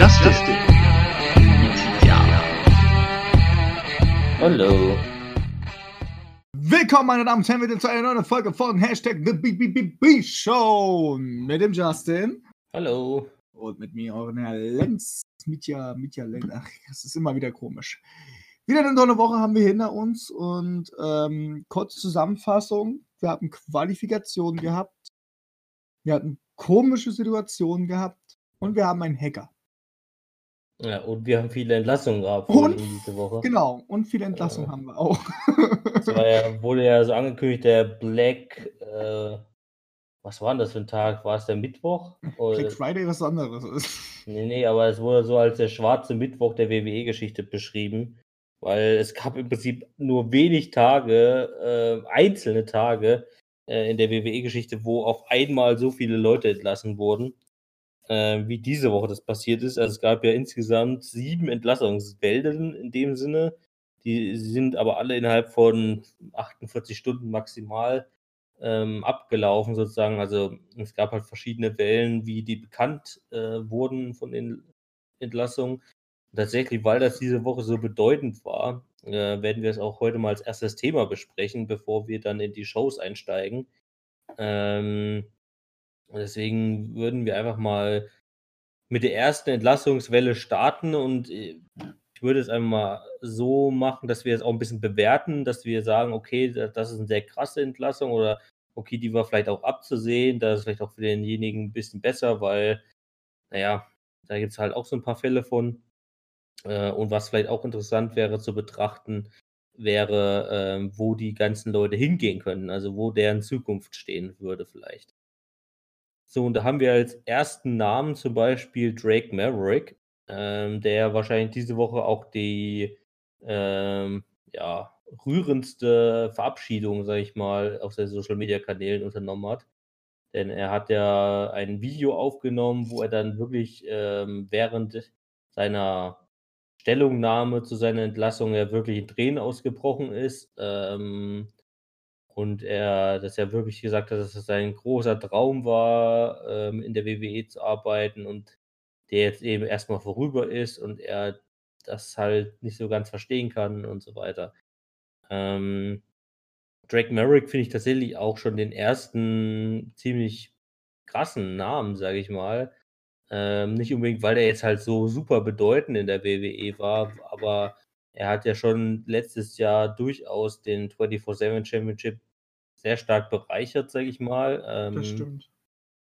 Justice. Ja. Hallo. Willkommen, meine Damen und Herren, wieder zu einer neuen Folge von Hashtag The BBB Show mit dem Justin Hallo. und mit mir, euren Herr Lenz. Mitja, Mitja Lenz. Ach, das ist immer wieder komisch. Wieder eine tolle Woche haben wir hinter uns und ähm, kurze Zusammenfassung. Wir hatten Qualifikationen gehabt, wir hatten komische Situationen gehabt und wir haben einen Hacker. Ja, und wir haben viele Entlassungen gehabt Und- diese Woche. Genau, und viele Entlassungen Äh. haben wir auch. Es ja, wurde ja so angekündigt, der Black, äh, was war denn das für ein Tag? War es der Mittwoch? Oder, Black Friday was anderes ist. nee, nee, aber es wurde so als der schwarze Mittwoch der WWE-Geschichte beschrieben, weil es gab im Prinzip nur wenig Tage, äh, einzelne Tage äh, in der WWE-Geschichte, wo auf einmal so viele Leute entlassen wurden, äh, wie diese Woche das passiert ist. Also es gab ja insgesamt sieben Entlassungswellen in dem Sinne. Die sind aber alle innerhalb von 48 Stunden maximal ähm, abgelaufen, sozusagen. Also es gab halt verschiedene Wellen, wie die bekannt äh, wurden von den Entlassungen. Und tatsächlich, weil das diese Woche so bedeutend war, äh, werden wir es auch heute mal als erstes Thema besprechen, bevor wir dann in die Shows einsteigen. Ähm, und deswegen würden wir einfach mal mit der ersten Entlassungswelle starten und äh, ich würde es einfach mal so machen, dass wir es auch ein bisschen bewerten, dass wir sagen, okay, da- das ist eine sehr krasse Entlassung oder okay, die war vielleicht auch abzusehen, da ist vielleicht auch für denjenigen ein bisschen besser, weil, naja, da gibt es halt auch so ein paar Fälle von. Äh, und was vielleicht auch interessant wäre zu betrachten, wäre, ähm, wo die ganzen Leute hingehen können, also wo deren Zukunft stehen würde vielleicht. So, und da haben wir als ersten Namen zum Beispiel Drake Maverick, ähm, der wahrscheinlich diese Woche auch die ähm, ja, rührendste Verabschiedung, sage ich mal, auf seinen Social-Media-Kanälen unternommen hat. Denn er hat ja ein Video aufgenommen, wo er dann wirklich ähm, während seiner Stellungnahme zu seiner Entlassung ja wirklich in Tränen ausgebrochen ist. Ähm, und er das ja wirklich gesagt hat, dass es sein großer Traum war, ähm, in der WWE zu arbeiten und der jetzt eben erstmal vorüber ist und er das halt nicht so ganz verstehen kann und so weiter. Ähm, Drake Merrick finde ich tatsächlich auch schon den ersten ziemlich krassen Namen, sage ich mal. Ähm, nicht unbedingt, weil der jetzt halt so super bedeutend in der WWE war, aber er hat ja schon letztes Jahr durchaus den 24-7 Championship sehr stark bereichert, sage ich mal. Ähm, Das stimmt.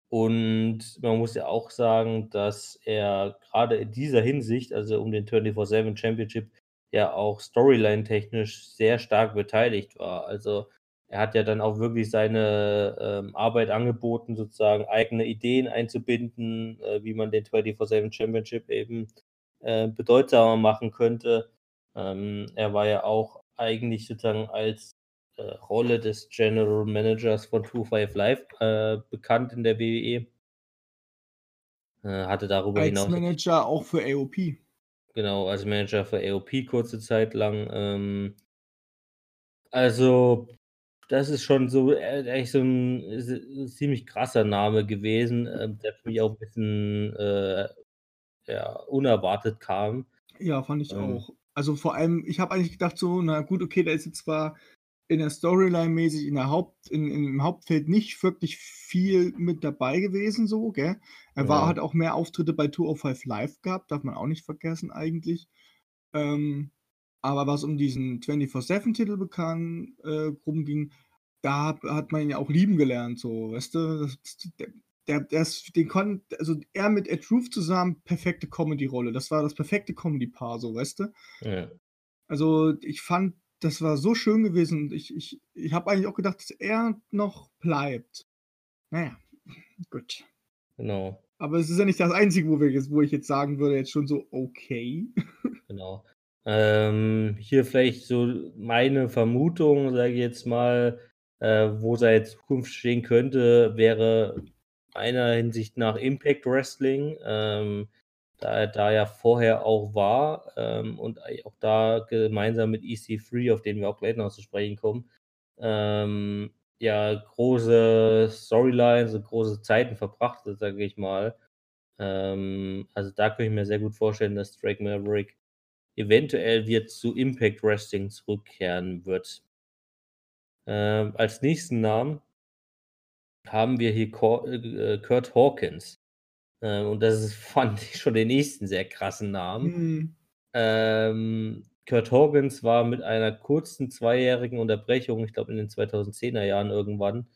und man muss ja auch sagen, dass er gerade in dieser Hinsicht, also um den 24-7 Championship, ja auch storyline-technisch sehr stark beteiligt war. Also er hat ja dann auch wirklich seine ähm, Arbeit angeboten, sozusagen eigene Ideen einzubinden, äh, wie man den 24-7 Championship eben äh, bedeutsamer machen könnte. Ähm, er war ja auch eigentlich sozusagen als äh, Rolle des General Managers von 25 Live äh, bekannt in der WWE. Äh, hatte darüber Als hinaus Manager auch für AOP. genau als Manager für AOP kurze Zeit lang. Ähm, also das ist schon so äh, echt so ein s- ziemlich krasser Name gewesen, äh, der für mich auch ein bisschen äh, ja, unerwartet kam. Ja, fand ich Ähm. auch. Also vor allem, ich habe eigentlich gedacht so, na gut, okay, der ist jetzt zwar in der Storyline mäßig in der Haupt, in, im Hauptfeld nicht wirklich viel mit dabei gewesen, so, gell? Er war, Ja. hat auch mehr Auftritte bei 205 Live gehabt, darf man auch nicht vergessen eigentlich. Ähm, aber was um diesen 24-7-Titel bekannt äh, rumging, da hat, man ihn ja auch lieben gelernt, so, weißt du? Das, der, der, der ist, den kon, also er mit Ed Roof zusammen, perfekte Comedy-Rolle. Das war das perfekte Comedy-Paar, so, weißt du? Ja. Also ich fand, das war so schön gewesen. Ich, ich, ich habe eigentlich auch gedacht, dass er noch bleibt. Naja, gut. Genau. Aber es ist ja nicht das Einzige, wo, wir jetzt, wo ich jetzt sagen würde, jetzt schon so, okay. Genau. Ähm, hier vielleicht so meine Vermutung, sage ich jetzt mal, äh, wo seine Zukunft stehen könnte, wäre meiner Hinsicht nach Impact Wrestling, ähm, da er da ja vorher auch war ähm, und auch da gemeinsam mit EC3, auf den wir auch gleich noch zu sprechen kommen, ähm, ja große Storylines und große Zeiten verbracht, sage ich mal. Ähm, also da könnte ich mir sehr gut vorstellen, dass Drake Maverick eventuell wieder zu Impact Wrestling zurückkehren wird. Ähm, als nächsten Namen haben wir hier Cor äh, Kurt Hawkins. Ähm, und das ist, fand ich schon den nächsten sehr krassen Namen. Mhm. Ähm, Kurt Hawkins war mit einer kurzen zweijährigen Unterbrechung, ich glaube in den 2010er Jahren irgendwann,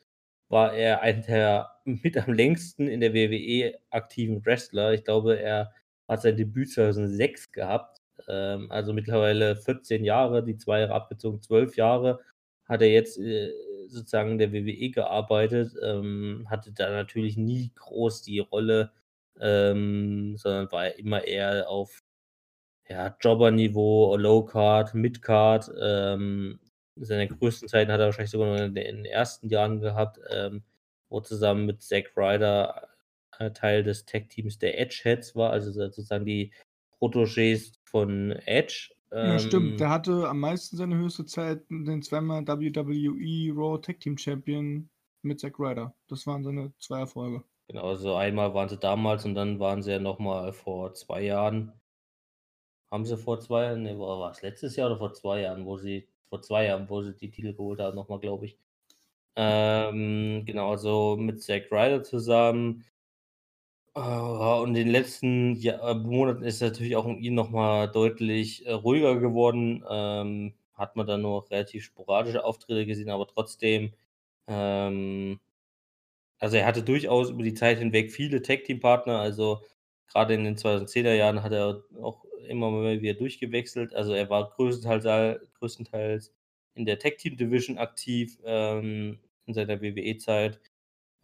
war er einer der mit am längsten in der WWE aktiven Wrestler. Ich glaube, er hat sein Debüt 2006 gehabt. Ähm, also mittlerweile 14 Jahre, die zwei Jahre abgezogen, 12 Jahre hat er jetzt äh, sozusagen in der WWE gearbeitet, ähm, hatte da natürlich nie groß die Rolle, ähm, sondern war immer eher auf ja, Jobber-Niveau, Low-Card, Mid-Card. Ähm, seine größten Zeiten hat er wahrscheinlich sogar noch in den ersten Jahren gehabt, ähm, wo zusammen mit Zack Ryder äh, Teil des Tech-Teams der Edge-Heads war, also sozusagen die Protégés von Edge. Ja, stimmt. Ähm, Der hatte am meisten seine höchste Zeit den zweimal WWE Raw Tag Team Champion mit Zack Ryder. Das waren seine zwei Erfolge. Genau, also einmal waren sie damals und dann waren sie ja nochmal vor zwei Jahren. Haben sie vor zwei Jahren, ne, war es letztes Jahr oder vor zwei Jahren, wo sie, vor zwei Jahren, wo sie die Titel geholt haben, nochmal, glaube ich. Ähm, genau, also mit Zack Ryder zusammen. Äh, und in den letzten äh, Monaten ist natürlich auch um ihn nochmal deutlich äh, ruhiger geworden. Ähm, hat man dann nur relativ sporadische Auftritte gesehen, aber trotzdem, ähm, also er hatte durchaus über die Zeit hinweg viele Tag-Team-Partner, also gerade in den 2010er Jahren hat er auch immer mal wieder durchgewechselt. Also er war größtenteils, größtenteils in der Tag-Team-Division aktiv ähm, in seiner WWE-Zeit.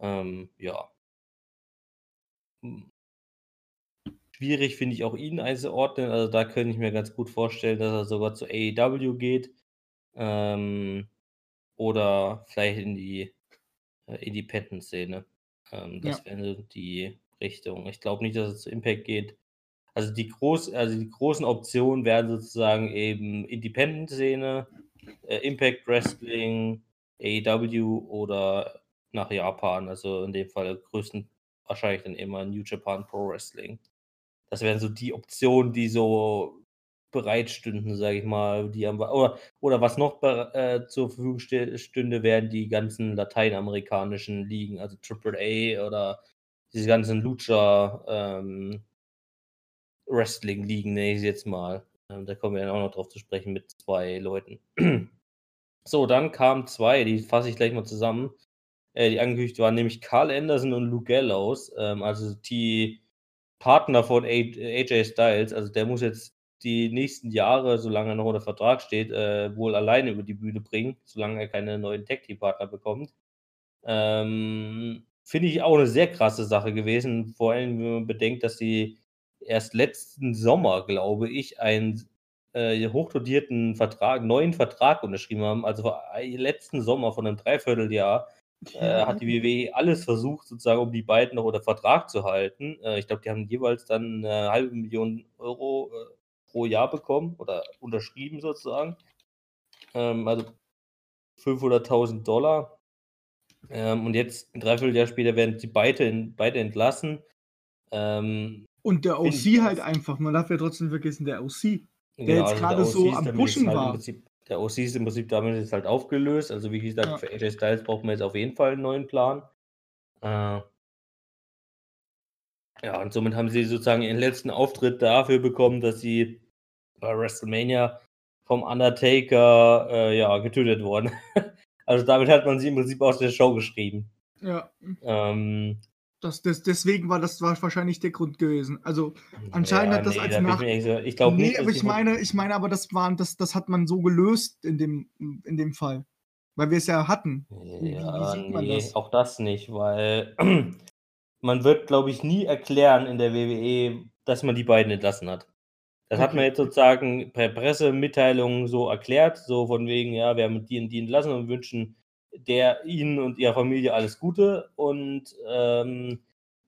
Ähm, ja. Schwierig finde ich auch ihn einzuordnen. Also da könnte ich mir ganz gut vorstellen, dass er sogar zu AEW geht. Ähm, oder vielleicht in die äh, Independent-Szene. Ähm, das Ja. wäre die Richtung. Ich glaube nicht, dass es zu Impact geht. Also die groß, also die großen Optionen wären sozusagen eben Independent-Szene, äh, Impact Wrestling, AEW oder nach Japan. Also in dem Fall größten wahrscheinlich dann immer New Japan Pro Wrestling. Das wären so die Optionen, die so bereitstünden, sage ich mal, die am, oder, oder was noch äh, zur Verfügung stünde, wären die ganzen lateinamerikanischen Ligen, also AAA oder diese ganzen Lucha ähm, Wrestling-Ligen, nenne ich sie jetzt mal. Ähm, da kommen wir dann auch noch drauf zu sprechen mit zwei Leuten. so, dann kamen zwei, die fasse ich gleich mal zusammen. Äh, die angekündigt waren nämlich Carl Anderson und Luke Gallows, ähm, also die Partner von AJ Styles. Also der muss jetzt die nächsten Jahre, solange er noch unter Vertrag steht, äh, wohl alleine über die Bühne bringen, solange er keine neuen Tag-Team-Partner bekommt. Ähm, Finde ich auch eine sehr krasse Sache gewesen, vor allem wenn man bedenkt, dass sie erst letzten Sommer, glaube ich, einen äh, hochdotierten Vertrag, neuen Vertrag unterschrieben haben. Also äh, letzten Sommer von einem Dreivierteljahr äh, hat die WWE alles versucht, sozusagen, um die beiden noch unter Vertrag zu halten. Äh, ich glaube, die haben jeweils dann eine halbe Million Euro äh, pro Jahr bekommen oder unterschrieben sozusagen. Ähm, also 500.000 Dollar. Ähm, und jetzt ein Dreivierteljahr später werden sie beide, in, beide entlassen. Ähm, Und der OC halt einfach, man darf ja trotzdem vergessen, der OC. genau, jetzt also gerade der so am Pushen halt war. Prinzip, der OC ist im Prinzip damit jetzt halt aufgelöst. Also wie gesagt, Ja. für AJ Styles braucht man jetzt auf jeden Fall einen neuen Plan. Äh, ja, und somit haben sie sozusagen ihren letzten Auftritt dafür bekommen, dass sie bei WrestleMania vom Undertaker äh, ja, getötet wurden. also damit hat man sie im Prinzip aus der Show geschrieben. Ja, Ähm, das, das, deswegen war das war wahrscheinlich der Grund gewesen. Also Anscheinend hat das als da ich Nach- gesagt- ich glaube nee, nicht, aber ich meine, ich meine, aber das waren, das, das hat man so gelöst in dem, in dem Fall. Weil wir es ja hatten. Wie- wie Ja, sieht man nee, das? auch das nicht, weil man wird, glaube ich, nie erklären in der WWE, dass man die beiden entlassen hat. Das hat man Okay. jetzt sozusagen per Pressemitteilung so erklärt, so von wegen, ja, wir haben die und die entlassen und wünschen der, ihnen und ihrer Familie alles Gute und ähm,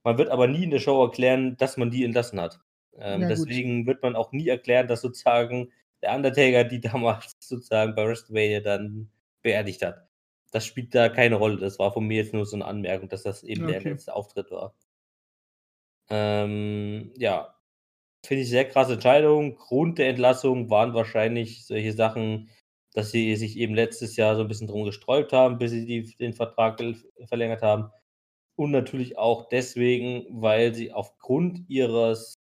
man wird aber nie in der Show erklären, dass man die entlassen hat. Ähm, deswegen wird man auch nie erklären, dass sozusagen der Undertaker die damals sozusagen bei WrestleMania dann beerdigt hat. Das spielt da keine Rolle. Das war von mir jetzt nur so eine Anmerkung, dass das eben der Okay. letzte Auftritt war. Ähm, ja, finde ich sehr krasse Entscheidung. Grund der Entlassung waren wahrscheinlich solche Sachen, dass sie sich eben letztes Jahr so 'n bisschen drum gesträubt haben, bis sie die den Vertrag verlängert haben. Und natürlich auch deswegen, weil sie aufgrund ihres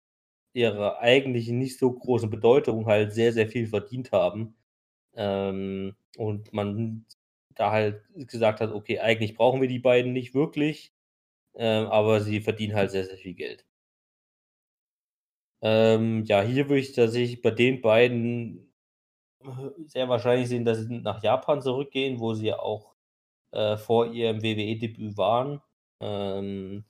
ihrer eigentlichen nicht so großen Bedeutung halt sehr, sehr viel verdient haben. Ähm, und man da halt gesagt hat: „Okay, eigentlich brauchen wir die beiden nicht wirklich, ähm, aber sie verdienen halt sehr, sehr viel Geld.“ Ähm, ja, hier würde ich tatsächlich bei den beiden sehr wahrscheinlich sehen, dass sie nach Japan zurückgehen, wo sie ja auch, äh, vor ihrem WWE-Debüt waren. Ähm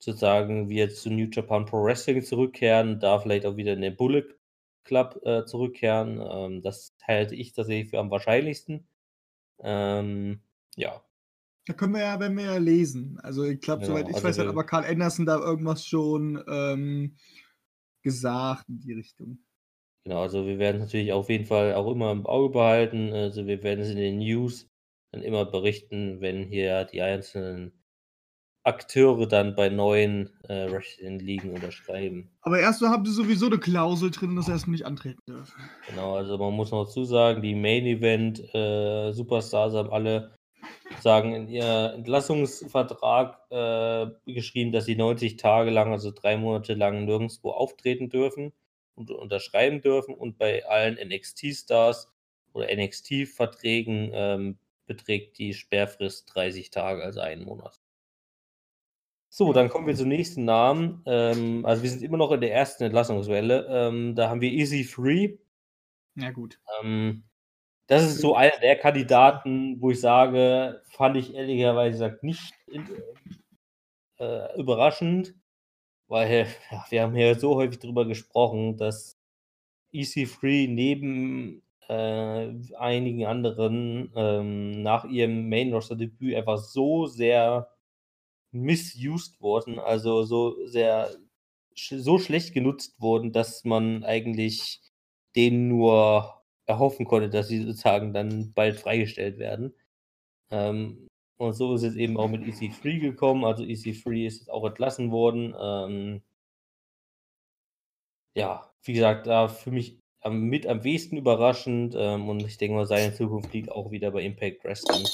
sozusagen wieder zu New Japan Pro Wrestling zurückkehren, da vielleicht auch wieder in den Bullet Club, äh, zurückkehren. Ähm, das halte ich tatsächlich für am wahrscheinlichsten. Ähm, ja. Da können wir ja werden wir ja lesen. Also, ich glaube, Genau, soweit ich also weiß, hat wir aber Karl Anderson da irgendwas schon, ähm, gesagt in die Richtung. Genau, also wir werden natürlich auf jeden Fall auch immer im Auge behalten. Also, wir werden es in den News dann immer berichten, wenn hier die einzelnen Akteure dann bei neuen, äh, Wrestling-Ligen unterschreiben. Aber erst mal haben sie sowieso 'ne Klausel drin, dass sie erst mal nicht antreten dürfen. Genau, also man muss noch dazu sagen, die Main Event, äh, Superstars haben alle sagen in ihr Entlassungsvertrag, äh, geschrieben, dass sie 90 Tage lang, also 3 Monate lang nirgendswo auftreten dürfen unterschreiben dürfen. Und bei allen NXT-Stars oder NXT-Verträgen, ähm, beträgt die Sperrfrist 30 Tage, also 1 Monat. So, dann kommen wir zum nächsten Namen. Ähm, also wir sind immer noch in der ersten Entlassungswelle. Ähm, da haben wir EC3. Ja gut. Ähm, das ist so einer der Kandidaten, wo ich sage, fand ich ehrlicherweise gesagt nicht in äh, überraschend, weil, ja, wir haben ja so häufig drüber gesprochen, dass EC3 neben, äh, einigen anderen, ähm, nach ihrem Main-Roster-Debüt einfach so sehr misused wurden, also so sehr sch so schlecht genutzt wurden, dass man eigentlich denen nur erhoffen konnte, dass sie sozusagen dann bald freigestellt werden. Ähm, und so ist es eben auch mit EC3 gekommen. Also EC3 ist jetzt auch entlassen worden. Ähm ja, wie gesagt, da für mich am mit am wenigsten überraschend, ähm, und ich denke mal, seine Zukunft liegt auch wieder bei Impact Wrestling,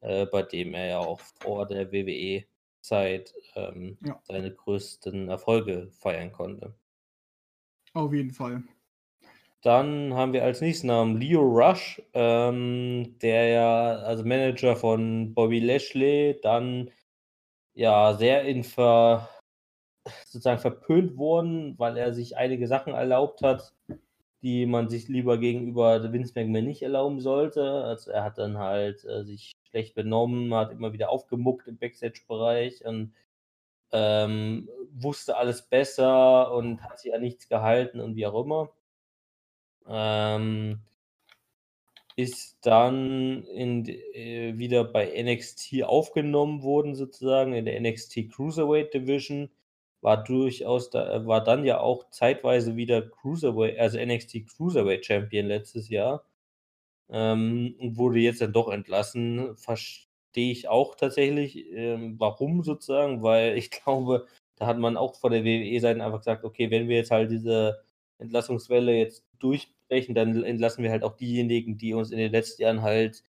äh, bei dem er ja auch vor der WWE-Zeit, ähm, Ja. seine größten Erfolge feiern konnte. Auf jeden Fall. Dann haben wir als nächsten Namen Lio Rush, ähm, der ja also Manager von Bobby Lashley, dann ja sehr in ver sozusagen verpönt worden, weil er sich einige Sachen erlaubt hat, die man sich lieber gegenüber Vince McMahon nicht erlauben sollte. Also, er hat dann halt, äh, sich schlecht benommen, hat immer wieder aufgemuckt im Backstage-Bereich und, ähm, wusste alles besser und hat sich an nichts gehalten und wie auch immer. Ähm ist dann in äh, wieder bei NXT aufgenommen worden sozusagen in der NXT Cruiserweight Division. War durchaus da war dann ja auch zeitweise wieder Cruiserweight also NXT Cruiserweight Champion letztes Jahr. Ähm, und wurde jetzt dann doch entlassen. Verstehe ich auch tatsächlich, ähm, warum sozusagen, weil ich glaube, da hat man auch von der WWE-Seite einfach gesagt: „Okay, wenn wir jetzt halt diese Entlassungswelle jetzt durchbrechen, dann entlassen wir halt auch diejenigen, die uns in den letzten Jahren halt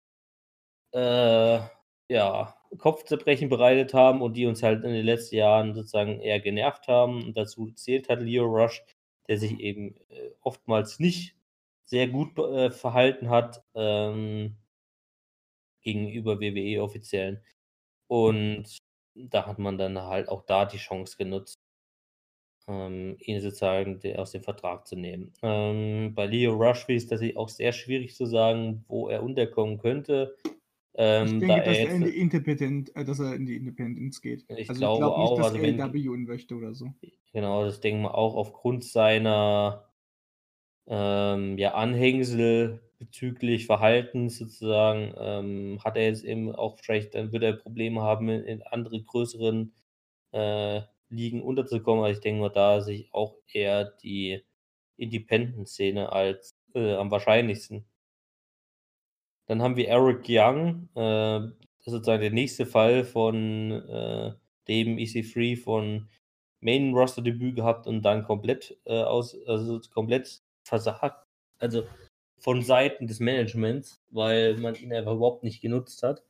äh, ja, Kopfzerbrechen bereitet haben und die uns halt in den letzten Jahren sozusagen eher genervt haben.“ Und dazu zählt halt Lio Rush, der sich eben, äh, oftmals nicht sehr gut äh, verhalten hat, ähm gegenüber WWE-Offiziellen. Und da hat man dann halt auch da die Chance genutzt ähm, ihn sozusagen aus dem Vertrag zu nehmen. Ähm, bei Lio Rush ist tatsächlich auch sehr schwierig zu sagen, wo er unterkommen könnte, Ich ähm, denke, da dass er er in die Independent äh, dass er in die Independence geht. Ich Also, ich glaube glaube nicht, auch, dass also wenn AEW ihn möchte oder so. Genau, das denke mal auch aufgrund seiner ähm, ja, Anhängsel bezüglich Verhaltens sozusagen, ähm, hat er jetzt eben auch vielleicht dann wird er Probleme haben, in in andere größeren, äh, Ligen unterzukommen. Aber ich denke mal, da sehe ich auch eher die Independent-Szene als, äh, am wahrscheinlichsten. Dann haben wir Eric Young, äh, sozusagen der nächste Fall von, äh, dem EC3 von Main-Roster-Debüt gehabt und dann komplett äh, aus, also komplett versagt. Also von Seiten des Managements, weil man ihn einfach überhaupt nicht genutzt hat.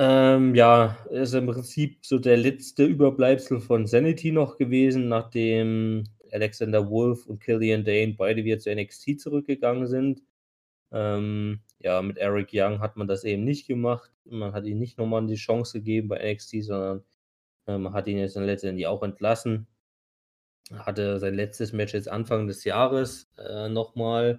Ähm, ja, ist im Prinzip so der letzte Überbleibsel von Sanity noch gewesen, nachdem Alexander Wolf und Killian Dane beide wieder zu NXT zurückgegangen sind. Ähm, ja, mit Eric Young hat man das eben nicht gemacht. Man hat ihm nicht nochmal die Chance gegeben bei NXT, sondern äh, man hat ihn jetzt dann letztendlich auch entlassen. Hatte sein letztes Match jetzt Anfang des Jahres äh, nochmal.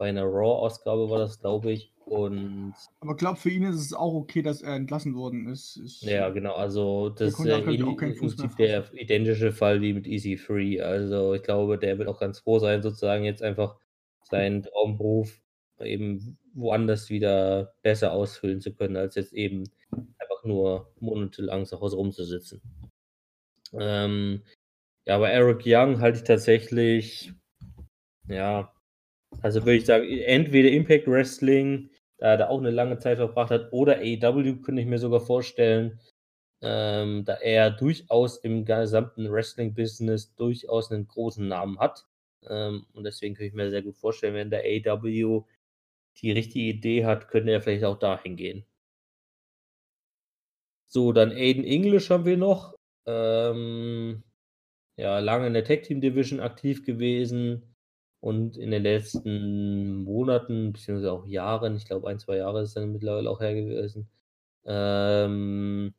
Bei einer Raw-Ausgabe war das, glaube ich. Und Aber glaube, für ihn ist es auch okay, dass er entlassen worden ist. Ich, ja, genau, also das ist glaub mehr Prinzip der identische Fall wie mit Easy Free. Also ich glaube, der wird auch ganz froh sein, sozusagen jetzt einfach seinen Traumberuf eben woanders wieder besser ausfüllen zu können, als jetzt eben einfach nur monatelang zu Hause rumzusitzen. Ähm, ja, aber Eric Young halte ich tatsächlich, ja, also würde ich sagen, entweder Impact Wrestling, da er auch eine lange Zeit verbracht hat, oder AEW könnte ich mir sogar vorstellen, ähm, da er durchaus im gesamten Wrestling-Business durchaus einen großen Namen hat. Ähm, und deswegen könnte ich mir sehr gut vorstellen, wenn der AEW die richtige Idee hat, könnte er vielleicht auch dahin gehen. So, dann Aiden English haben wir noch. Ähm, ja, lange in der Tag Team Division aktiv gewesen und in den letzten Monaten, beziehungsweise auch Jahren, ich glaube ein, zwei Jahre ist dann mittlerweile auch her gewesen, ähm,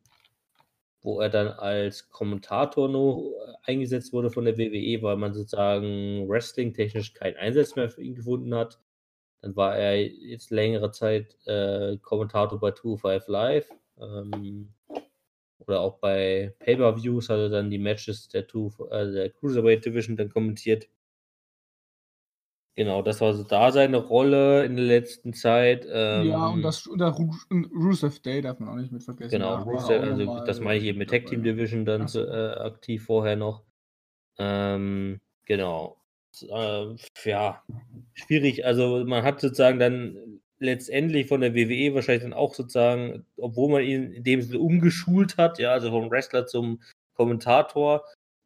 wo er dann als Kommentator noch eingesetzt wurde von der WWE, weil man sozusagen wrestling-technisch keinen Einsatz mehr für ihn gefunden hat. Dann war er jetzt längere Zeit äh, Kommentator bei 205 Live. Ähm, oder auch bei Pay-Per-Views hat er dann die Matches der, Two, äh, der Cruiserweight Division dann kommentiert. Genau, das war so da seine Rolle in der letzten Zeit. Ähm, ja, und das und der Ru Rusev Day darf man auch nicht mit vergessen. Genau, Da Rusev, also das meine ich eben mit Tag Team. Division dann so, äh, aktiv vorher noch. Ähm, genau. Äh, ja, schwierig. Also man hat sozusagen dann letztendlich von der WWE wahrscheinlich dann auch sozusagen, obwohl man ihn in dem Sinne umgeschult hat, ja, also vom Wrestler zum Kommentator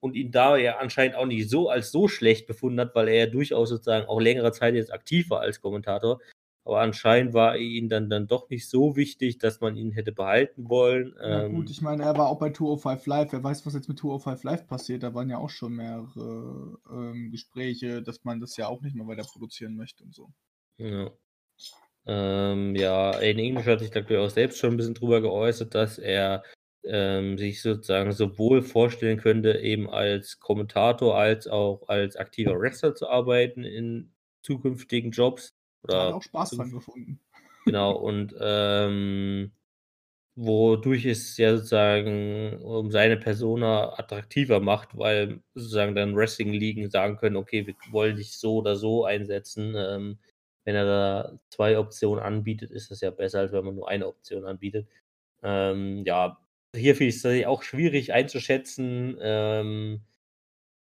und ihn da ja anscheinend auch nicht so als so schlecht befunden hat, weil er ja durchaus sozusagen auch längere Zeit jetzt aktiv war als Kommentator. Aber anscheinend war ihm dann, dann doch nicht so wichtig, dass man ihn hätte behalten wollen. Ja Ähm, gut, ich meine, er war auch bei 205 Live. Wer weiß, was jetzt mit 205 Live passiert. Da waren ja auch schon mehrere ähm, Gespräche, dass man das ja auch nicht mehr weiter produzieren möchte und so. Ja. Ähm, ja, in Englisch hat sich glaube ich auch selbst schon ein bisschen drüber geäußert, dass er ähm, sich sozusagen sowohl vorstellen könnte, eben als Kommentator als auch als aktiver Wrestler zu arbeiten in zukünftigen Jobs. Da hat Oder auch Spaß dran gefunden. Genau, und ähm, wodurch es ja sozusagen um seine Persona attraktiver macht, weil sozusagen dann Wrestling-Ligen sagen können, okay, wir wollen dich so oder so einsetzen. Ähm, wenn er da zwei Optionen anbietet, ist das ja besser, als wenn man nur eine Option anbietet. Ähm, ja, hier finde ich es tatsächlich auch schwierig einzuschätzen. Ähm,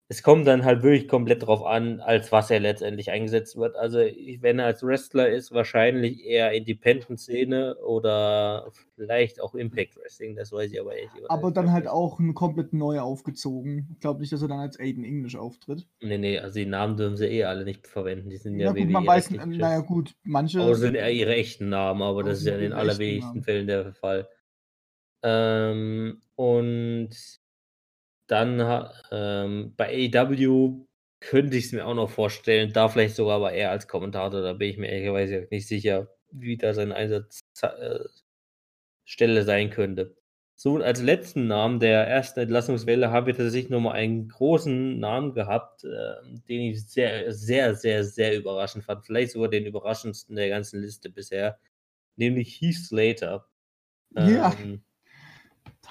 es kommt dann halt wirklich komplett drauf an, als was er letztendlich eingesetzt wird. Also, wenn er als Wrestler ist, wahrscheinlich eher Independent-Szene oder vielleicht auch Impact Wrestling, das weiß ich aber gesagt Aber nicht. dann halt auch ein komplett neu aufgezogen. Ich glaube nicht, dass er dann als Aiden English auftritt. Nee, nee, also die Namen dürfen sie eh alle nicht verwenden. Die sind Ja, ja gut, man weiß, äh, naja gut, manche. Es sind eher ihre echten Namen, aber das ist ja in den allerwenigsten. Fällen der Fall. Ähm, und dann ähm, bei AEW könnte ich es mir auch noch vorstellen, da vielleicht sogar aber eher als Kommentator, da bin ich mir ehrlicherweise nicht sicher, wie da seine Einsatzstelle sein könnte. So, und als letzten Namen der ersten Entlassungswelle haben wir tatsächlich nochmal einen großen Namen gehabt, ähm, den ich sehr, sehr, sehr, sehr überraschend fand. Vielleicht sogar den überraschendsten der ganzen Liste bisher, nämlich Heath Slater. Ja. Ähm, Da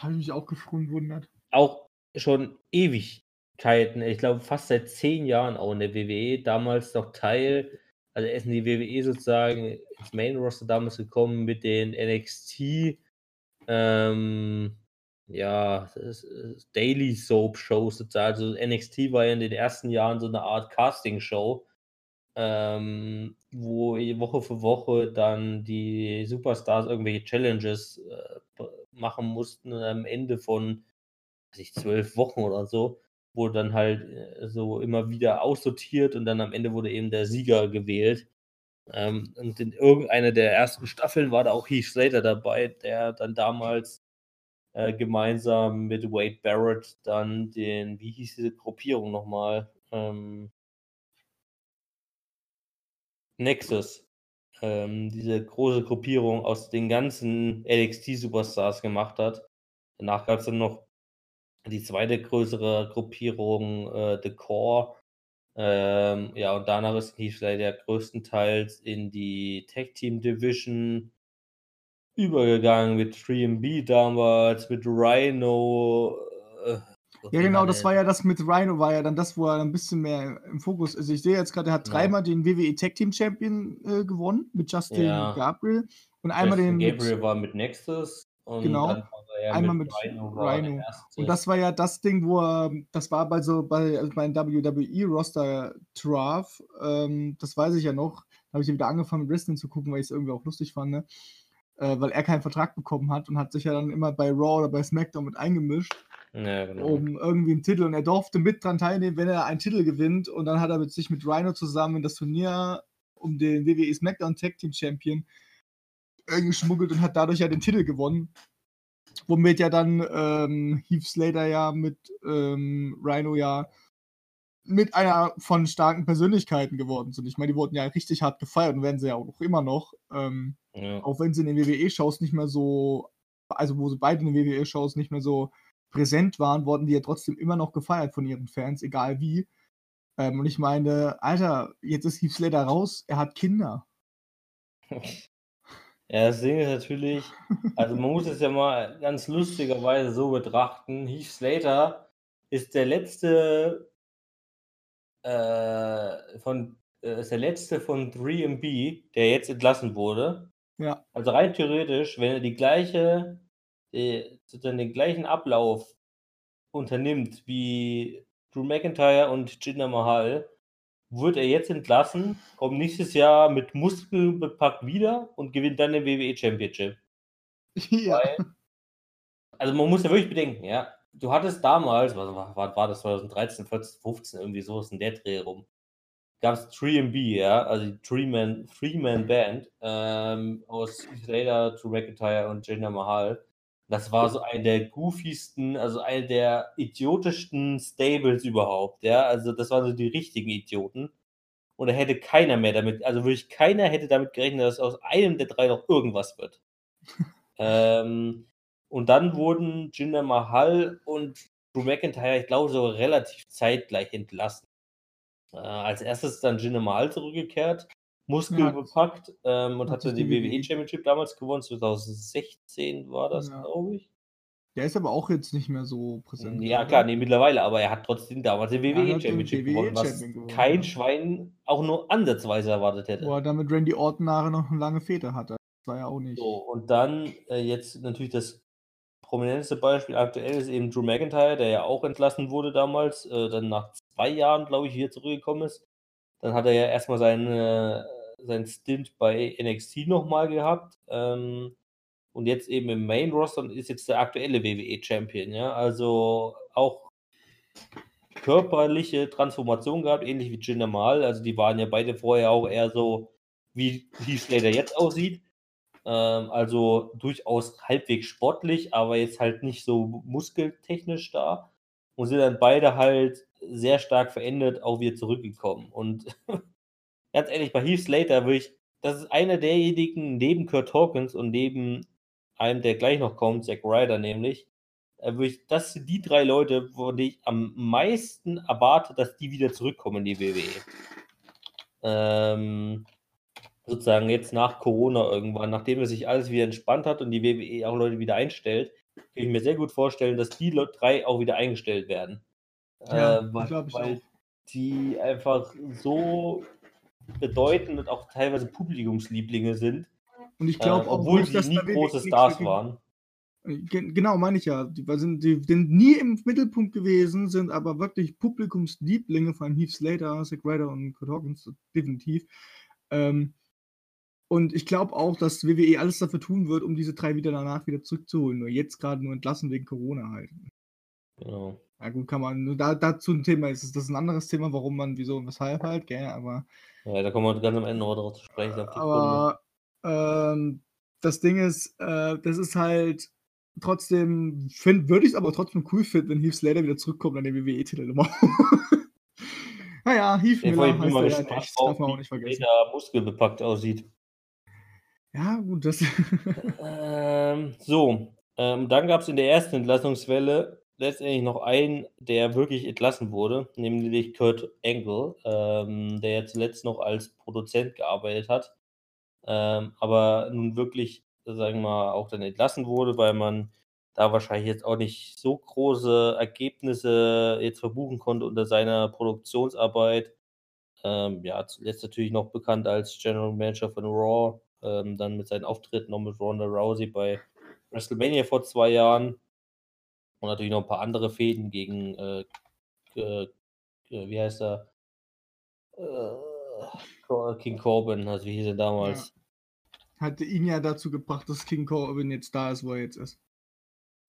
habe ich mich auch gewundert. auch schon Ewigkeiten, ich glaube fast seit zehn Jahren auch in der WWE, damals noch Teil, also er ist in die WWE sozusagen ins Main Roster damals gekommen mit den NXT, ähm, ja, Daily Soap Shows sozusagen. Also NXT war ja in den ersten Jahren so eine Art Casting Show, ähm, wo Woche für Woche dann die Superstars irgendwelche Challenges äh, machen mussten am Ende von weiß zwölf Wochen oder so, wurde dann halt äh, so immer wieder aussortiert und dann am Ende wurde eben der Sieger gewählt. Ähm, und in irgendeiner der ersten Staffeln war da auch Heath Slater dabei, der dann damals äh, gemeinsam mit Wade Barrett dann den, wie hieß diese Gruppierung nochmal? Ähm, Nexus. Ähm, diese große Gruppierung aus den ganzen NXT-Superstars gemacht hat. Danach gab es dann noch die zweite größere Gruppierung, äh, The Core. Ähm, ja, und danach ist Heath Slater größtenteils in die Tag Team Division übergegangen mit 3MB damals, mit Rhino. Äh, ja, genau, das war ja das mit Rhino, war ja dann das, wo er ein bisschen mehr im Fokus ist. Ich sehe jetzt gerade, er hat dreimal ja. den WWE Tag Team Champion äh, gewonnen mit Justin ja. Gabriel und einmal Justin den. Gabriel war mit Nexus und genau. einmal mit, mit Rhino. Rhino. Und das war ja das Ding, wo er, das war bei so bei, also bei WWE Roster Draft, ähm, das weiß ich ja noch. Da habe ich ja wieder angefangen, Wrestling zu gucken, weil ich es irgendwie auch lustig fand, ne? äh, weil er keinen Vertrag bekommen hat und hat sich ja dann immer bei Raw oder bei SmackDown mit eingemischt. Ja, genau. Um irgendwie einen Titel. Und er durfte mit dran teilnehmen, wenn er einen Titel gewinnt. Und dann hat er mit sich mit Rhino zusammen das Turnier um den WWE SmackDown Tag Team Champion geschmuggelt und hat dadurch ja den Titel gewonnen. Womit ja dann ähm, Heath Slater ja mit ähm, Rhino ja mit einer von starken Persönlichkeiten geworden sind. Ich meine, die wurden ja richtig hart gefeiert und werden sie ja auch immer noch. Ähm, ja. Auch wenn sie in den WWE-Shows nicht mehr so, also wo sie beide in den WWE-Shows nicht mehr so präsent waren, wurden die ja trotzdem immer noch gefeiert von ihren Fans, egal wie. Ähm, und ich meine, Alter, jetzt ist Heath Slater raus, er hat Kinder. Ja, das Ding ist natürlich, also man muss es ja mal ganz lustigerweise so betrachten. Heath Slater ist der letzte äh, von äh, ist der letzte von 3MB, der jetzt entlassen wurde. Ja. Also rein theoretisch, wenn er die gleiche, äh, sozusagen den gleichen Ablauf unternimmt wie Drew McIntyre und Jinder Mahal, wird er jetzt entlassen, kommt nächstes Jahr mit Muskeln bepackt wieder und gewinnt dann den WWE Championship. Ja. Weil, also man muss ja wirklich bedenken, ja, du hattest damals, was war, war das 2013, 14, 15, irgendwie so ist in der Dreh rum, gab es 3MB, ja, also die Three-Man Three -Man Band ähm, aus Slater, Drew McIntyre und Jinder Mahal. Das war so eine der goofiesten, also eine der idiotischsten Stables überhaupt, ja. Also das waren so die richtigen Idioten. Und da hätte keiner mehr damit, also wirklich keiner hätte damit gerechnet, dass aus einem der drei noch irgendwas wird. ähm, und dann wurden Jinder Mahal und Drew McIntyre, ich glaube, so relativ zeitgleich entlassen. Äh, als erstes ist dann Jinder Mahal zurückgekehrt, Muskel ja. ähm, und hatte die WWE Championship damals gewonnen. 2016 war das, ja. glaube ich. Der ist aber auch jetzt nicht mehr so präsent. Ja, klar, nee, mittlerweile, aber er hat trotzdem damals den WWE Championship WWE gewonnen, was gewonnen, kein ja. Schwein auch nur ansatzweise erwartet hätte. Wo er damit Randy Orton nachher noch eine lange Fete hatte. Das war ja auch nicht. So, und dann äh, jetzt natürlich das prominenteste Beispiel aktuell ist eben Drew McIntyre, der ja auch entlassen wurde damals, äh, dann nach zwei Jahren, glaube ich, wieder zurückgekommen ist. Dann hat er ja erstmal seine, seinen Stint bei NXT nochmal gehabt. Ähm, und jetzt eben im Main Roster und ist jetzt der aktuelle WWE-Champion, ja. Also auch körperliche Transformation gehabt, ähnlich wie Jinder Mahal. Also die waren ja beide vorher auch eher so, wie Heath Slater jetzt aussieht. Ähm, also durchaus halbwegs sportlich, aber jetzt halt nicht so muskeltechnisch da. Und sind dann beide halt sehr stark verändert auch wieder zurückgekommen. Und ganz ehrlich, bei Heath Slater würde ich, das ist einer derjenigen neben Kurt Hawkins und neben einem, der gleich noch kommt, Zack Ryder nämlich, äh, würde ich, das sind die drei Leute, von denen ich am meisten erwarte, dass die wieder zurückkommen in die WWE. Ähm, sozusagen jetzt nach Corona irgendwann, nachdem es sich alles wieder entspannt hat und die WWE auch Leute wieder einstellt, kann ich mir sehr gut vorstellen, dass die drei auch wieder eingestellt werden. Ja, äh, weil, weil die einfach so bedeutend und auch teilweise Publikumslieblinge sind. Und ich glaube, äh, obwohl sie nie große Stars waren. Genau, meine ich ja. Die sind, die sind nie im Mittelpunkt gewesen, sind aber wirklich Publikumslieblinge von Heath Slater, Zack Ryder und Kurt Hawkins, definitiv. Ähm, und ich glaube auch, dass WWE alles dafür tun wird, um diese drei wieder danach wieder zurückzuholen. Nur jetzt gerade nur entlassen wegen Corona halt. Genau. Ja gut, kann man nur da dazu ein Thema ist das ist ein anderes Thema, warum man wieso und weshalb halt, gell, aber Ja, da kommen wir ganz am Ende noch drauf zu sprechen, aber, ähm, das Ding ist, äh, das ist halt trotzdem würde ich's aber trotzdem cool finden, wenn Heath Slater wieder zurückkommt an den WWE-Titel immer. Na ja, Heath allem Miller bin ich heißt mal er ja gespannt echt, darf man auch wie nicht vergessen. Slater muskelbepackt aussieht. Ja, gut, das Ähm, so, ähm, dann gab's in der ersten Entlassungswelle letztendlich noch einen, der wirklich entlassen wurde, nämlich Kurt Angle, ähm, der ja zuletzt noch als Produzent gearbeitet hat, ähm, aber nun wirklich, sagen wir mal, auch dann entlassen wurde, weil man da wahrscheinlich jetzt auch nicht so große Ergebnisse jetzt verbuchen konnte unter seiner Produktionsarbeit. Ähm, ja, zuletzt natürlich noch bekannt als General Manager von Raw, ähm, dann mit seinen Auftritten noch mit Ronda Rousey bei WrestleMania vor 2 Jahren und natürlich noch ein paar andere Fäden gegen, äh, äh, äh, wie heißt er? Äh, King Corbin, also wie hieß er Ja. damals? Hatte ihn ja dazu gebracht, dass King Corbin jetzt da ist, wo er jetzt ist.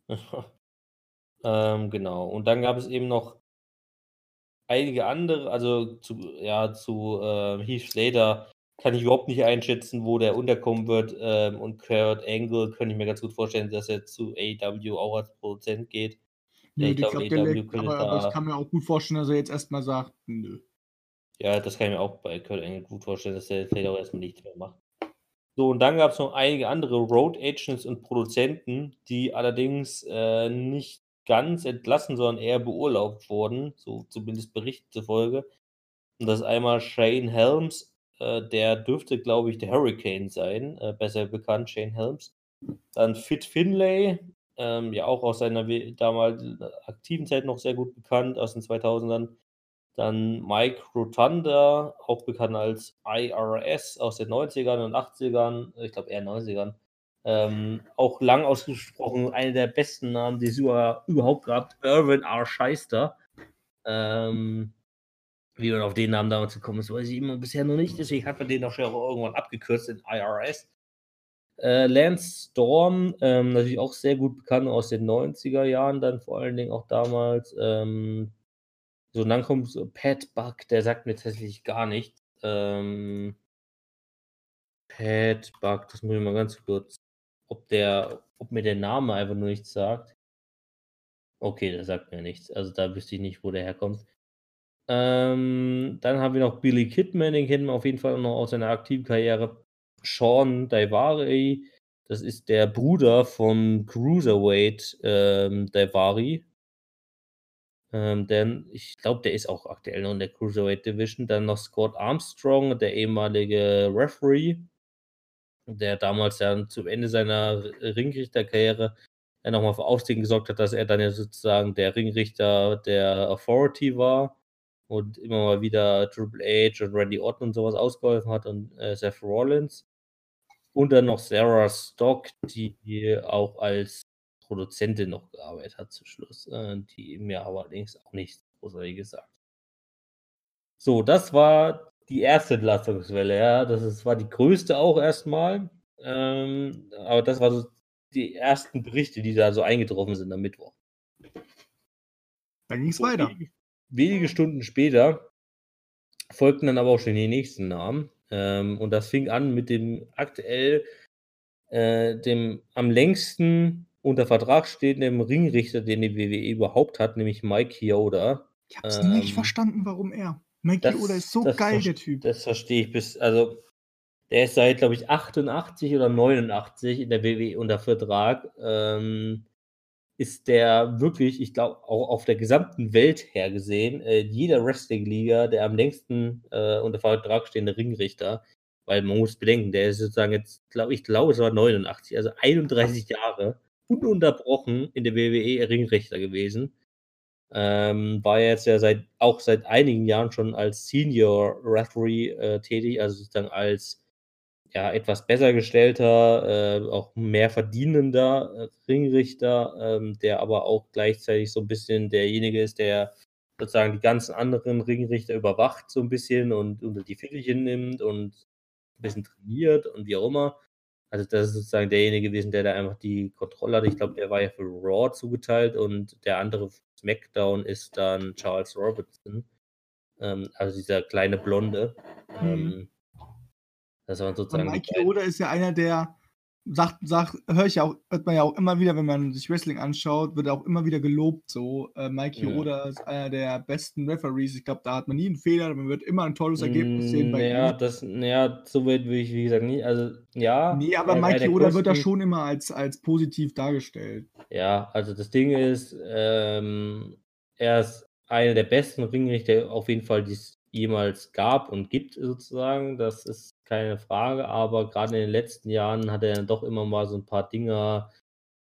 Ähm, genau. Und dann gab es eben noch einige andere, also zu ja, zu, äh, Heath Slater kann ich überhaupt nicht einschätzen, wo der unterkommen wird, ähm, und Kurt Angle könnte ich mir ganz gut vorstellen, dass er zu AEW auch als Produzent geht. Nö, ich glaube, der AEW könnte aber aber ich da kann mir auch gut vorstellen, dass er jetzt erst mal sagt: „Nö.“ Ja, das kann ich mir auch bei Kurt Angle gut vorstellen, dass der vielleicht auch erst mal nichts mehr macht. So, und dann gab's noch einige andere Road Agents und Produzenten, die allerdings, äh, nicht ganz entlassen, sondern eher beurlaubt wurden, so zumindest Berichten zufolge. Und das ist einmal Shane Helms, der dürfte, glaube ich, der Hurricane sein, äh, besser bekannt, Shane Helms. Dann Fit Finlay, ähm, ja auch aus seiner damals aktiven Zeit noch sehr gut bekannt, aus den 2000ern. Dann Mike Rotunda, auch bekannt als IRS aus den 90ern und 80ern, ich glaube eher 90ern. Ähm, auch lang ausgesprochen, einer der besten Namen, die es über überhaupt gab, Irwin R. Schyster. Ähm, wie man auf den Namen damals gekommen ist, weiß ich immer bisher noch nicht, deswegen hat man den auch schon irgendwann abgekürzt in IRS. Äh, Lance Storm, ähm, natürlich auch sehr gut bekannt aus den 90er Jahren dann vor allen Dingen auch damals. Ähm, so, und dann kommt so Pat Buck, der sagt mir tatsächlich gar nichts. Ähm Pat Buck, das muss ich mal ganz kurz ob der ob mir der Name einfach nur nichts sagt. Okay, der sagt mir nichts. Also, da wüsste ich nicht, wo der herkommt. Ähm, dann haben wir noch Billy Kidman, den kennen wir auf jeden Fall noch aus seiner aktiven Karriere. Sean Daivari, das ist der Bruder vom Cruiserweight, ähm, Daivari. Ähm, denn ich glaube, der ist auch aktuell noch in der Cruiserweight Division. Dann noch Scott Armstrong, der ehemalige Referee, der damals dann zum Ende seiner Ringrichterkarriere ja noch mal für Aufsehen gesorgt hat, dass er dann ja sozusagen der Ringrichter der Authority war und immer mal wieder Triple H und Randy Orton und so was ausgeholfen hat und, äh, Seth Rollins. Und dann noch Sarah Stock, die auch als Produzentin noch gearbeitet hat zum Schluss, äh, die mir aber allerdings auch nichts Großartiges sagt. So, das war die erste Entlassungswelle, ja. Das ist war die größte auch erst mal. Ähm, aber das war so die ersten Berichte, die da so eingetroffen sind am Mittwoch. Dann ging's So, weiter. Wenige Stunden später folgten dann aber auch schon die nächsten Namen. Ähm, und das fing an mit dem aktuell, äh, dem am längsten unter Vertrag stehenden Ringrichter, den die WWE überhaupt hat, nämlich Mike Chioda. Ich habe es nicht Ähm verstanden, warum er. Mike das Chioda ist so geil, der Typ. das verstehe ich bis also, der ist seit, glaube ich, 88 oder 89 in der WWE unter Vertrag. Ähm, ist der wirklich, ich glaube, auch auf der gesamten Welt her gesehen, äh, jeder Wrestling-Liga der am längsten, äh, unter Vertrag stehende Ringrichter. Weil man muss bedenken, der ist sozusagen jetzt, glaube ich glaube, es war 89, also 31 Jahre ununterbrochen in der WWE Ringrichter gewesen. Ähm, war jetzt ja seit auch seit einigen Jahren schon als Senior Referee, äh, tätig, also sozusagen als, ja, etwas besser gestellter, äh, auch mehr verdienender, äh, Ringrichter, ähm, der aber auch gleichzeitig so 'n bisschen derjenige ist, der sozusagen die ganzen anderen Ringrichter überwacht so 'n bisschen und unter die Fittiche nimmt und 'n bisschen trainiert und wie auch immer. Also, das ist sozusagen derjenige gewesen, der da einfach die Kontrolle hatte. Ich glaube, der war ja für Raw zugeteilt und der andere SmackDown ist dann Charles Robertson. Ähm, also dieser kleine Blonde. Mhm. Ähm, das waren sozusagen beiden. Oda ist ja einer, der sagt, sagt höre ich ja auch, hört man ja auch immer wieder, wenn man sich Wrestling anschaut, wird auch immer wieder gelobt. So, äh, Mikey Ja. Oda ist einer der besten Referees. Ich glaube, da hat man nie einen Fehler, man wird immer ein tolles Ergebnis sehen bei Naja, ihm. das, naja, so weit will ich, wie gesagt, nicht. Also, ja. Nee, aber er war Mikey der Oda wird da schon immer als, als positiv dargestellt. Ja, also das Ding ist, ähm, er ist einer der besten Ringrichter auf jeden Fall, die es jemals gab und gibt, sozusagen. Das ist keine Frage, aber gerade in den letzten Jahren hat er dann doch immer mal so ein paar Dinger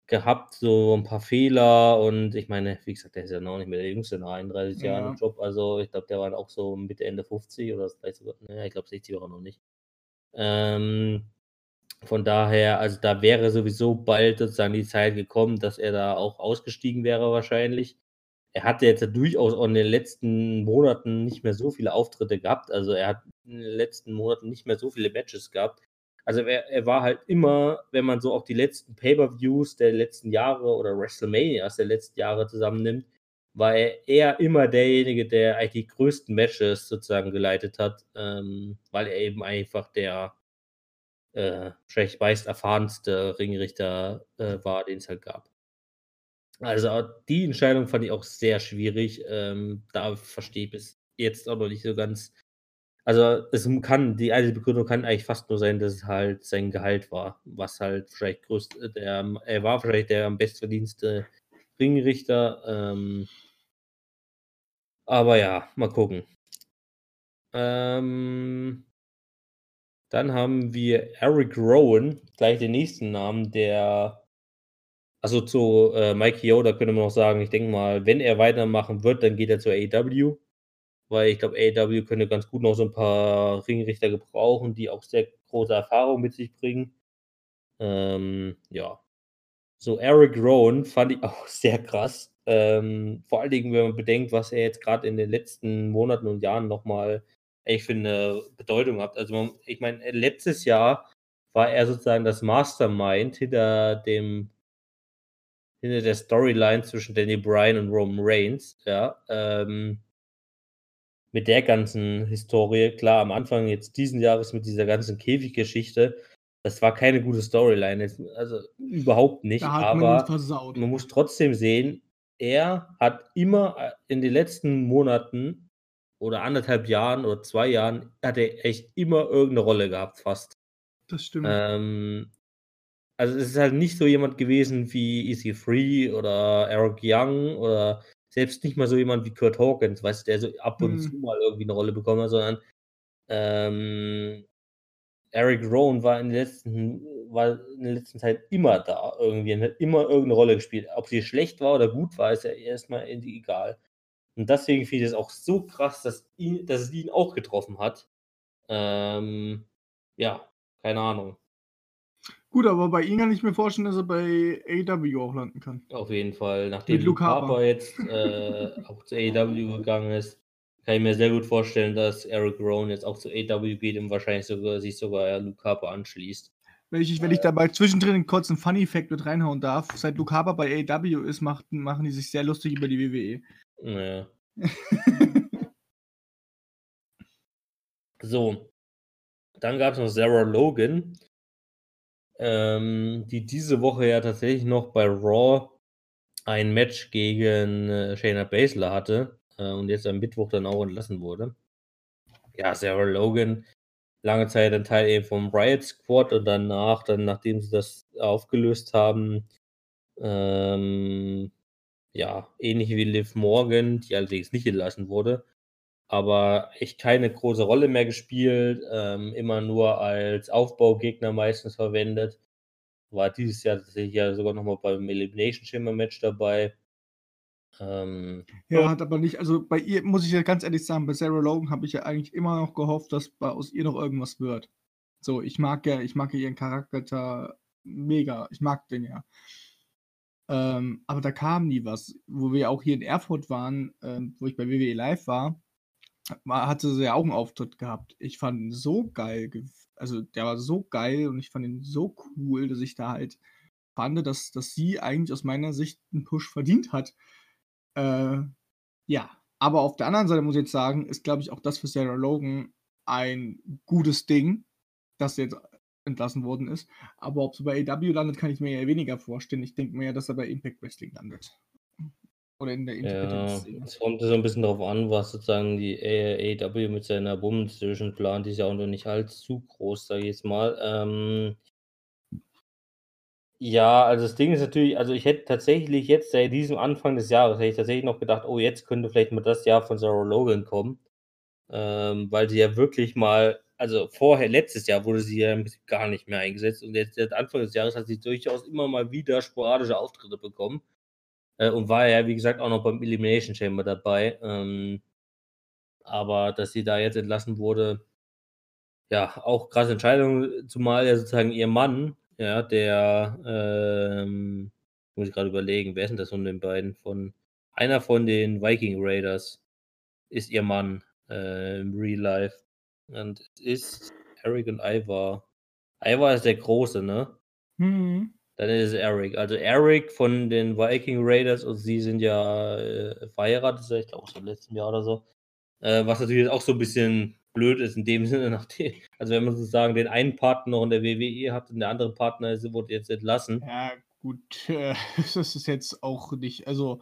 gehabt, so ein paar Fehler und ich meine, wie gesagt, der ist ja noch nicht mehr der Jüngste nach 31 Jahren im Ja. Job, also ich glaube, der war auch so Mitte, Ende 50 oder vielleicht sogar, ne, ich glaube 60 war er noch nicht. Ähm, von daher, also da wäre sowieso bald sozusagen die Zeit gekommen, dass er da auch ausgestiegen wäre wahrscheinlich. Er hatte jetzt ja durchaus auch in den letzten Monaten nicht mehr so viele Auftritte gehabt. Also er hat in den letzten Monaten nicht mehr so viele Matches gehabt. Also er, er war halt immer, wenn man so auch die letzten Pay-per-Views der letzten Jahre oder WrestleManias der letzten Jahre zusammennimmt, war er eher immer derjenige, der eigentlich die größten Matches sozusagen geleitet hat, ähm, weil er eben einfach der äh, wahrscheinlich meist erfahrenste Ringrichter äh, war, den es halt gab. Also die Entscheidung fand ich auch sehr schwierig. Ähm, da verstehe ich bis jetzt auch noch nicht so ganz. Also es kann, die einzige Begründung kann eigentlich fast nur sein, dass es halt sein Gehalt war, was halt vielleicht größt, der, er war wahrscheinlich der am bestverdienste Ringrichter. Ähm, aber ja, mal gucken. Ähm, dann haben wir Eric Rowan, gleich den nächsten Namen, der, also zu äh, Mikey Yoda könnte man noch sagen, ich denke mal, wenn er weitermachen wird, dann geht er zur AEW, weil ich glaube, AEW könnte ganz gut noch so ein paar Ringrichter gebrauchen, die auch sehr große Erfahrung mit sich bringen. Ähm, ja. So, Eric Rowan fand ich auch sehr krass. Ähm, vor allen Dingen, wenn man bedenkt, was er jetzt gerade in den letzten Monaten und Jahren nochmal für eine Bedeutung hat. Also, man, ich meine, letztes Jahr war er sozusagen das Mastermind hinter dem hinter der Storyline zwischen Danny Bryan und Roman Reigns, ja, ähm, mit der ganzen Historie, klar, am Anfang jetzt diesen Jahres mit dieser ganzen Käfiggeschichte, das war keine gute Storyline, also überhaupt nicht, Da hat man ihn aber versaut. man muss trotzdem sehen, er hat immer äh, in den letzten Monaten oder anderthalb Jahren oder zwei Jahren, hat er echt immer irgendeine Rolle gehabt, fast. Das stimmt. Ähm, also es ist halt nicht so jemand gewesen wie EC3 oder Eric Young oder selbst nicht mal so jemand wie Kurt Hawkins, weißt du, der so ab und Hm. zu mal irgendwie eine Rolle bekommen hat, sondern ähm, Eric Rowan war in der letzten, war in der letzten Zeit immer da irgendwie und hat immer irgendeine Rolle gespielt. Ob sie schlecht war oder gut war, ist ja erstmal egal. Und deswegen finde ich es auch so krass, dass, ihn, dass es ihn auch getroffen hat. Ähm, ja, keine Ahnung. Gut, aber bei ihm kann ich mir vorstellen, dass er bei AEW auch landen kann. Auf jeden Fall. Nachdem Mit Luke Harper. Harper jetzt äh, auch zu AEW gegangen ist, kann ich mir sehr gut vorstellen, dass Eric Rowan jetzt auch zu AEW geht und wahrscheinlich sogar sich sogar Luke Harper anschließt. Wenn ich, wenn ich dabei zwischendrin kurz einen Funny Fact mit reinhauen darf, seit Luke Harper bei AEW ist, macht, machen die sich sehr lustig über die WWE. Naja. So. Dann gab es noch Sarah Logan, ähm, die diese Woche ja tatsächlich noch bei Raw ein Match gegen äh, Shayna Baszler hatte äh, und jetzt am Mittwoch dann auch entlassen wurde. Ja, Sarah Logan, lange Zeit ein Teil eben vom Riot Squad und danach, dann nachdem sie das aufgelöst haben, ähm, ja, ähnlich wie Liv Morgan, die allerdings nicht entlassen wurde, aber echt keine große Rolle mehr gespielt, ähm, immer nur als Aufbaugegner meistens verwendet. War dieses Jahr tatsächlich ja sogar nochmal beim Elimination Chamber Match dabei. Ähm, Ja, hat aber nicht, also bei ihr muss ich ja ganz ehrlich sagen, bei Sarah Logan habe ich ja eigentlich immer noch gehofft, dass bei, aus ihr noch irgendwas wird. So, ich mag ja, ich mag ja ihren Charakter mega, ich mag den ja. Ähm, aber da kam nie was. Wo wir auch hier in Erfurt waren, ähm, wo ich bei WWE Live war, war, hatte sie ja auch einen Auftritt gehabt. Ich fand ihn so geil, ge- also der war so geil und ich fand ihn so cool, dass ich da halt fand, dass, dass sie eigentlich aus meiner Sicht einen Push verdient hat. Äh, ja, aber auf der anderen Seite muss ich jetzt sagen, ist, glaube ich, auch das für Sarah Logan ein gutes Ding, dass sie jetzt entlassen worden ist. Aber ob sie bei AW landet, kann ich mir ja weniger vorstellen. Ich denke mir ja, dass er bei Impact Wrestling landet. Oder in der Ja, es kommt so ein bisschen darauf an, was sozusagen die A AEW mit seiner Women's Division plant. Die ist ja auch noch nicht allzu groß, sage ich jetzt mal. Ähm ja, also das Ding ist natürlich also ich hätte tatsächlich jetzt seit diesem Anfang des Jahres hätte ich tatsächlich noch gedacht: „Oh, jetzt könnte vielleicht mal das Jahr von Sarah Logan kommen.“ Ähm, weil sie ja wirklich mal also vorher letztes Jahr wurde sie ja im Prinzip gar nicht mehr eingesetzt und jetzt seit Anfang des Jahres hat sie durchaus immer mal wieder sporadische Auftritte bekommen. Äh, und war ja, wie gesagt, auch noch beim Elimination Chamber dabei. Ähm aber dass sie da jetzt entlassen wurde ja, auch krasse Entscheidung, zumal ja sozusagen ihr Mann, ja, der, ähm muss ich grade überlegen, wer ist denn das von den beiden? Von einer von den Viking Raiders ist ihr Mann, äh, im Real Life. Und es ist Eric und Ivar. Ivar ist der Große, ne? Mhm. Dann ist Eric. Also Eric von den Viking Raiders und sie sind ja, äh, verheiratet ich glaube, seit letztem Jahr oder so. Äh, was natürlich auch so 'n bisschen blöd ist in dem Sinne, nachdem also wenn man sozusagen den einen Partner noch in der WWE hat und der andere Partner ist wurde jetzt entlassen. Ja, gut, äh, das ist jetzt auch nicht also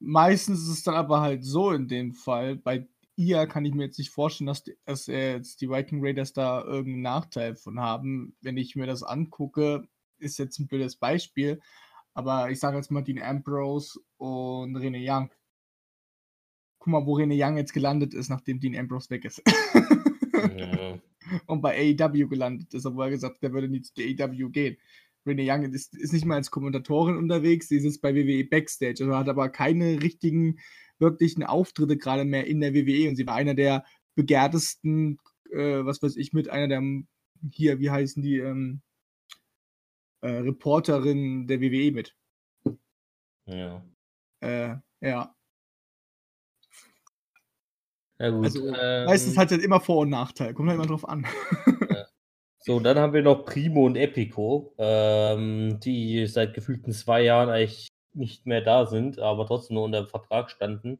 meistens ist es dann aber halt so in dem Fall, bei ihr kann ich mir jetzt nicht vorstellen, dass dass, jetzt die Viking Raiders da irgend 'n Nachteil von haben. Wenn ich mir das angucke, ist jetzt 'n blödes Beispiel, aber ich sage jetzt mal Dean Ambrose und Renee Young. Guck mal, wo Renee Young jetzt gelandet ist, nachdem Dean Ambrose weg ist. Ja. Und bei AEW gelandet ist, obwohl er gesagt hat, der würde nie zu AEW gehen. Renee Young ist ist nicht mal als Kommentatorin unterwegs, sie sitzt bei WWE Backstage, also hat aber keine richtigen, wirklichen Auftritte grade mehr in der WWE und sie war einer der begehrtesten, äh, was weiß ich, mit einer der hm, hier, wie heißen die, ähm äh, Reporterinnen der WWE mit. Ja. Äh, ja. Ja gut, Also, meistens ähm hat's halt immer Vor und Nachteil, kommt halt immer drauf an. Ja. So, dann haben wir noch Primo und Epico, ähm, die seit gefühlten 2 Jahren eigentlich nicht mehr da sind, aber trotzdem noch unter Vertrag standen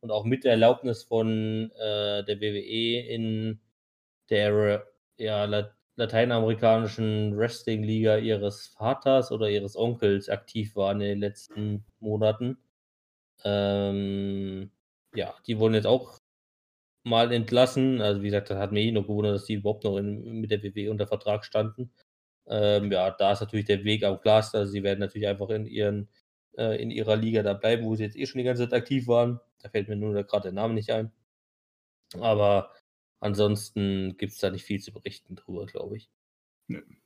und auch mit der Erlaubnis von, äh, der WWE in der, ja, lateinamerikanischen Wrestling-Liga ihres Vaters oder ihres Onkels aktiv waren in den letzten Monaten. Ähm, ja, die wurden jetzt auch mal entlassen. Also, wie gesagt, das hat mich eh noch gewundert, dass die überhaupt noch in mit der WWE unter Vertrag standen. Ähm, ja, da ist natürlich der Weg auch klar. Also, sie werden natürlich einfach in ihren äh, in ihrer Liga da bleiben, wo sie jetzt eh schon die ganze Zeit aktiv waren. Da fällt mir nur grad der Name nicht ein. Aber ansonsten gibt's da nicht viel zu berichten drüber, glaube ich.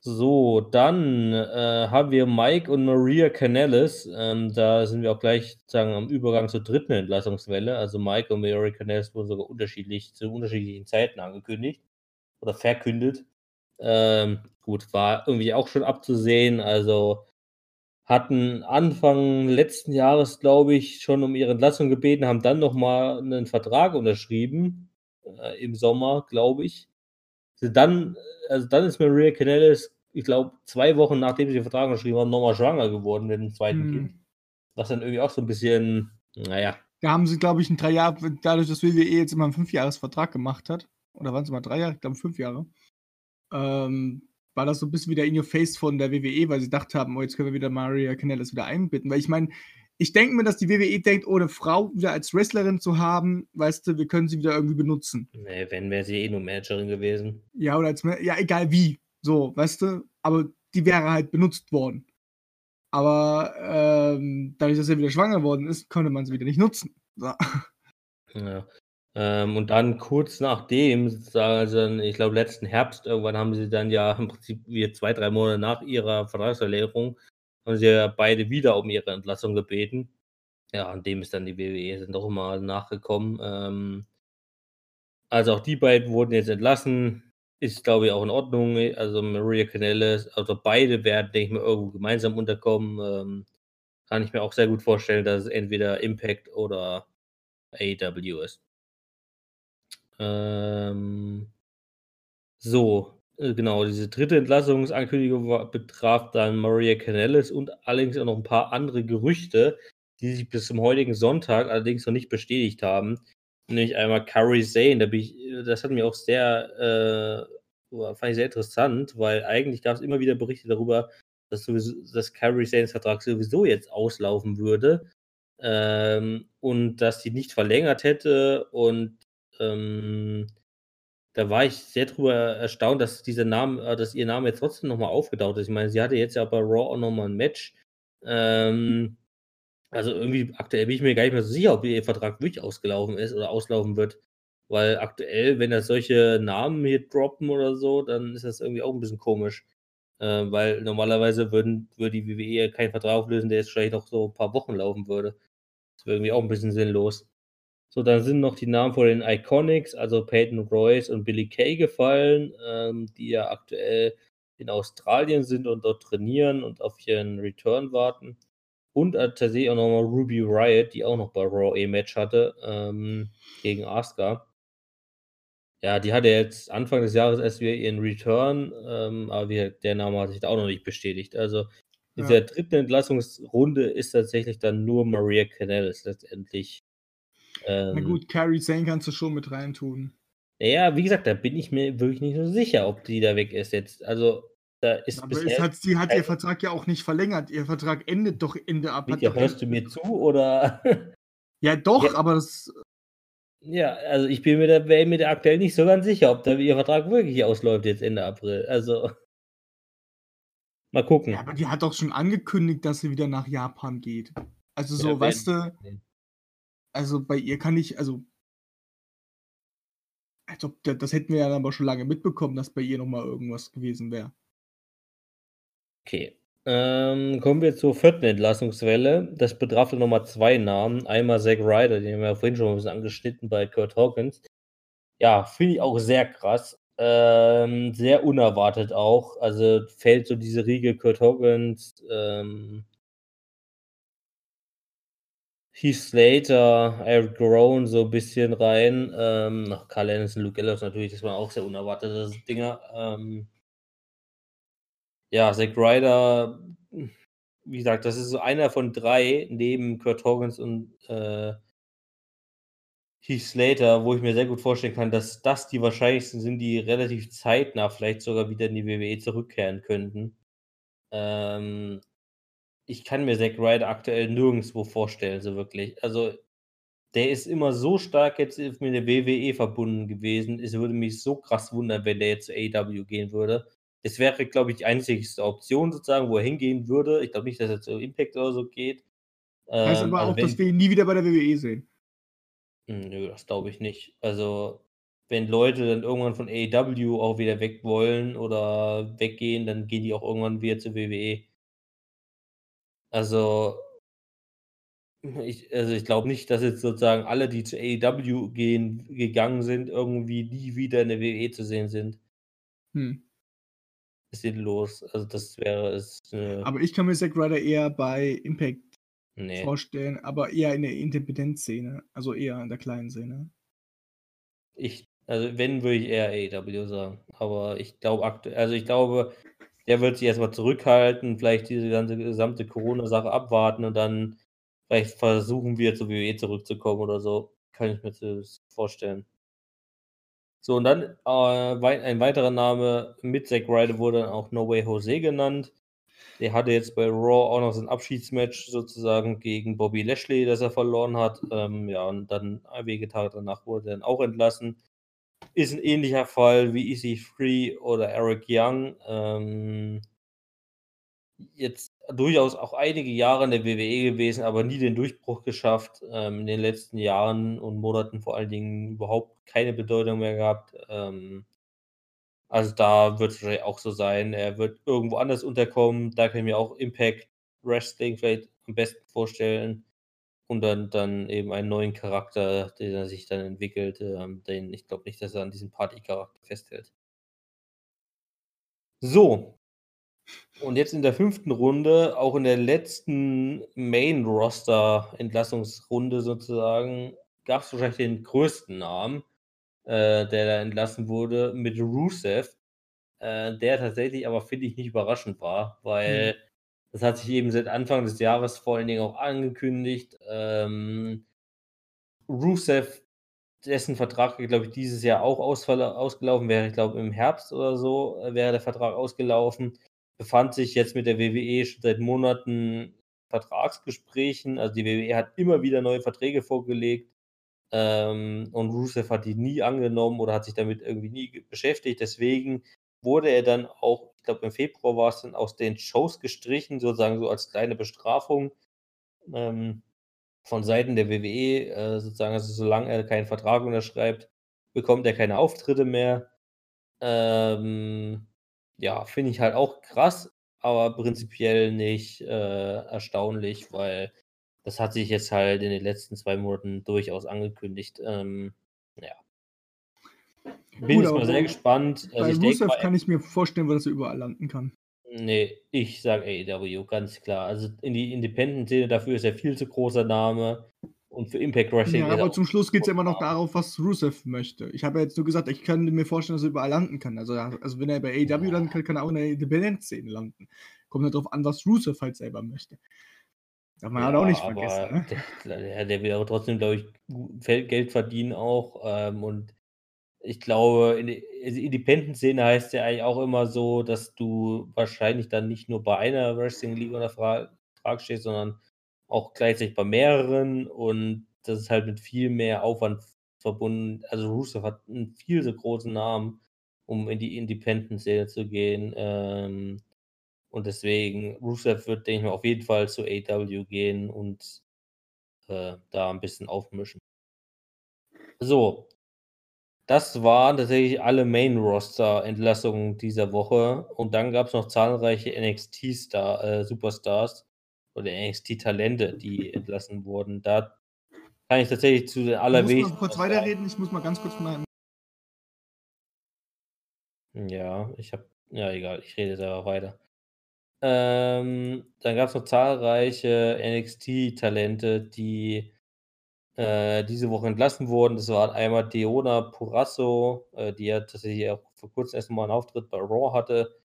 So, dann, äh, haben wir Mike und Maria Kanellis. Ähm, da sind wir auch gleich sozusagen am Übergang zur 3. Entlassungswelle. Also, Mike und Maria Kanellis wurden sogar unterschiedlich zu unterschiedlichen Zeiten angekündigt oder verkündet. Ähm, gut, war irgendwie auch schon abzusehen. Also, hatten Anfang letzten Jahres, glaube ich, schon um ihre Entlassung gebeten, haben dann noch mal 'nen Vertrag unterschrieben, äh, im Sommer, glaube ich. Sind dann also, dann ist Maria Kanellis, ich glaube, 2 Wochen nachdem sie den Vertrag unterschrieben haben, noch mal schwanger geworden mit 'nem 2. Kind. Mhm. Was dann irgendwie auch so 'n bisschen, na ja. Da haben sie, glaube ich, 'n 3 Jahr dadurch, dass WWE jetzt immer 'n 5-Jahres-Vertrag gemacht hat oder waren's immer 3 Jahre? Ich glaube 5 Jahre. Ähm, war das so 'n bisschen wieder in your face von der WWE, weil sie gedacht haben: „Oh, jetzt können wir wieder Maria Kanellis wieder einbinden.“ Weil ich meine, ich denke mir, dass die WWE denkt, oh, 'ne Frau wieder als Wrestlerin zu haben, weißt du, wir können sie wieder irgendwie benutzen. Ne, wenn, wäre sie eh nur Managerin gewesen. Ja, oder als ja, egal wie, so, weißt du? Aber die wäre halt benutzt worden. Aber, ähm, dadurch, dass sie wieder schwanger geworden ist, konnte man sie wieder nicht nutzen. So. Ja. Ähm, und dann kurz nachdem also ich glaube, letzten Herbst irgendwann haben sie dann ja im Prinzip wie 2, 3 Monate nach ihrer Vertragsverlängerung haben sie ja beide wieder um ihre Entlassung gebeten. Ja, und dem ist dann die WWE dann doch mal nachgekommen. Ähm also, auch die beiden wurden jetzt entlassen. Ist, glaube ich, auch in Ordnung. Also, Maria Kanellis also, beide werden, denke ich mal, irgendwo gemeinsam unterkommen. Ähm, kann ich mir auch sehr gut vorstellen, dass es entweder Impact oder AEW ist. Ähm so, genau, diese 3. Entlassungsankündigung war betraf dann Maria Kanellis und allerdings auch noch 'n paar andere Gerüchte. die sich bis zum heutigen Sonntag allerdings noch nicht bestätigt haben. Nämlich einmal Curry Zane, da ich, das hat mir auch sehr, äh, fand ich sehr interessant, weil eigentlich gab es immer wieder Berichte darüber, dass sowieso, dass Curry Zanes Vertrag sowieso jetzt auslaufen würde ähm, und dass sie nicht verlängert hätte und ähm, da war ich sehr drüber erstaunt, dass dieser Name, äh, dass ihr Name jetzt trotzdem nochmal aufgetaucht ist. Ich meine, sie hatte jetzt ja bei Raw auch nochmal ein Match. Ähm, also irgendwie aktuell bin ich mir gar nicht mehr so sicher, ob ihr Vertrag wirklich ausgelaufen ist oder auslaufen wird. Weil aktuell, wenn da solche Namen hier droppen oder so, dann ist das irgendwie auch ein bisschen komisch. Äh, weil normalerweise würden, würde die WWE keinen Vertrag auflösen, der jetzt vielleicht noch so ein paar Wochen laufen würde. Das wäre irgendwie auch ein bisschen sinnlos. So, dann sind noch die Namen von den Iconics, also Peyton Royce und Billy Kay gefallen, ähm, die ja aktuell in Australien sind und dort trainieren und auf ihren Return warten. Und äh, tatsächlich auch nochmal Ruby Riot, die auch noch bei Raw A-Match hatte, ähm, gegen Asuka. Ja, die hatte jetzt Anfang des Jahres erst wieder ihren Return, ähm, aber wie, der Name hat sich da auch noch nicht bestätigt. Also in Ja. dieser dritten Entlassungsrunde ist tatsächlich dann nur Maria Canellis letztendlich. Na Ähm, gut, Carrie Zane kannst du schon mit reintun. ja, wie gesagt, da bin ich mir wirklich nicht so sicher, ob die da weg ist jetzt. Also da ist Aber bisher. hat, sie hat ihr Vertrag ja auch nicht verlängert. Ihr Vertrag endet doch Ende ab. Mietja, hörst du mir zu oder? Ja, doch, Ja. aber das. ja, also ich bin mir da, wär mir da aktuell nicht so ganz sicher, ob da ihr Vertrag wirklich ausläuft jetzt Ende April. Also mal gucken. Ja, aber die hat doch schon angekündigt, dass sie wieder nach Japan geht. Also so, Ja, weißt du, also bei ihr kann ich, also. Als ob, da- das hätten wir ja dann aber schon lange mitbekommen, dass bei ihr nochmal irgendwas gewesen wäre. Okay. Ähm, kommen wir zur vierten Entlassungswelle. Das betraf dann nochmal zwei Namen. Einmal Zack Ryder, den haben wir ja vorhin schon ein bisschen angeschnitten bei Kurt Hawkins. Ja, finde ich auch sehr krass. Ähm, sehr unerwartet auch. Also fällt so diese Riege Kurt Hawkins, ähm, Heath Slater, Eric Rowan so ein bisschen rein. Ähm, noch Carl Anderson, Luke Gallows natürlich, das waren auch sehr unerwartete Dinger. Ähm, ja, Zack Ryder, wie gesagt, das ist so einer von drei neben Kurt Hawkins und äh, Heath Slater, wo ich mir sehr gut vorstellen kann, dass das die wahrscheinlichsten sind, die relativ zeitnah vielleicht sogar wieder in die WWE zurückkehren könnten. Ähm, ich kann mir Zack Ryder aktuell nirgendwo vorstellen, so wirklich. Also, der ist immer so stark jetzt mit der WWE verbunden gewesen. Es würde mich so krass wundern, wenn der jetzt zu AEW gehen würde. Es wäre, glaube ich, die einzigste Option sozusagen, wo er hingehen würde. Ich glaube nicht, dass er zu Impact oder so geht. Heißt Ähm, aber also auch, wenn- dass wir ihn nie wieder bei der WWE sehen. Hm, Nö, das glaube ich nicht. Also, wenn Leute dann irgendwann von AEW auch wieder weg wollen oder weggehen, dann gehen die auch irgendwann wieder zur WWE. Also, ich, also ich glaube nicht, dass jetzt sozusagen alle, die zu AEW gehen, gegangen sind, irgendwie nie wieder in der WWE zu sehen sind. Hm. Ist sinnlos. Also das wäre es. Äh, Aber ich kann mir Zack Ryder eher bei Impact nee. vorstellen, aber eher in der Independent-Szene. Also eher in der kleinen Szene. Ich, also wenn, würde ich eher AEW sagen. Aber ich glaube aktuell, also ich glaube, der wird sich erstmal zurückhalten, vielleicht diese ganze gesamte Corona-Sache abwarten und dann vielleicht versuchen wir zur WWE zurückzukommen oder so. Kann ich mir das vorstellen. So, und dann äh, ein weiterer Name mit Zack Ryder wurde dann auch No Way Jose genannt. Der hatte jetzt bei Raw auch noch sein Abschiedsmatch sozusagen gegen Bobby Lashley, das er verloren hat. Ähm, ja, und dann wenige Tage danach wurde er dann auch entlassen. Ist ein ähnlicher Fall wie EC3 oder Eric Young. Ähm, jetzt durchaus auch einige Jahre in der WWE gewesen, aber nie den Durchbruch geschafft. Ähm, in den letzten Jahren und Monaten vor allen Dingen überhaupt keine Bedeutung mehr gehabt. Ähm, also da wird es wahrscheinlich auch so sein. Er wird irgendwo anders unterkommen. Da kann ich mir auch Impact Wrestling vielleicht am besten vorstellen. Und dann, dann eben einen neuen Charakter, der sich dann entwickelt. Ähm, den ich glaube nicht, dass er an diesem Party-Charakter festhält. So. Und jetzt in der fünften Runde, auch in der letzten Main-Roster-Entlassungsrunde sozusagen, gab es wahrscheinlich den größten Namen, äh, der da entlassen wurde, mit Rusev, äh, der tatsächlich aber, finde ich, nicht überraschend war, weil Das hat sich eben seit Anfang des Jahres vor allen Dingen auch angekündigt. Ähm, Rusev, dessen Vertrag, glaube ich, dieses Jahr auch ausgelaufen wäre. Ich glaube, im Herbst oder so äh, wäre der Vertrag ausgelaufen. Befand sich jetzt mit der WWE schon seit Monaten Vertragsgesprächen. Also die WWE hat immer wieder neue Verträge vorgelegt. Ähm, und Rusev hat die nie angenommen oder hat sich damit irgendwie nie beschäftigt. Deswegen wurde er dann auch, ich glaube im Februar war es dann aus den Shows gestrichen, sozusagen so als kleine Bestrafung ähm, von Seiten der WWE, äh, sozusagen, also solange er keinen Vertrag unterschreibt, bekommt er keine Auftritte mehr. Ähm, ja, finde ich halt auch krass, aber prinzipiell nicht äh, erstaunlich, weil das hat sich jetzt halt in den letzten zwei Monaten durchaus angekündigt. Ähm. Bin jetzt mal sehr gespannt. Bei Also ich denke Rusev mal, kann ich mir vorstellen, dass er überall landen kann. nee, ich sage AEW, ganz klar. Also in die Independent-Szene, dafür ist er viel zu großer Name. Und für Impact Wrestling Ja, er aber zum Schluss geht es ja immer noch darauf, was Rusev möchte. Ich habe ja jetzt nur gesagt, ich kann mir vorstellen, dass er überall landen kann. Also, ja, also wenn er bei AEW landen kann, kann er auch in der Independent-Szene landen. Kommt halt darauf an, was Rusev halt selber möchte. Darf man halt auch nicht vergessen. Ne? Der, der, der will aber trotzdem, glaube ich, Geld verdienen auch. Ähm, und ich glaube, also Independent-Szene heißt ja eigentlich auch immer so, dass du wahrscheinlich dann nicht nur bei einer Wrestling-Liga unter Fra- Vertrag stehst, sondern auch gleichzeitig bei mehreren. Und das ist halt mit viel mehr Aufwand verbunden. Also Rusev hat einen viel zu großen Namen, um in die Independent-Szene zu gehen. Ähm, und deswegen, Rusev wird, denke ich mal, auf jeden Fall zu AW gehen und äh, da ein bisschen aufmischen. So, das waren tatsächlich alle Main-Roster-Entlassungen dieser Woche. Und dann gab es noch zahlreiche NXT-Star, äh, Superstars oder NXT-Talente, die entlassen wurden. Da kann ich tatsächlich zu den Ich muss allerwenigsten. mal kurz weiterreden. Ich muss mal ganz kurz mal. Ja, ich habe. Ja, egal, ich rede selber weiter. Ähm, dann gab es noch zahlreiche NXT-Talente, die äh, diese Woche entlassen wurden. Das war einmal Deona Purrazzo, äh, die ja tatsächlich auch vor kurzem erst mal einen Auftritt bei Raw hatte.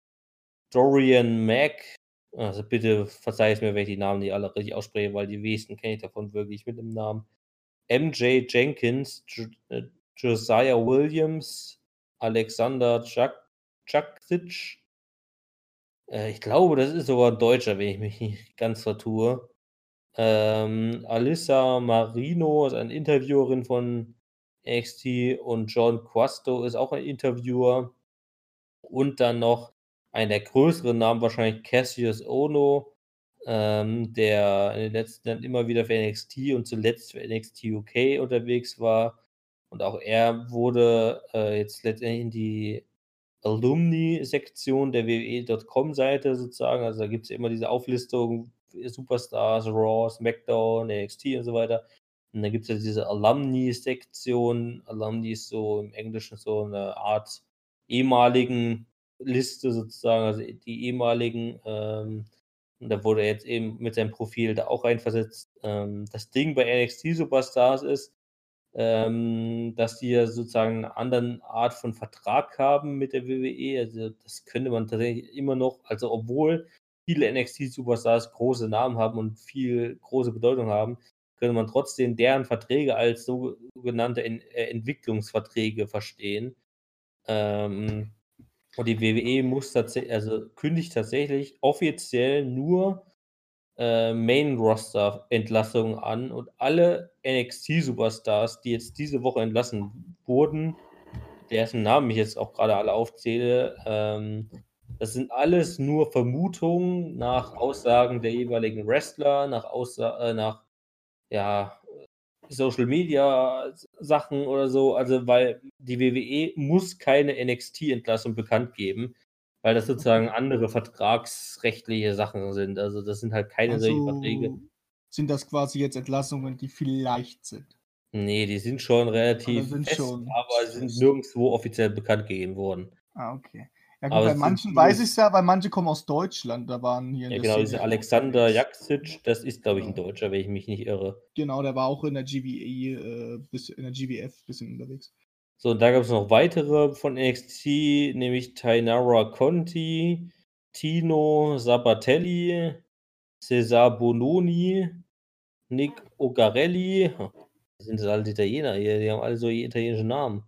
Dorian Mack, also bitte verzeih es mir, wenn ich die Namen nicht alle richtig ausspreche, weil die wenigsten kenne ich davon wirklich mit dem Namen. MJ Jenkins, Jo- äh, Josiah Williams, Alexander Chaksic. Äh, ich glaube, das ist sogar ein Deutscher, wenn ich mich nicht ganz vertue. Ähm, Alyssa Marino ist eine Interviewerin von NXT und John Quasto ist auch ein Interviewer. Und dann noch einer der größeren Namen, wahrscheinlich Cassius Ono, ähm, der in den letzten Jahren immer wieder für NXT und zuletzt für NXT UK unterwegs war. Und auch er wurde äh, jetzt letztendlich in die Alumni-Sektion der WWE.com-Seite sozusagen. Also da gibt es ja immer diese Auflistung, Superstars, Raw, SmackDown, NXT und so weiter. Und dann gibt es ja diese Alumni-Sektion. Alumni ist so im Englischen so eine Art ehemaligen Liste sozusagen, also die ehemaligen. Ähm, und da wurde er jetzt eben mit seinem Profil da auch reinversetzt. Ähm, das Ding bei NXT Superstars ist, ähm, dass die ja sozusagen eine andere Art von Vertrag haben mit der WWE. Also das könnte man tatsächlich immer noch, also obwohl viele NXT-Superstars große Namen haben und viel große Bedeutung haben, könnte man trotzdem deren Verträge als so- sogenannte En äh, Entwicklungsverträge verstehen. Ähm, und die WWE muss tatsächlich, also kündigt tatsächlich offiziell nur äh, Main-Roster-Entlassungen an und alle NXT-Superstars, die jetzt diese Woche entlassen wurden, deren Namen ich jetzt auch gerade alle aufzähle, ähm, das sind alles nur Vermutungen nach Aussagen der jeweiligen Wrestler, nach, Aussa äh, nach ja, Social Media Sachen oder so, also weil die WWE muss keine NXT-Entlassung bekannt geben, weil das sozusagen andere vertragsrechtliche Sachen sind. Also das sind halt keine solchen Verträge. Also sind das quasi jetzt Entlassungen, die vielleicht sind. Nee, die sind schon relativ sind fest, schon aber sind nirgendwo offiziell bekannt gegeben worden. Ah, okay. Ja gut, bei manchen weiß ich es ja, weil manche kommen aus Deutschland, da waren hier Ja, genau, dieser Alexander. Jaksic, das ist, glaube ich, ein Genau. Deutscher, wenn ich mich nicht irre. Genau, der war auch in der GWE, äh, bis, in der GWF ein bisschen unterwegs. So, und da gab es noch weitere von NXT, nämlich Tainara Conti, Tino Sabatelli, Cesar Bononi, Nick Ogarelli. Das sind das alle Italiener hier, die haben alle so italienische Namen.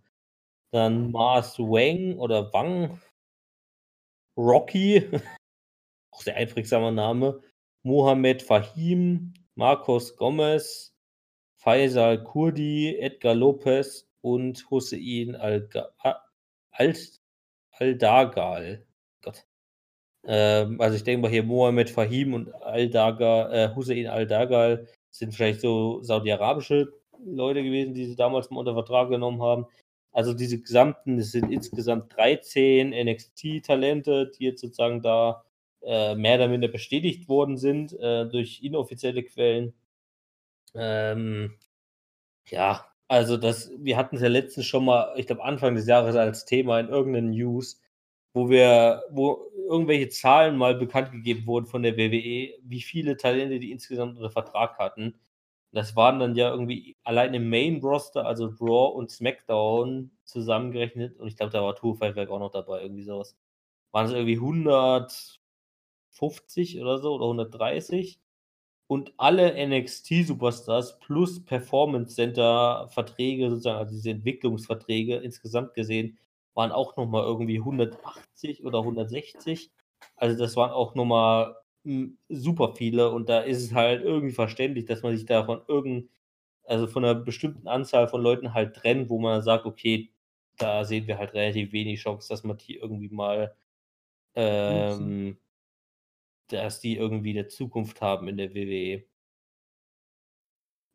Dann Mars Wang oder Wang. Rocky, auch sehr einprägsamer Name. Mohamed Fahim, Marcos Gomez, Faisal Kurdi, Edgar Lopez und Hussein Al-Dagal. Gott. Ähm, also ich denke mal hier Mohamed Fahim und Al-Dagal, äh, Hussein Al-Dagal sind vielleicht so saudi-arabische Leute gewesen, die sie damals mal unter Vertrag genommen haben. Also diese gesamten, es sind insgesamt 13 NXT-Talente, die jetzt sozusagen da äh, mehr oder minder bestätigt worden sind äh, durch inoffizielle Quellen. Ähm, ja, also das, wir hatten es ja letztens schon mal, ich glaube Anfang des Jahres als Thema in irgendeinen News, wo wir, wo irgendwelche Zahlen mal bekannt gegeben wurden von der WWE, wie viele Talente die insgesamt unter Vertrag hatten. Das waren dann ja irgendwie allein im Main Roster, also Raw und SmackDown zusammengerechnet. Und ich glaube, da war Tour Five auch noch dabei, irgendwie sowas. Waren es irgendwie 150 oder so oder 130? Und alle NXT-Superstars plus Performance Center-Verträge, sozusagen, also diese Entwicklungsverträge insgesamt gesehen, waren auch nochmal irgendwie 180 oder 160. Also das waren auch nochmal hm, super viele und da ist es halt irgendwie verständlich, dass man sich da von irgend, also von einer bestimmten Anzahl von Leuten halt trennt, wo man sagt, okay, da sehen wir halt relativ wenig Chance, dass man die irgendwie mal, ähm, dass die irgendwie eine Zukunft haben in der WWE.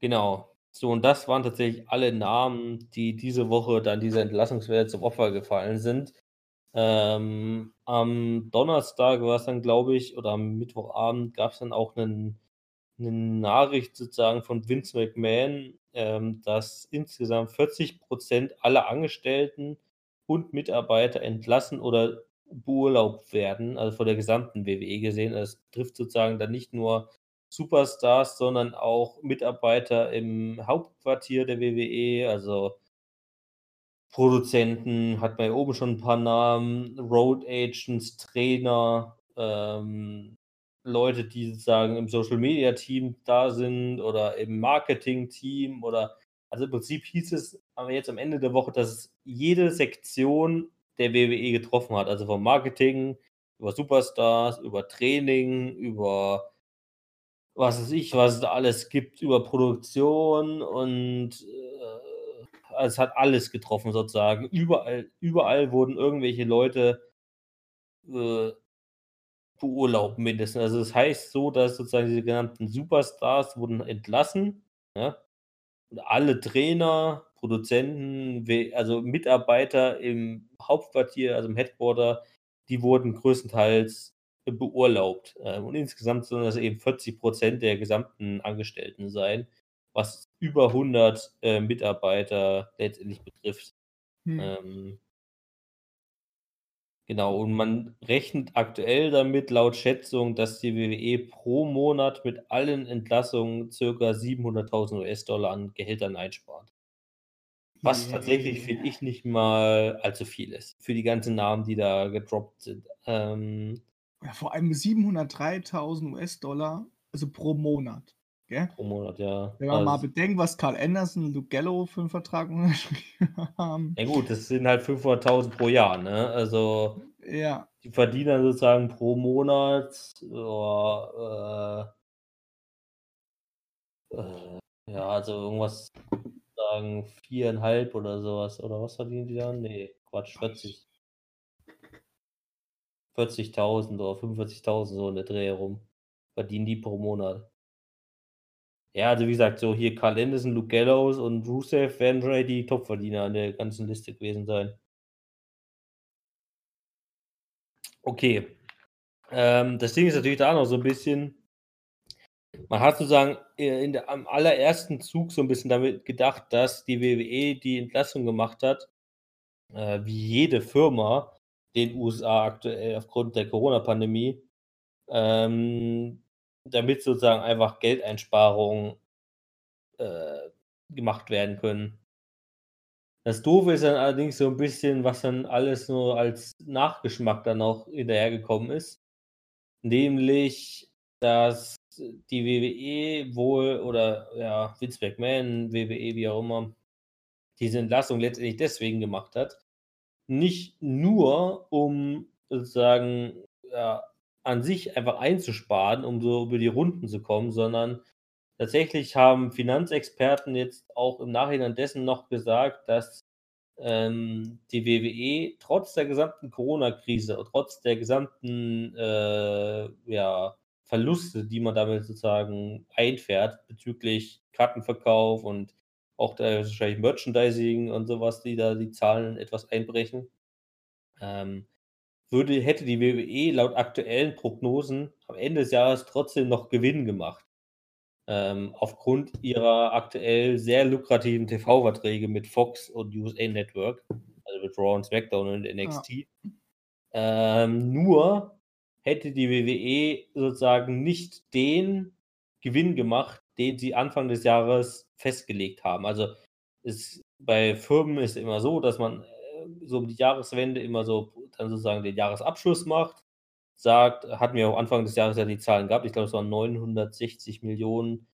Genau. So, und das waren tatsächlich alle Namen, die diese Woche dann dieser Entlassungswelle zum Opfer gefallen sind. Ähm, am Donnerstag war es dann, glaube ich, oder am Mittwochabend gab es dann auch einen, eine Nachricht sozusagen von Vince McMahon, ähm, dass insgesamt 40 Prozent aller Angestellten und Mitarbeiter entlassen oder beurlaubt werden, also von der gesamten WWE gesehen. Das trifft sozusagen dann nicht nur Superstars, sondern auch Mitarbeiter im Hauptquartier der WWE, also Produzenten, hat man ja oben schon ein paar Namen, Road Agents, Trainer, ähm, Leute, die sozusagen im Social Media Team da sind oder im Marketing Team oder also im Prinzip hieß es aber jetzt am Ende der Woche, dass jede Sektion der WWE getroffen hat, also vom Marketing über Superstars, über Training, über was weiß ich, was es da alles gibt, über Produktion und äh, es hat alles getroffen sozusagen. Überall, überall wurden irgendwelche Leute äh, beurlaubt mindestens. Also das heißt so, dass sozusagen diese genannten Superstars wurden entlassen. Ja? Und alle Trainer, Produzenten, also Mitarbeiter im Hauptquartier, also im Headquarter, die wurden größtenteils beurlaubt. Ähm, und insgesamt sollen das eben 40 Prozent der gesamten Angestellten sein, was über 100 äh, Mitarbeiter letztendlich betrifft. Hm. Ähm, genau, und man rechnet aktuell damit laut Schätzung, dass die WWE pro Monat mit allen Entlassungen ca. 700.000 US-Dollar an Gehältern einspart. Was tatsächlich, finde ich, nicht mal allzu viel ist. Für die ganzen Namen, die da gedroppt sind. Ähm, ja, vor allem 703.000 US-Dollar, also pro Monat. Gell? Pro Monat, ja. Wenn man also, mal bedenkt, was Carl Anderson und Luke Gallo für einen Vertrag unterschrieben haben. Ja gut, das sind halt 500.000 pro Jahr, ne? Also ja. die verdienen sozusagen pro Monat oh, äh, äh, ja, also irgendwas sagen viereinhalb oder sowas. Oder was verdienen die dann? Nee, Quatsch, 40. 40.000 oder 45.000 so in der Dreh herum. Verdienen die pro Monat. Ja, also wie gesagt, so hier Carl Anderson, Luke Gallows und Rusev werden schon die Topverdiener an der ganzen Liste gewesen sein. Okay. Ähm, das Ding ist natürlich da noch so ein bisschen. Man hat sozusagen äh, in der, am allerersten Zug so ein bisschen damit gedacht, dass die WWE die Entlassung gemacht hat, äh, wie jede Firma, den USA aktuell aufgrund der Corona-Pandemie, ähm, damit sozusagen einfach Geldeinsparungen äh, gemacht werden können. Das Doofe ist dann allerdings so ein bisschen, was dann alles nur als Nachgeschmack dann auch hinterhergekommen ist. Nämlich dass die WWE wohl oder ja, Vince McMahon, WWE, wie auch immer, diese Entlassung letztendlich deswegen gemacht hat. Nicht nur, um sozusagen ja, an sich einfach einzusparen, um so über die Runden zu kommen, sondern tatsächlich haben Finanzexperten jetzt auch im Nachhinein dessen noch gesagt, dass ähm, die WWE trotz der gesamten Corona-Krise, trotz der gesamten äh, ja, Verluste, die man damit sozusagen einfährt, bezüglich Kartenverkauf und auch da wahrscheinlich Merchandising und sowas, die da die Zahlen etwas einbrechen, ähm, würde, hätte die WWE laut aktuellen Prognosen am Ende des Jahres trotzdem noch Gewinn gemacht. Ähm, aufgrund ihrer aktuell sehr lukrativen TV-Verträge mit Fox und USA Network, also mit Raw und SmackDown und NXT. Ja. Ähm, nur hätte die WWE sozusagen nicht den Gewinn gemacht, den sie Anfang des Jahres festgelegt haben. Also ist, bei Firmen ist es immer so, dass man äh, so um die Jahreswende immer so dann sozusagen den Jahresabschluss macht, sagt, hatten wir auch Anfang des Jahres ja die Zahlen gehabt, ich glaube, es waren 960 Millionen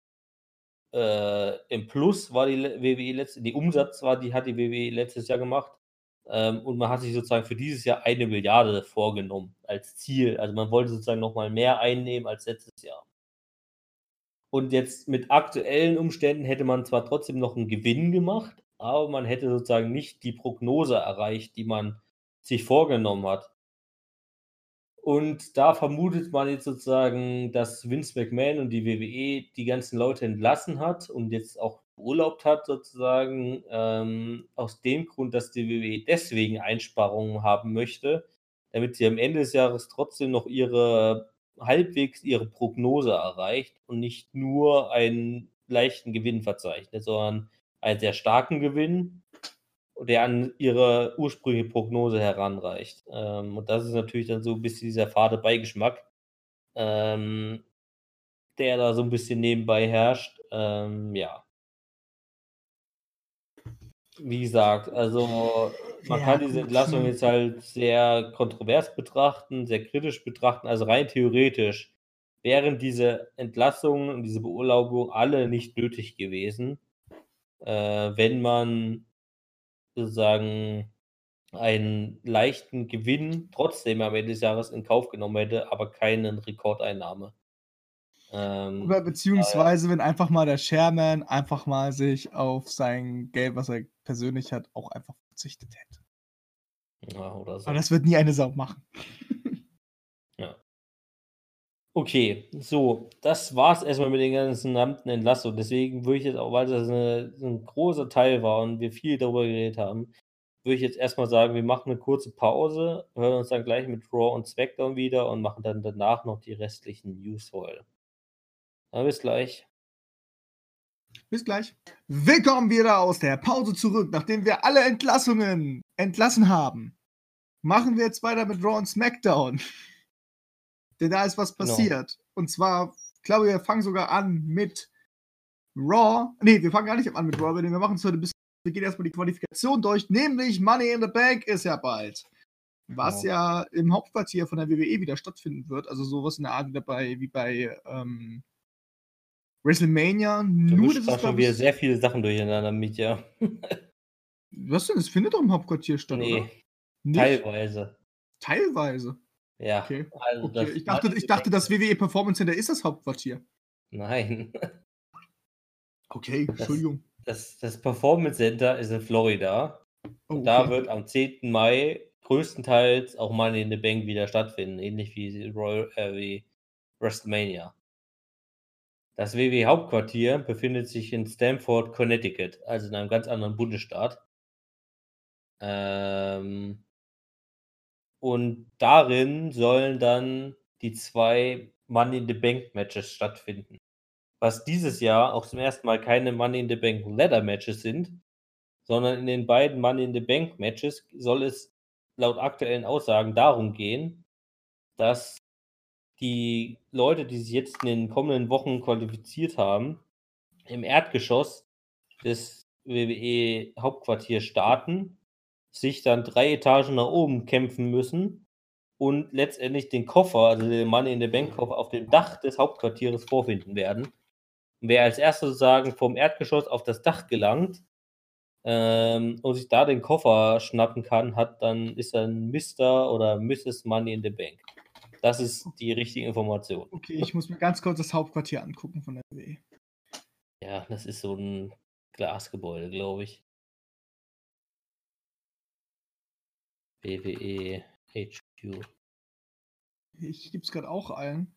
äh, im Plus war die WWE letzte, die Umsatz war, die hat die WWE letztes Jahr gemacht. Ähm, und man hat sich sozusagen für dieses Jahr eine Milliarde vorgenommen als Ziel. Also man wollte sozusagen nochmal mehr einnehmen als letztes Jahr. Und jetzt mit aktuellen Umständen hätte man zwar trotzdem noch einen Gewinn gemacht, aber man hätte sozusagen nicht die Prognose erreicht, die man sich vorgenommen hat. Und da vermutet man jetzt sozusagen, dass Vince McMahon und die WWE die ganzen Leute entlassen hat und jetzt auch beurlaubt hat, sozusagen, ähm, aus dem Grund, dass die WWE deswegen Einsparungen haben möchte, damit sie am Ende des Jahres trotzdem noch ihre halbwegs ihre Prognose erreicht und nicht nur einen leichten Gewinn verzeichnet, sondern einen sehr starken Gewinn der an ihre ursprüngliche Prognose heranreicht. Ähm, und das ist natürlich dann so ein bisschen dieser fade Beigeschmack, ähm, der da so ein bisschen nebenbei herrscht. Ähm, ja. Wie gesagt, also man ja, kann diese Entlassung jetzt halt sehr kontrovers betrachten, sehr kritisch betrachten. Also rein theoretisch wären diese Entlassungen und diese Beurlaubung alle nicht nötig gewesen, äh, wenn man sozusagen einen leichten Gewinn trotzdem am Ende des Jahres in Kauf genommen hätte, aber keinen Rekordeinnahme. Ähm, Oder beziehungsweise, äh, wenn einfach mal der Chairman einfach mal sich auf sein Geld, was er persönlich hat, auch einfach verzichtet hätte. Ja, oder so. Aber das wird nie eine Sau machen. Okay, so, das war's erstmal mit den ganzen gesamten Entlassungen. Deswegen würde ich jetzt auch, weil das eine, ein großer Teil war und wir viel darüber geredet haben, würde ich jetzt erstmal sagen, wir machen eine kurze Pause, hören uns dann gleich mit Raw und SmackDown wieder und machen dann danach noch die restlichen News heute. Dann bis gleich. Bis gleich. Willkommen wieder aus der Pause zurück, nachdem wir alle Entlassungen entlassen haben. Machen wir jetzt weiter mit Raw und SmackDown. Denn da ist was genau. passiert. Genau. Und zwar, ich glaube, wir fangen sogar an mit Raw. Nee, wir fangen gar nicht an mit Raw, denn wir machen es heute bis. Wir gehen erstmal die Qualifikation durch, nämlich Money in the Bank ist ja bald. Was genau. ja im Hauptquartier von der WWE wieder stattfinden wird. Also sowas in der Art wie bei, wie bei ähm, WrestleMania. Du Nur das ist schon wieder sehr viele Sachen durcheinander mit, ja. Was denn? Es findet doch im Hauptquartier statt, nee? Teilweise. Teilweise. Ja. Okay. Also okay. Ich, dachte, ich dachte, das WWE Performance Center ist das Hauptquartier. Nein. Okay, Entschuldigung. Das, das, das Performance Center ist in Florida. Oh, okay. Da wird am 10. Mai größtenteils auch Money in the Bank wieder stattfinden, ähnlich wie, Royal, äh, wie WrestleMania. Das WWE Hauptquartier befindet sich in Stamford, Connecticut, also in einem ganz anderen Bundesstaat. Ähm, und darin sollen dann die zwei Money in the Bank Matches stattfinden. Was dieses Jahr auch zum ersten Mal keine Money in the Bank Ladder Matches sind, sondern in den beiden Money in the Bank Matches soll es laut aktuellen Aussagen darum gehen, dass die Leute, die sich jetzt in den kommenden Wochen qualifiziert haben, im Erdgeschoss des WWE Hauptquartiers starten sich dann drei Etagen nach oben kämpfen müssen und letztendlich den Koffer, also den Money in the Bank Koffer, auf dem Dach des Hauptquartieres vorfinden werden. Und wer als erstes sozusagen vom Erdgeschoss auf das Dach gelangt ähm, und sich da den Koffer schnappen kann, hat dann ist dann Mr. oder Mrs. Money in the Bank. Das ist die richtige Information. Okay, ich muss mir ganz kurz das Hauptquartier angucken von der WWE. Ja, das ist so ein Glasgebäude, glaube ich. WWE HQ. Ich gebe es gerade auch ein.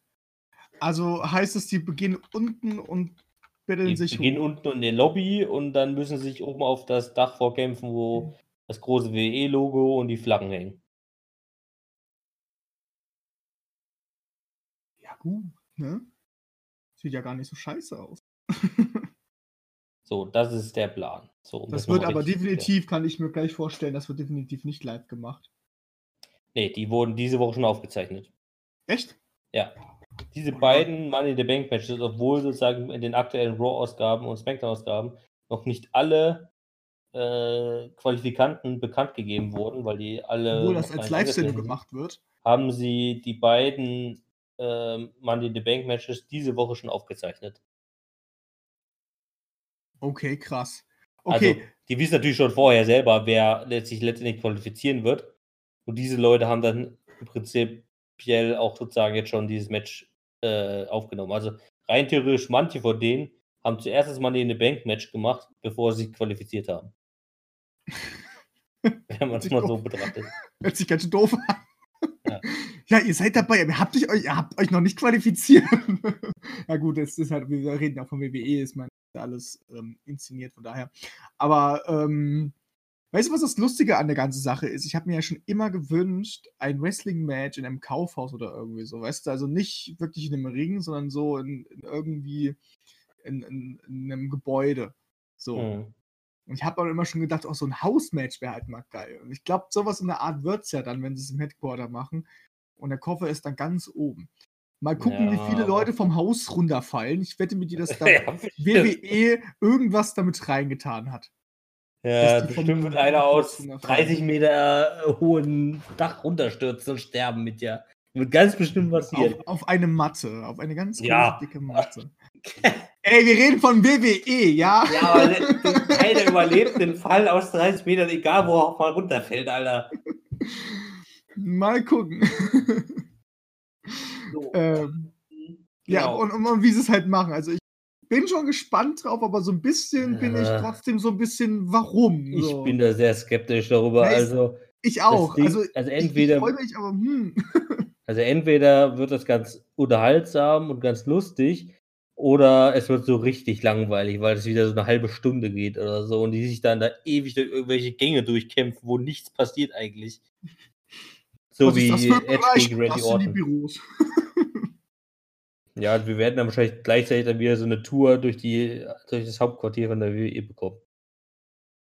Also heißt es, die beginnen unten und betteln Die sich beginnen hoch. unten in der Lobby und dann müssen sie sich oben auf das Dach vorkämpfen, wo das große WWE-Logo und die Flaggen hängen. Ja, gut, ne? Sieht ja gar nicht so scheiße aus. So, das ist der Plan. So, Das noch wird aber definitiv, kann ich mir gleich vorstellen, das wird definitiv nicht live gemacht. Nee, die wurden diese Woche schon aufgezeichnet. Echt? Ja. Diese Oh, beiden Money in the Bank Matches, obwohl sozusagen in den aktuellen Raw-Ausgaben und SmackDown-Ausgaben noch nicht alle äh, Qualifikanten bekannt gegeben wurden, weil die alle. Obwohl das als Live-Sendung gemacht wird. Haben sie die beiden ähm, Money in the Bank Matches diese Woche schon aufgezeichnet. Okay, krass. Okay, Also, die wissen natürlich schon vorher selber, wer letztlich letztendlich qualifizieren wird. Und diese Leute haben dann im Prinzipiell auch sozusagen jetzt schon dieses Match äh, aufgenommen. Also rein theoretisch, manche von denen haben zuerst das Money in the Bank Match gemacht, bevor sie sich qualifiziert haben. Wenn man es mal so betrachtet. hört sich ganz schön doof an. Ja. Ja, ihr seid dabei, aber ihr habt euch, ihr habt euch noch nicht qualifiziert. ja gut, es ist halt, wir reden ja von WWE, ist man alles ähm, inszeniert, von daher. Aber ähm, weißt du, was das Lustige an der ganzen Sache ist? Ich habe mir ja schon immer gewünscht, ein Wrestling-Match in einem Kaufhaus oder irgendwie so, weißt du, also nicht wirklich in einem Ring, sondern so in, in irgendwie in, in, in einem Gebäude. So. Mhm. Und ich habe aber immer schon gedacht, auch so ein Hausmatch wäre halt mal geil. Und ich glaube, sowas in der Art wird es ja dann, wenn sie es im Headquarter machen. Und der Koffer ist dann ganz oben. Mal gucken, wie Ja, viele aber- Leute vom Haus runterfallen. Ich wette mit dir, dass da Ja. WWE irgendwas damit reingetan hat. Ja, bestimmt wird einer aus Haus 30 Meter äh, hohen Dach runterstürzen und sterben mit dir. Wird ganz bestimmt passieren. Auf, auf eine Matte, auf eine ganz Ja. dicke Matte. Ey, wir reden von WWE, ja? Ja, aber keiner überlebt den Fall aus 30 Metern, egal wo er auch mal runterfällt, Alter. Mal gucken. So. ähm, Ja, Genau. und, und, und wie sie es halt machen. Also ich bin schon gespannt drauf, aber so ein bisschen bin ich trotzdem so ein bisschen, warum? ich so. bin da sehr skeptisch darüber. Ja, ich- Also, ich auch. Ding- also, also ich, ich entweder, freue mich, aber hm. also entweder wird das ganz unterhaltsam und ganz lustig, oder es wird so richtig langweilig, weil es wieder so eine halbe Stunde geht oder so und die sich dann da ewig durch irgendwelche Gänge durchkämpfen, wo nichts passiert eigentlich. So ist wie Edge gegen Randy Orton. Ja, wir werden dann wahrscheinlich gleichzeitig dann wieder so eine Tour durch, die, durch das Hauptquartier von der WWE bekommen.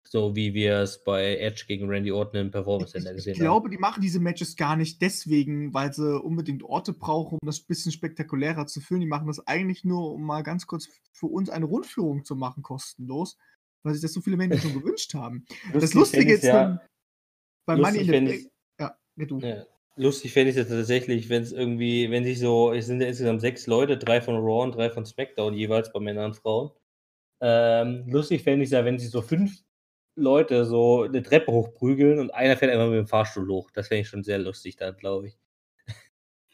So wie wir es bei Edge gegen Randy Orton im Performance Ich, Center ich gesehen glaube, die machen diese Matches gar nicht deswegen, weil sie unbedingt Orte brauchen, um das ein bisschen spektakulärer zu füllen. Die machen das eigentlich nur, um mal ganz kurz für uns eine Rundführung zu machen, kostenlos, weil sich das so viele Menschen schon gewünscht haben. haben. Das Lustige ist dann bei lustig Money in the ich's- Ja, lustig fände ich es tatsächlich, wenn es irgendwie, wenn sich so, es sind ja insgesamt sechs Leute, drei von Raw und drei von SmackDown jeweils bei Männern und Frauen. Ähm, lustig fände ich es ja, wenn sich so fünf Leute so eine Treppe hochprügeln und einer fährt einfach mit dem Fahrstuhl hoch. Das fände ich schon sehr lustig da, glaube ich.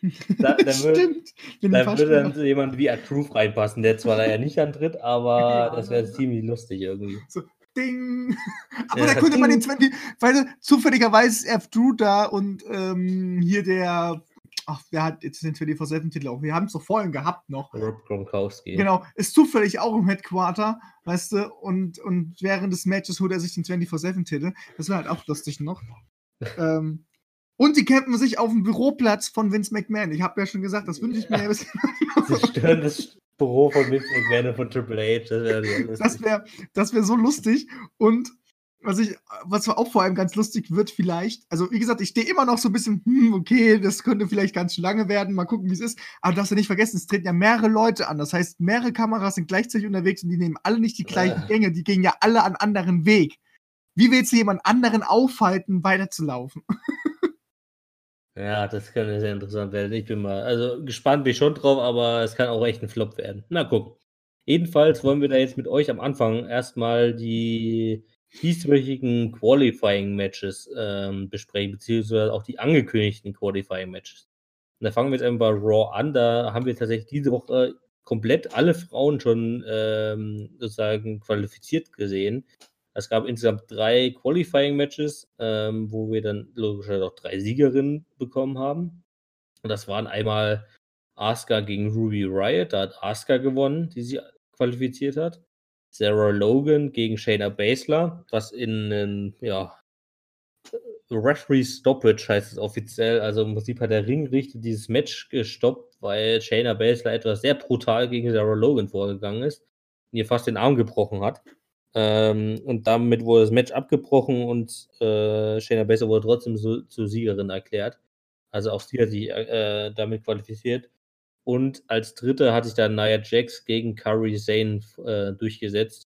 Da, da wird, Stimmt. Da würde dann so jemand wie Truth reinpassen, der zwar da ja nicht antritt, aber Ja, das wäre ziemlich lustig irgendwie. Ding. Aber Ja, da könnte man den ding. 20, weil zufälligerweise ist F. Drew da und ähm, hier der, ach, wer hat jetzt den 24-7-Titel auch? Wir haben es doch vorhin gehabt noch. Rob Gronkowski. Genau, ist zufällig auch im Headquarter, weißt du, und, und während des Matches holt er sich den 24-7-Titel. Das wäre halt auch lustig noch. ähm, und die campen sich auf dem Büroplatz von Vince McMahon. Ich habe ja schon gesagt, das wünsche ich mir. Ja. Sie stören das Büro von Vince McMahon von Triple H. Das wäre. Das wäre das wär so lustig. Und was ich, was auch vor allem ganz lustig wird, vielleicht, also wie gesagt, ich stehe immer noch so ein bisschen, hm, okay, das könnte vielleicht ganz schön lange werden, mal gucken, wie es ist. Aber du darfst ja nicht vergessen, es treten ja mehrere Leute an. Das heißt, mehrere Kameras sind gleichzeitig unterwegs und die nehmen alle nicht die gleichen. Gänge, die gehen ja alle einen anderen Weg. Wie willst du jemand anderen aufhalten, weiterzulaufen? Ja, das könnte sehr interessant werden. Ich bin mal also gespannt bin ich schon drauf, aber es kann auch echt 'n Flop werden. Mal gucken. Jedenfalls wollen wir da jetzt mit euch am Anfang erst mal die dieswöchigen Qualifying-Matches, ähm, besprechen, beziehungsweise auch die angekündigten Qualifying-Matches. Und da fangen wir jetzt einfach bei Raw an. Da haben wir tatsächlich diese Woche komplett alle Frauen schon, ähm, sozusagen qualifiziert gesehen. Es gab insgesamt 3 Qualifying-Matches, ähm, wo wir dann logischerweise auch 3 Siegerinnen bekommen haben. Und das waren einmal Asuka gegen Ruby Riott, da hat Asuka gewonnen, die sich qualifiziert hat. Sarah Logan gegen Shayna Baszler, was in 'nen, ja, Referee Stoppage heißt es offiziell. Also, im Prinzip hat der Ringrichter dieses Match gestoppt, weil Shayna Baszler etwas sehr brutal gegen Sarah Logan vorgegangen ist und ihr fast den Arm gebrochen hat. Ähm, und damit wurde das Match abgebrochen und, äh, Shayna Baszler wurde trotzdem so zur Siegerin erklärt. Also, auch sie hat sich, äh, damit qualifiziert. Und als Dritte hat sich dann Nia Jax gegen Sane f äh, durchgesetzt,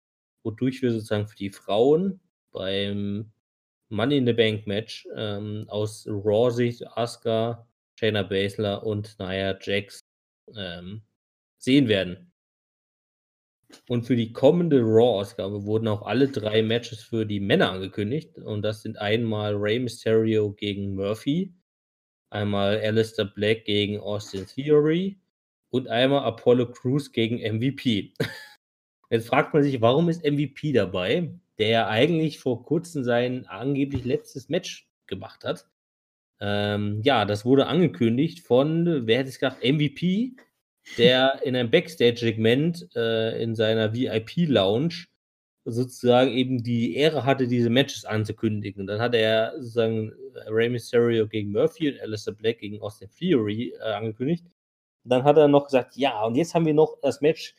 wodurch wir sozusagen für die Frauen beim Money in the Bank Match, ähm, aus Raw-Sicht Asuka, Shayna Baszler und Nia Jax, ähm, sehen werden. Und für die kommende Raw-Ausgabe wurden auch alle 3 Matches für die Männer angekündigt. Und das sind einmal Rey Mysterio gegen Murphy, einmal Aleister Black gegen Austin Theory und einmal Apollo Crews gegen MVP. Jetzt fragt man sich, warum ist MVP dabei, der ja eigentlich vor Kurzem sein angeblich letztes Match gemacht hat. Ähm, ja, das wurde angekündigt von, wer hätte es gedacht, MVP, der in einem Backstage-Segment, äh, in seiner VIP-Lounge sozusagen eben die Ehre hatte, diese Matches anzukündigen. Und dann hat er sozusagen Rey Mysterio gegen Murphy und Aleister Black gegen Austin Theory, äh, angekündigt. Und dann hat er noch gesagt: „Ja, und jetzt haben wir noch das Match.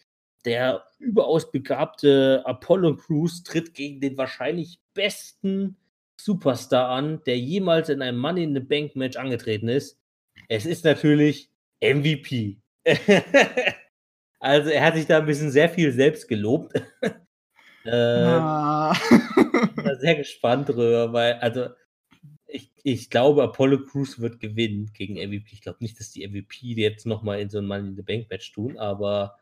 Der überaus begabte Apollo Crews tritt gegen den wahrscheinlich besten Superstar an, der jemals in einem Money in the Bank Match angetreten ist. Es ist natürlich MVP.“ Also, er hat sich da 'n bisschen sehr viel selbst gelobt. Ähm, Ah. bin da sehr gespannt drüber, weil also, ich ich glaube, Apollo Crews wird gewinnen gegen MVP. Ich glaube nicht, dass die MVP jetzt noch mal in so 'n Money in the Bank Match tun, aber,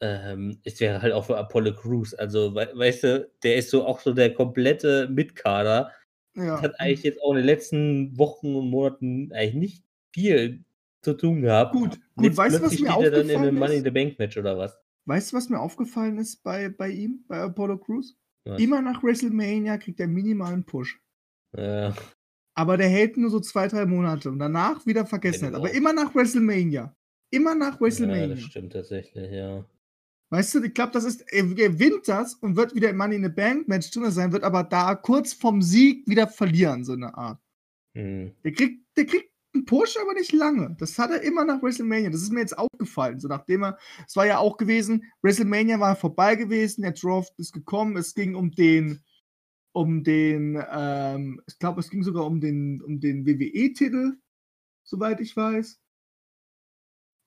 ähm, es wäre halt auch für Apollo Crews. Also, wei weißt du, der ist so auch so der komplette Mitkader. Ja. Hat eigentlich jetzt auch in den letzten Wochen und Monaten eigentlich nicht viel zu tun gehabt. Gut, gut, jetzt weißt du, was mir er dann in 'nem aufgefallen Money in ist? the Bank Match oder was? Weißt du, was mir aufgefallen ist bei bei ihm, bei Apollo Crews? Was? Immer nach WrestleMania kriegt er minimal 'n Push. Ja. Aber der hält nur so 2, 3 Monate und danach wieder Vergessenheit. Aber Genau. immer nach WrestleMania. Immer nach Ja, das WrestleMania. stimmt tatsächlich, ja. Weißt du, ich glaube, das ist er gewinnt das und wird wieder im Money in the Bank Match drinne sein, wird aber da kurz vorm Sieg wieder verlieren, so 'ne Art. Mhm. Der kriegt der kriegt 'n Push, aber nicht lange. Das hat er immer nach WrestleMania. Das ist mir jetzt aufgefallen, so nachdem er es war ja auch gewesen, WrestleMania war vorbei gewesen, der Draft ist gekommen. Es ging um den um den, ähm ich glaube, es ging sogar um den um den WWE-Titel, soweit ich weiß.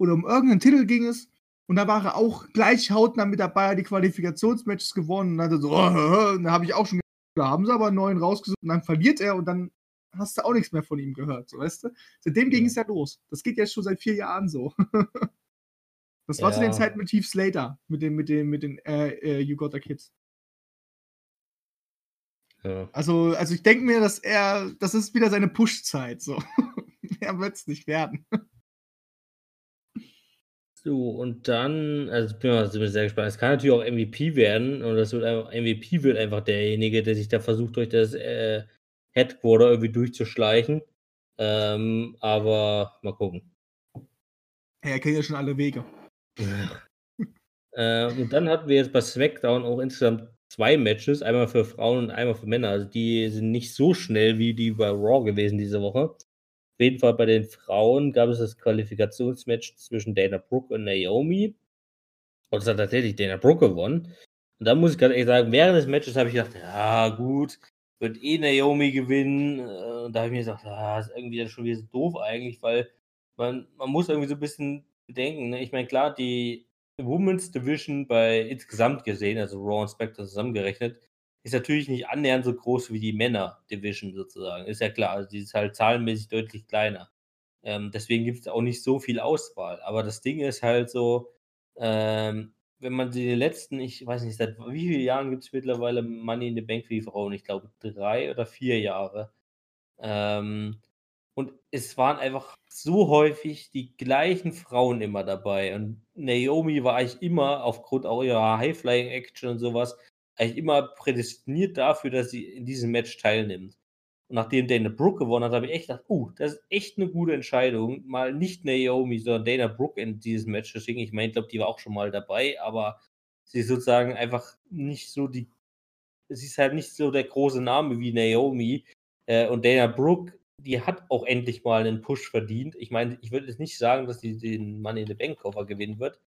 Oder um irgend 'nen Titel ging es. Und da war er auch gleich hautnah mit dabei, die Qualifikationsmatches gewonnen und dann hat er so: Und da habe ich auch schon da haben sie aber 'n neuen rausgesucht und dann verliert er und dann hast du auch nix mehr von ihm gehört, so, weißt du? Seitdem ging Ja. es ja los. Das geht jetzt schon seit 4 Jahren so. Das war zu den Ja. Zeiten mit Heath Slater, mit den mit den mit den, äh, äh, You Got the Kids. Ja. Also also, ich denke mir, dass er das ist wieder seine Push-Zeit so. Mehr wird's nicht werden. So, und dann also, ich bin mal ziemlich sehr gespannt. Es kann natürlich auch MVP werden und das wird einfach MVP wird einfach derjenige, der sich da versucht, durch das, äh, Headquarter irgendwie durchzuschleichen. Ähm, aber mal gucken. Er kennt ja schon alle Wege. Äh, und dann hatten wir jetzt bei SmackDown auch insgesamt 2 Matches, einmal für Frauen und einmal für Männer. Also, die sind nicht so schnell wie die bei Raw gewesen diese Woche. Auf jeden Fall bei den Frauen gab es das Qualifikationsmatch zwischen Dana Brooke und Naomi. Und es hat tatsächlich Dana Brooke gewonnen. Und da muss ich ganz ehrlich sagen, während des Matches habe ich gedacht: „Ja gut, wird eh Naomi gewinnen.“ Äh, und da habe ich mir gesagt: „Ah, ist irgendwie dann schon wieder so doof eigentlich“, weil man man muss irgendwie so 'n bisschen bedenken, ne? Ich meine, klar, die Women's Division bei insgesamt gesehen, also Raw und SmackDown zusammengerechnet, ist natürlich nicht annähernd so groß wie die Männer Division sozusagen. Ist ja klar, also, die ist halt zahlenmäßig deutlich kleiner. Ähm, deswegen gibt es auch nicht so viel Auswahl. Aber das Ding ist halt so, ähm, wenn man die letzten, ich weiß nicht, seit wie vielen Jahren gibt es mittlerweile Money in the Bank für die Frauen? Ich glaube drei oder vier Jahre. Ähm, und es waren einfach so häufig die gleichen Frauen immer dabei. Und Naomi war eigentlich immer aufgrund auch ihrer High-Flying-Action und sowas eigentlich immer prädestiniert dafür, dass sie in diesem Match teilnimmt. Und nachdem Dana Brooke gewonnen hat, habe ich echt gedacht, uh, das ist echt eine gute Entscheidung, mal nicht Naomi, sondern Dana Brooke in dieses Match zu schicken. Ich meine, ich glaube, die war auch schon mal dabei, aber sie ist sozusagen einfach nicht so die, sie ist halt nicht so der große Name wie Naomi. Äh, und Dana Brooke, die hat auch endlich mal einen Push verdient. Ich meine, ich würde jetzt nicht sagen, dass sie den Money in the Bank Koffer gewinnen wird,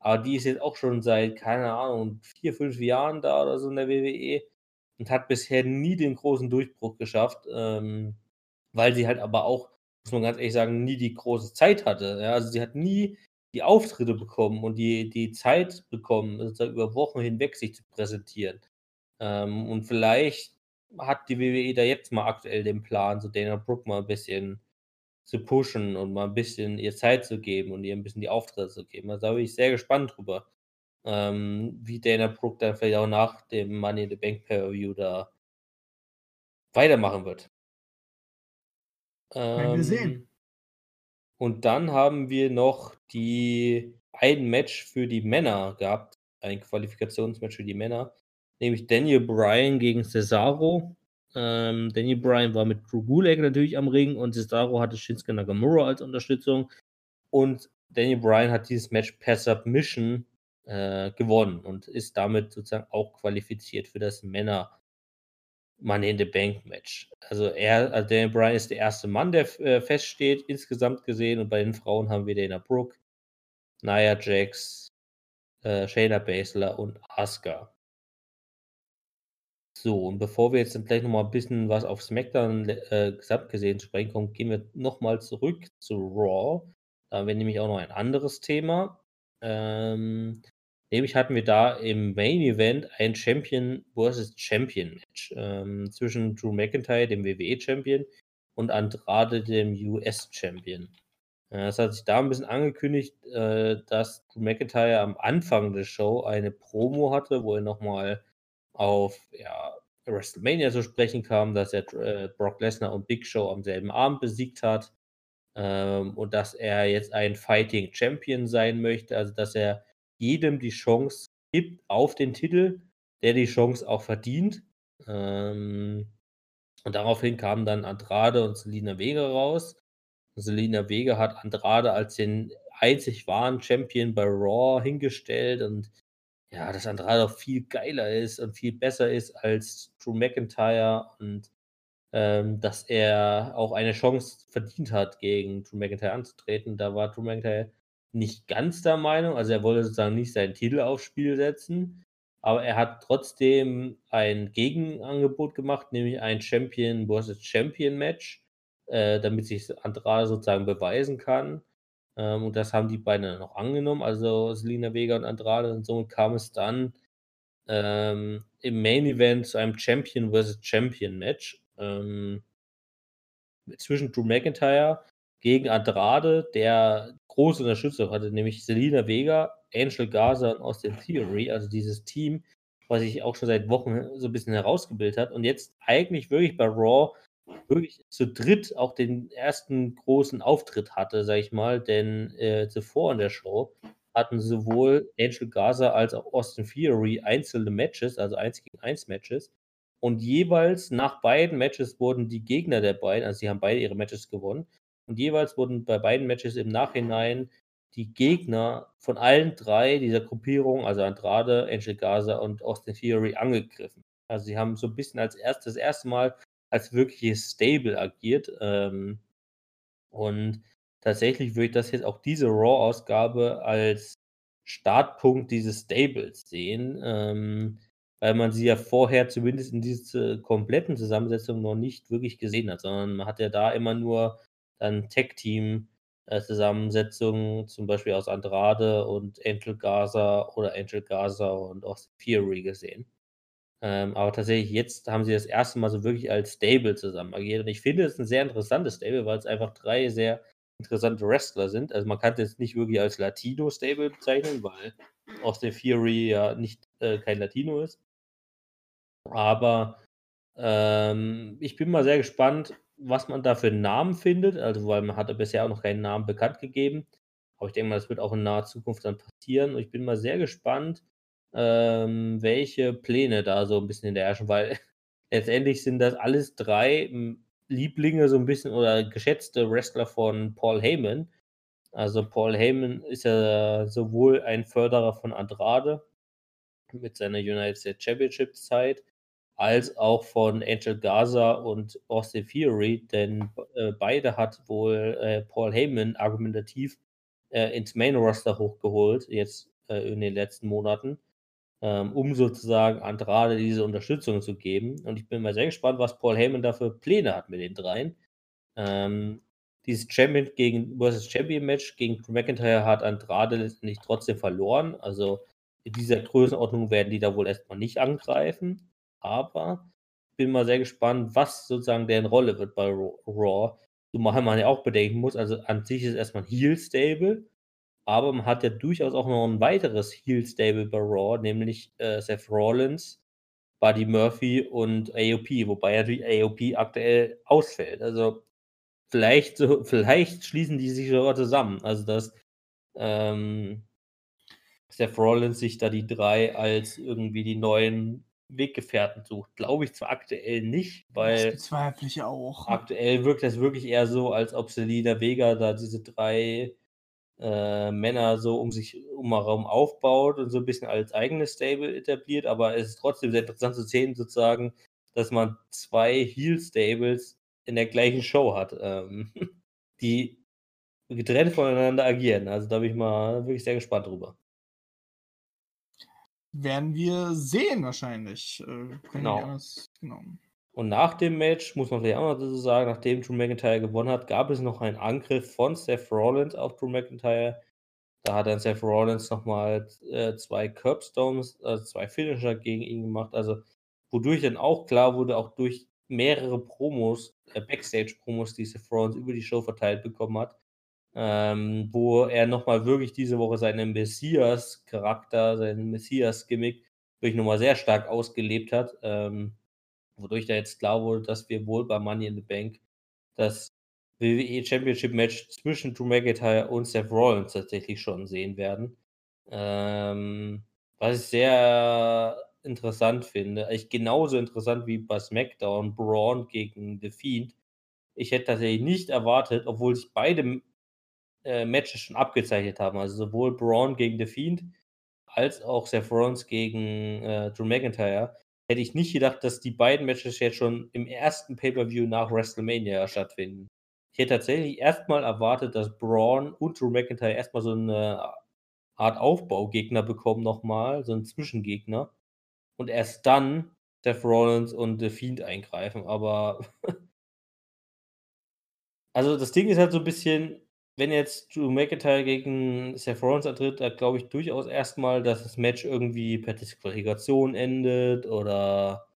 aber die ist jetzt auch schon seit, keine Ahnung, vier, fünf Jahren da oder so in der WWE und hat bisher nie den großen Durchbruch geschafft, ähm, weil sie halt aber auch, muss man ganz ehrlich sagen, nie die große Zeit hatte. Ja? Also sie hat nie die Auftritte bekommen und die, die Zeit bekommen, sozusagen über Wochen hinweg sich zu präsentieren. Ähm, und vielleicht hat die WWE da jetzt mal aktuell den Plan, so Dana Brooke mal ein bisschen zu pushen und mal ein bisschen ihr Zeit zu geben und ihr ein bisschen die Auftritte zu geben. Also da bin ich sehr gespannt drüber, ähm, wie Dana Brooke dann vielleicht auch nach dem Money in the Bank Pay-Per-View da weitermachen wird. Werden wir sehen. Ähm, und dann haben wir noch die ein Match für die Männer gehabt, ein Qualifikationsmatch für die Männer, nämlich Daniel Bryan gegen Cesaro. Ähm, Daniel Bryan war mit Drew Gulak natürlich am Ring und Cesaro hatte Shinsuke Nakamura als Unterstützung. Und Daniel Bryan hat dieses Match per Submission äh, gewonnen und ist damit sozusagen auch qualifiziert für das Männer Money in the Bank Match. Also er, also Daniel Bryan ist der erste Mann, der äh, feststeht, insgesamt gesehen. Und bei den Frauen haben wir Dana Brooke, Nia Jax, äh, Shayna Baszler und Asuka. So, und bevor wir jetzt dann gleich nochmal ein bisschen was auf SmackDown äh, gesamt gesehen sprechen kommen, gehen wir nochmal zurück zu Raw. Da haben wir nämlich auch noch ein anderes Thema. Ähm, nämlich hatten wir da im Main Event ein Champion vs. Champion Match ähm, zwischen Drew McIntyre, dem WWE Champion, und Andrade, dem US Champion. Äh, es hat sich da ein bisschen angekündigt, äh, dass Drew McIntyre am Anfang der Show eine Promo hatte, wo er nochmal auf ja, WrestleMania zu sprechen kam, dass er äh, Brock Lesnar und Big Show am selben Abend besiegt hat ähm, und dass er jetzt ein Fighting Champion sein möchte, also dass er jedem die Chance gibt auf den Titel, der die Chance auch verdient. Ähm, und daraufhin kamen dann Andrade und Selina Vega raus. Selina Vega hat Andrade als den einzig wahren Champion bei Raw hingestellt und ja, dass Andrade auch viel geiler ist und viel besser ist als Drew McIntyre und ähm, dass er auch eine Chance verdient hat, gegen Drew McIntyre anzutreten. Da war Drew McIntyre nicht ganz der Meinung, also er wollte sozusagen nicht seinen Titel aufs Spiel setzen, aber er hat trotzdem ein Gegenangebot gemacht, nämlich ein Champion vs. Champion Match, äh, damit sich Andrade sozusagen beweisen kann. Ähm, und das haben die beiden dann auch angenommen, also Selina Vega und Andrade. Und somit kam es dann ähm, im Main Event zu einem Champion vs. Champion Match ähm, zwischen Drew McIntyre gegen Andrade, der große Unterstützung hatte, nämlich Selina Vega, Angel Gaza und Austin Theory, also dieses Team, was sich auch schon seit Wochen so ein bisschen herausgebildet hat und jetzt eigentlich wirklich bei Raw wirklich zu dritt auch den ersten großen Auftritt hatte, sag ich mal, denn äh, zuvor in der Show hatten sowohl Angel Gaza als auch Austin Theory einzelne Matches, also 1 gegen 1 Matches. Und jeweils nach beiden Matches wurden die Gegner der beiden, also sie haben beide ihre Matches gewonnen, und jeweils wurden bei beiden Matches im Nachhinein die Gegner von allen drei dieser Gruppierung, also Andrade, Angel Gaza und Austin Theory, angegriffen. Also sie haben so ein bisschen als erstes, das erste Mal als wirkliches Stable agiert. Ähm, und tatsächlich würde ich das jetzt auch diese Raw-Ausgabe als Startpunkt dieses Stables sehen, ähm, weil man sie ja vorher zumindest in dieser kompletten Zusammensetzung noch nicht wirklich gesehen hat, sondern man hat ja da immer nur dann Tech-Team-Zusammensetzungen, äh, zum Beispiel aus Andrade und Angel Gaza oder Angel Gaza und aus Fury gesehen. Ähm, aber tatsächlich, jetzt haben sie das erste Mal so wirklich als Stable zusammen agiert. Und ich finde, es ein sehr interessantes Stable, weil es einfach drei sehr interessante Wrestler sind. Also man kann es jetzt nicht wirklich als Latino-Stable bezeichnen, weil Austin Theory ja nicht äh, kein Latino ist. Aber ähm, ich bin mal sehr gespannt, was man da für einen Namen findet. Also, weil man hatte bisher auch noch keinen Namen bekannt gegeben. Aber ich denke mal, das wird auch in naher Zukunft dann passieren. Und ich bin mal sehr gespannt, ähm, welche Pläne da so ein bisschen in der herrschen, weil letztendlich sind das alles drei hm, Lieblinge so ein bisschen oder geschätzte Wrestler von Paul Heyman. Also Paul Heyman ist ja sowohl ein Förderer von Andrade mit seiner United States Championship Zeit, als auch von Angel Gaza und Austin Theory, denn äh, beide hat wohl äh, Paul Heyman argumentativ äh, ins Main Roster hochgeholt, jetzt äh, in den letzten Monaten ähm, um sozusagen Andrade diese Unterstützung zu geben. Und ich bin mal sehr gespannt, was Paul Heyman da für Pläne hat mit den dreien. Ähm, dieses Champion gegen versus Champion Match gegen McIntyre hat Andrade letztendlich trotzdem verloren. Also in dieser Größenordnung werden die da wohl erstmal nicht angreifen. Aber bin mal sehr gespannt, was sozusagen deren Rolle wird bei Raw. Zumal man ja auch bedenken muss, also an sich ist erstmal ein Heel-Stable aber man hat ja durchaus auch noch ein weiteres Heel-Stable bei Raw, nämlich äh, Seth Rollins, Buddy Murphy und AOP, wobei natürlich AOP aktuell ausfällt. Also vielleicht, vielleicht schließen die sich sogar zusammen. Also dass ähm, Seth Rollins sich da die drei als irgendwie die neuen Weggefährten sucht. Glaube ich zwar aktuell nicht, weil. Das bezweifle ich auch. Aktuell wirkt das wirklich eher so, als ob Selina Vega da diese drei äh, Männer so um sich um herum aufbaut und so ein bisschen als eigenes Stable etabliert, aber es ist trotzdem sehr interessant zu sehen, sozusagen, dass man zwei Heel-Stables in der gleichen Show hat, ähm, die getrennt voneinander agieren. Also da bin ich mal wirklich sehr gespannt drüber. Werden wir sehen wahrscheinlich. Äh, genau. genau. Und nach dem Match, muss man vielleicht auch noch dazu sagen, nachdem Drew McIntyre gewonnen hat, gab es noch einen Angriff von Seth Rollins auf Drew McIntyre. Da hat dann Seth Rollins nochmal äh, zwei Curbstones, also zwei Finisher gegen ihn gemacht. Also, wodurch dann auch klar wurde, auch durch mehrere Promos, äh, Backstage-Promos, die Seth Rollins über die Show verteilt bekommen hat, ähm, wo er nochmal wirklich diese Woche seinen Messias-Charakter, seinen Messias-Gimmick wirklich nochmal sehr stark ausgelebt hat. Ähm, wodurch da jetzt klar wurde, dass wir wohl bei Money in the Bank das WWE Championship Match zwischen Drew McIntyre und Seth Rollins tatsächlich schon sehen werden. Ähm, was ich sehr interessant finde. Ich genauso interessant wie bei SmackDown Braun gegen The Fiend. Ich hätte tatsächlich nicht erwartet, obwohl sich beide äh, Matches schon abgezeichnet haben. Also sowohl Braun gegen The Fiend als auch Seth Rollins gegen äh, Drew McIntyre hätte ich nicht gedacht, dass die beiden Matches jetzt schon im ersten Pay-Per-View nach WrestleMania stattfinden. Ich hätte tatsächlich erstmal erwartet, dass Braun und Drew McIntyre erstmal so eine Art Aufbaugegner bekommen nochmal, so einen Zwischengegner. Und erst dann Seth Rollins und The Fiend eingreifen. Aber also das Ding ist halt so ein bisschen, wenn jetzt Drew McIntyre gegen Seth Rollins antritt, da glaube ich durchaus erstmal, dass das Match irgendwie per Disqualifikation endet oder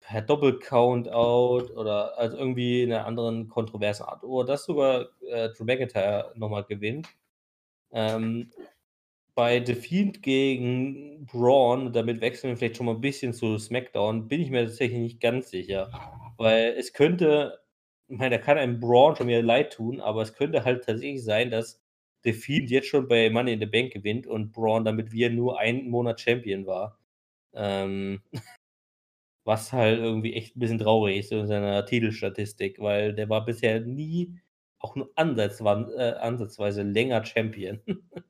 per Doppel-Countout oder also irgendwie in einer anderen kontroversen Art. Oder dass sogar äh, Drew McIntyre nochmal gewinnt. Ähm, bei The Fiend gegen Braun, damit wechseln wir vielleicht schon mal ein bisschen zu SmackDown, bin ich mir tatsächlich nicht ganz sicher. Weil es könnte ich meine, da kann einem Braun schon wieder leid tun, aber es könnte halt tatsächlich sein, dass The Fiend jetzt schon bei Money in the Bank gewinnt und Braun damit wir nur einen Monat Champion war. Ähm, was halt irgendwie echt ein bisschen traurig ist in seiner Titelstatistik, weil der war bisher nie auch nur ansatz, äh, ansatzweise länger Champion.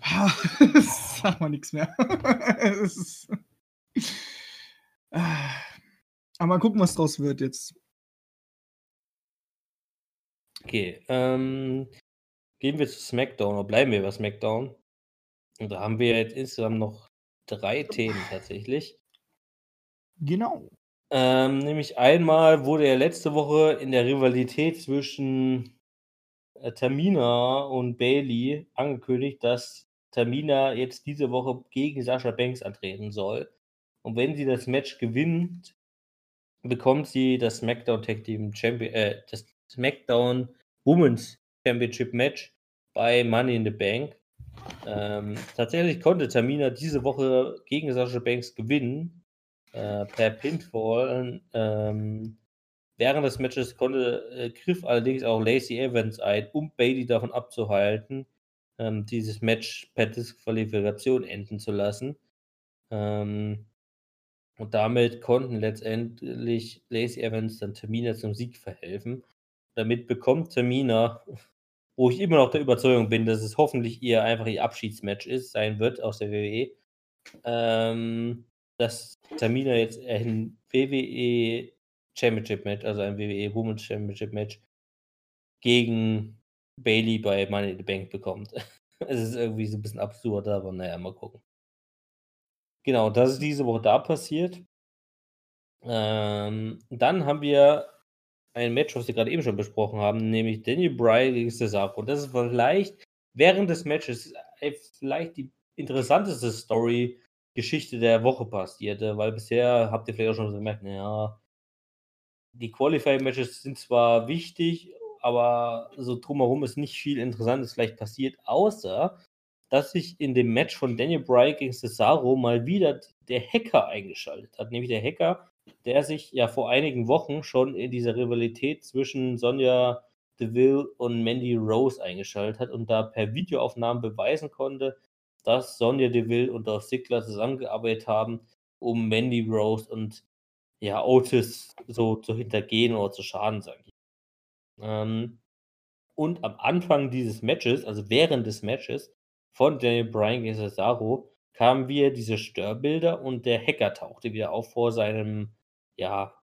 Sag mal nichts mehr. ist, ah. Aber mal gucken, was draus wird jetzt. Okay, ähm, gehen wir zu SmackDown oder bleiben wir bei SmackDown. Und da haben wir jetzt insgesamt noch drei Themen tatsächlich. Genau. Ähm, nämlich einmal wurde ja letzte Woche in der Rivalität zwischen äh, Tamina und Bailey angekündigt, dass Tamina jetzt diese Woche gegen Sascha Banks antreten soll. Und wenn sie das Match gewinnt, bekommt sie das SmackDown Tag Team Champion, äh, das SmackDown Women's Championship Match bei Money in the Bank. Ähm, tatsächlich konnte Tamina diese Woche gegen Sasha Banks gewinnen, äh, per Pinfall. Ähm, während des Matches konnte, äh, griff allerdings auch Lacey Evans ein, um Bailey davon abzuhalten, ähm, dieses Match per Disqualifikation enden zu lassen. Ähm, und damit konnten letztendlich Lacey Evans dann Tamina zum Sieg verhelfen. Damit bekommt Tamina, wo ich immer noch der Überzeugung bin, dass es hoffentlich ihr einfach ihr Abschiedsmatch ist, sein wird aus der WWE, ähm, dass Tamina jetzt ein WWE Championship Match, also ein WWE Women's Championship Match gegen Bailey bei Money in the Bank bekommt. es ist irgendwie so ein bisschen absurd, aber naja, mal gucken. Genau, das ist diese Woche da passiert. Ähm, dann haben wir ein Match, was wir gerade eben schon besprochen haben, nämlich Daniel Bryan gegen Cesaro. Und das ist vielleicht während des Matches äh, vielleicht die interessanteste Story-Geschichte der Woche passierte, weil bisher habt ihr vielleicht auch schon gemerkt, naja, die Qualifying-Matches sind zwar wichtig, aber so drumherum ist nicht viel Interessantes vielleicht passiert, außer dass sich in dem Match von Daniel Bryan gegen Cesaro mal wieder der Hacker eingeschaltet hat. Nämlich der Hacker, der sich ja vor einigen Wochen schon in dieser Rivalität zwischen Sonja Deville und Mandy Rose eingeschaltet hat und da per Videoaufnahmen beweisen konnte, dass Sonja Deville und Dolph Ziggler zusammengearbeitet haben, um Mandy Rose und ja, Otis so zu hintergehen oder zu schaden, sage ich. Ähm, und am Anfang dieses Matches, also während des Matches, von Daniel Bryan gegen Cesaro kamen wir diese Störbilder und der Hacker tauchte wieder auf vor seinem, ja,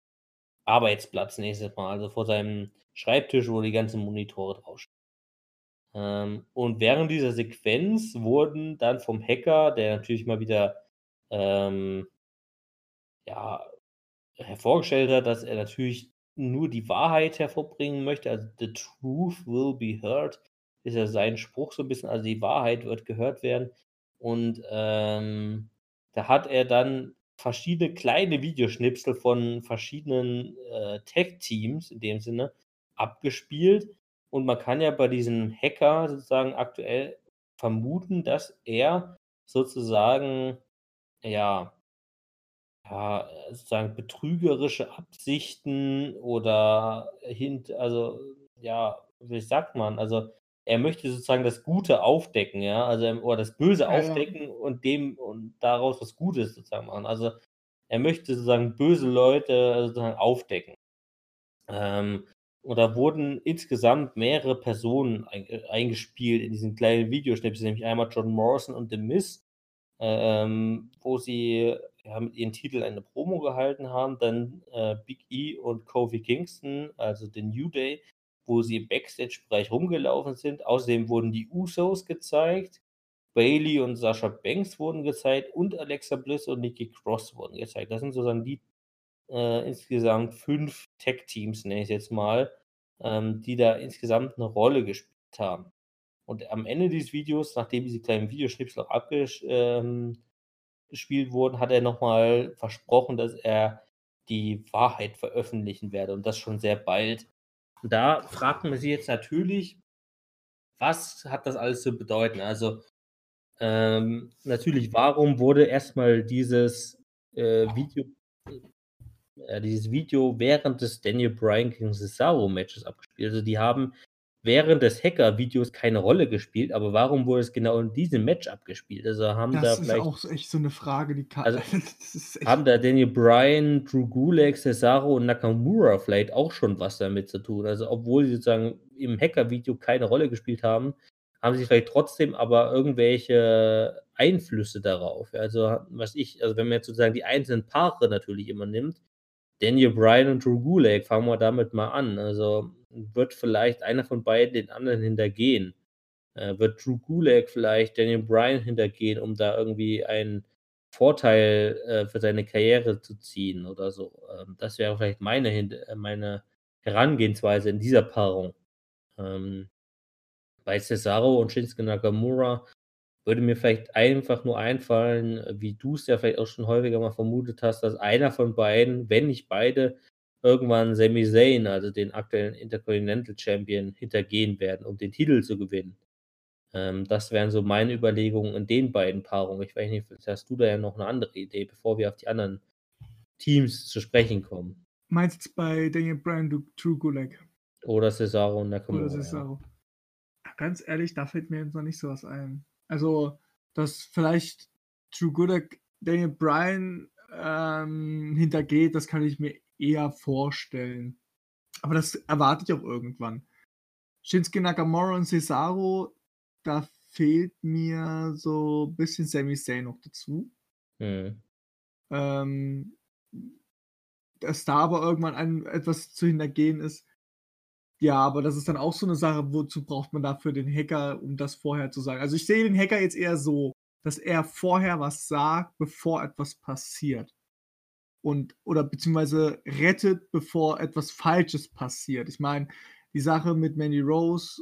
Arbeitsplatz nächstes Mal, also vor seinem Schreibtisch, wo die ganzen Monitore draufstehen. Ähm, und während dieser Sequenz wurden dann vom Hacker, der natürlich mal wieder ähm, ja, hervorgestellt hat, dass er natürlich nur die Wahrheit hervorbringen möchte, also the truth will be heard, ist ja sein Spruch so ein bisschen, also die Wahrheit wird gehört werden. Und ähm, da hat er dann verschiedene kleine Videoschnipsel von verschiedenen äh, Tech-Teams in dem Sinne abgespielt. Und man kann ja bei diesem Hacker sozusagen aktuell vermuten, dass er sozusagen, ja, ja, sozusagen betrügerische Absichten oder hint, also ja, wie sagt man, also er möchte sozusagen das Gute aufdecken, ja, also ähm, oder das Böse Ja, ja. aufdecken und dem und daraus was Gutes sozusagen machen. Also er möchte sozusagen böse Leute sozusagen aufdecken. Ähm, und da wurden insgesamt mehrere Personen äh, eingespielt in diesen kleinen Videoschnipsel, nämlich einmal John Morrison und The Miz, ähm, wo sie ja, mit ihren Titeln eine Promo gehalten haben. Dann äh, Big E und Kofi Kingston, also den New Day, wo sie im Backstage-Bereich rumgelaufen sind. Außerdem wurden die Usos gezeigt, Bailey und Sasha Banks wurden gezeigt und Alexa Bliss und Nikki Cross wurden gezeigt. Das sind sozusagen die äh, insgesamt fünf Tech-Teams, nenne ich es jetzt mal, ähm, die da insgesamt eine Rolle gespielt haben. Und am Ende dieses Videos, nachdem diese kleinen Videoschnipsel auch abgespielt ähm, wurden, hat er nochmal versprochen, dass er die Wahrheit veröffentlichen werde und das schon sehr bald. Da fragt man sich jetzt natürlich, was hat das alles zu bedeuten? Also ähm, natürlich, warum wurde erstmal dieses äh, Video, äh, dieses Video während des Daniel Bryan gegen Cesaro Matches abgespielt? Also die haben während des Hacker-Videos keine Rolle gespielt, aber warum wurde es genau in diesem Match abgespielt? Also haben da Das ist vielleicht auch so echt so eine Frage, die kann Also, ist haben da Daniel Bryan, Drew Gulak, Cesaro und Nakamura vielleicht auch schon was damit zu tun. Also obwohl sie sozusagen im Hacker-Video keine Rolle gespielt haben, haben sie vielleicht trotzdem aber irgendwelche Einflüsse darauf. Also was ich, also wenn man jetzt sozusagen die einzelnen Paare natürlich immer nimmt, Daniel Bryan und Drew Gulak, fangen wir damit mal an. Also wird vielleicht einer von beiden den anderen hintergehen. Äh, wird Drew Gulak vielleicht Daniel Bryan hintergehen, um da irgendwie einen Vorteil äh, für seine Karriere zu ziehen oder so. Ähm, das wäre vielleicht meine, äh, meine Herangehensweise in dieser Paarung. Ähm, bei Cesaro und Shinsuke Nakamura würde mir vielleicht einfach nur einfallen, wie du es ja vielleicht auch schon häufiger mal vermutet hast, dass einer von beiden, wenn nicht beide, irgendwann Sami Zayn, also den aktuellen Intercontinental Champion, hintergehen werden, um den Titel zu gewinnen. Ähm, das wären so meine Überlegungen in den beiden Paarungen. Ich weiß nicht, vielleicht hast du da ja noch eine andere Idee, bevor wir auf die anderen Teams zu sprechen kommen. Meinst du bei Daniel Bryan, du True Gulag? Oder Cesaro und Nakamura. Oder Cesaro. Ja. Ganz ehrlich, da fällt mir jetzt noch nicht sowas ein. Also, dass vielleicht True Gulag Daniel Bryan ähm, hintergeht, das kann ich mir eher vorstellen. Aber das erwarte ich auch irgendwann. Shinsuke Nakamura und Cesaro, da fehlt mir so ein bisschen Sami Zayn noch dazu. Mhm. Ähm, dass da aber irgendwann ein, etwas zu hintergehen ist. Ja, aber das ist dann auch so eine Sache, wozu braucht man dafür den Hacker, um das vorher zu sagen. Also ich sehe den Hacker jetzt eher so, dass er vorher was sagt, bevor etwas passiert. Und, oder beziehungsweise rettet, bevor etwas Falsches passiert. Ich meine, die Sache mit Mandy Rose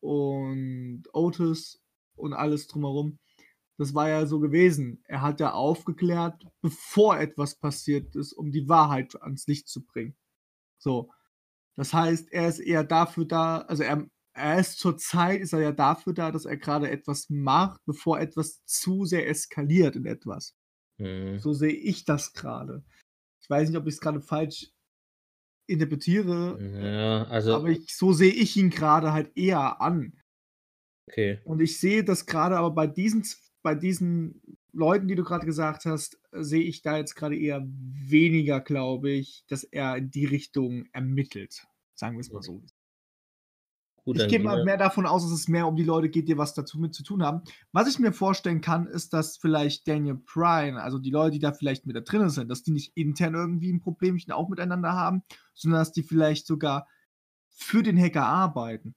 und Otis und alles drumherum, das war ja so gewesen. Er hat ja aufgeklärt, bevor etwas passiert ist, um die Wahrheit ans Licht zu bringen. So. Das heißt, er ist eher dafür da, also er, er ist zur Zeit, ist er ja dafür da, dass er gerade etwas macht, bevor etwas zu sehr eskaliert in etwas. Mhm. So sehe ich das gerade. Ich weiß nicht, ob ich es gerade falsch interpretiere, Ja, also, aber ich, so sehe ich ihn gerade halt eher an. okay. Und ich sehe das gerade aber bei diesen, bei diesen Leuten, die du gerade gesagt hast, äh, sehe ich da jetzt gerade eher weniger, glaube ich, dass er in die Richtung ermittelt. Sagen wir es mal so. Gut, Ich gehe mal mehr davon aus, dass es mehr um die Leute geht, die was dazu mit zu tun haben. Was ich mir vorstellen kann, ist, dass vielleicht Daniel Bryan, also die Leute, die da vielleicht mit da drinnen sind, dass die nicht intern irgendwie ein Problemchen auch miteinander haben, sondern dass die vielleicht sogar für den Hacker arbeiten.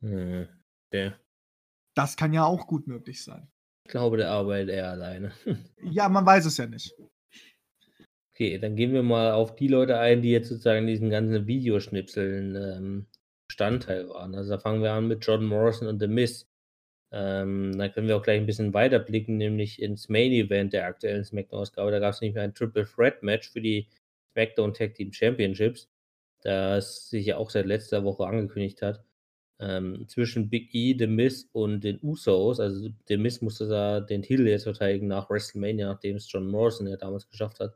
Mhm. Okay. Das kann ja auch gut möglich sein. Ich glaube, der arbeitet eher alleine. Ja, man weiß es ja nicht. Okay, dann gehen wir mal auf die Leute ein, die jetzt sozusagen in diesen ganzen Videoschnipseln ähm, Bestandteil waren. Also da fangen wir an mit John Morrison und The Miz. Ähm, dann können wir auch gleich ein bisschen weiter blicken, nämlich ins Main Event der aktuellen SmackDown-Ausgabe. Da gab es nämlich ein Triple Threat Match für die SmackDown Tag Team Championships, das sich ja auch seit letzter Woche angekündigt hat. Ähm, zwischen Big E, The Miz und den Usos. Also The Miz musste da den Titel jetzt verteidigen nach WrestleMania, nachdem es John Morrison ja damals geschafft hat.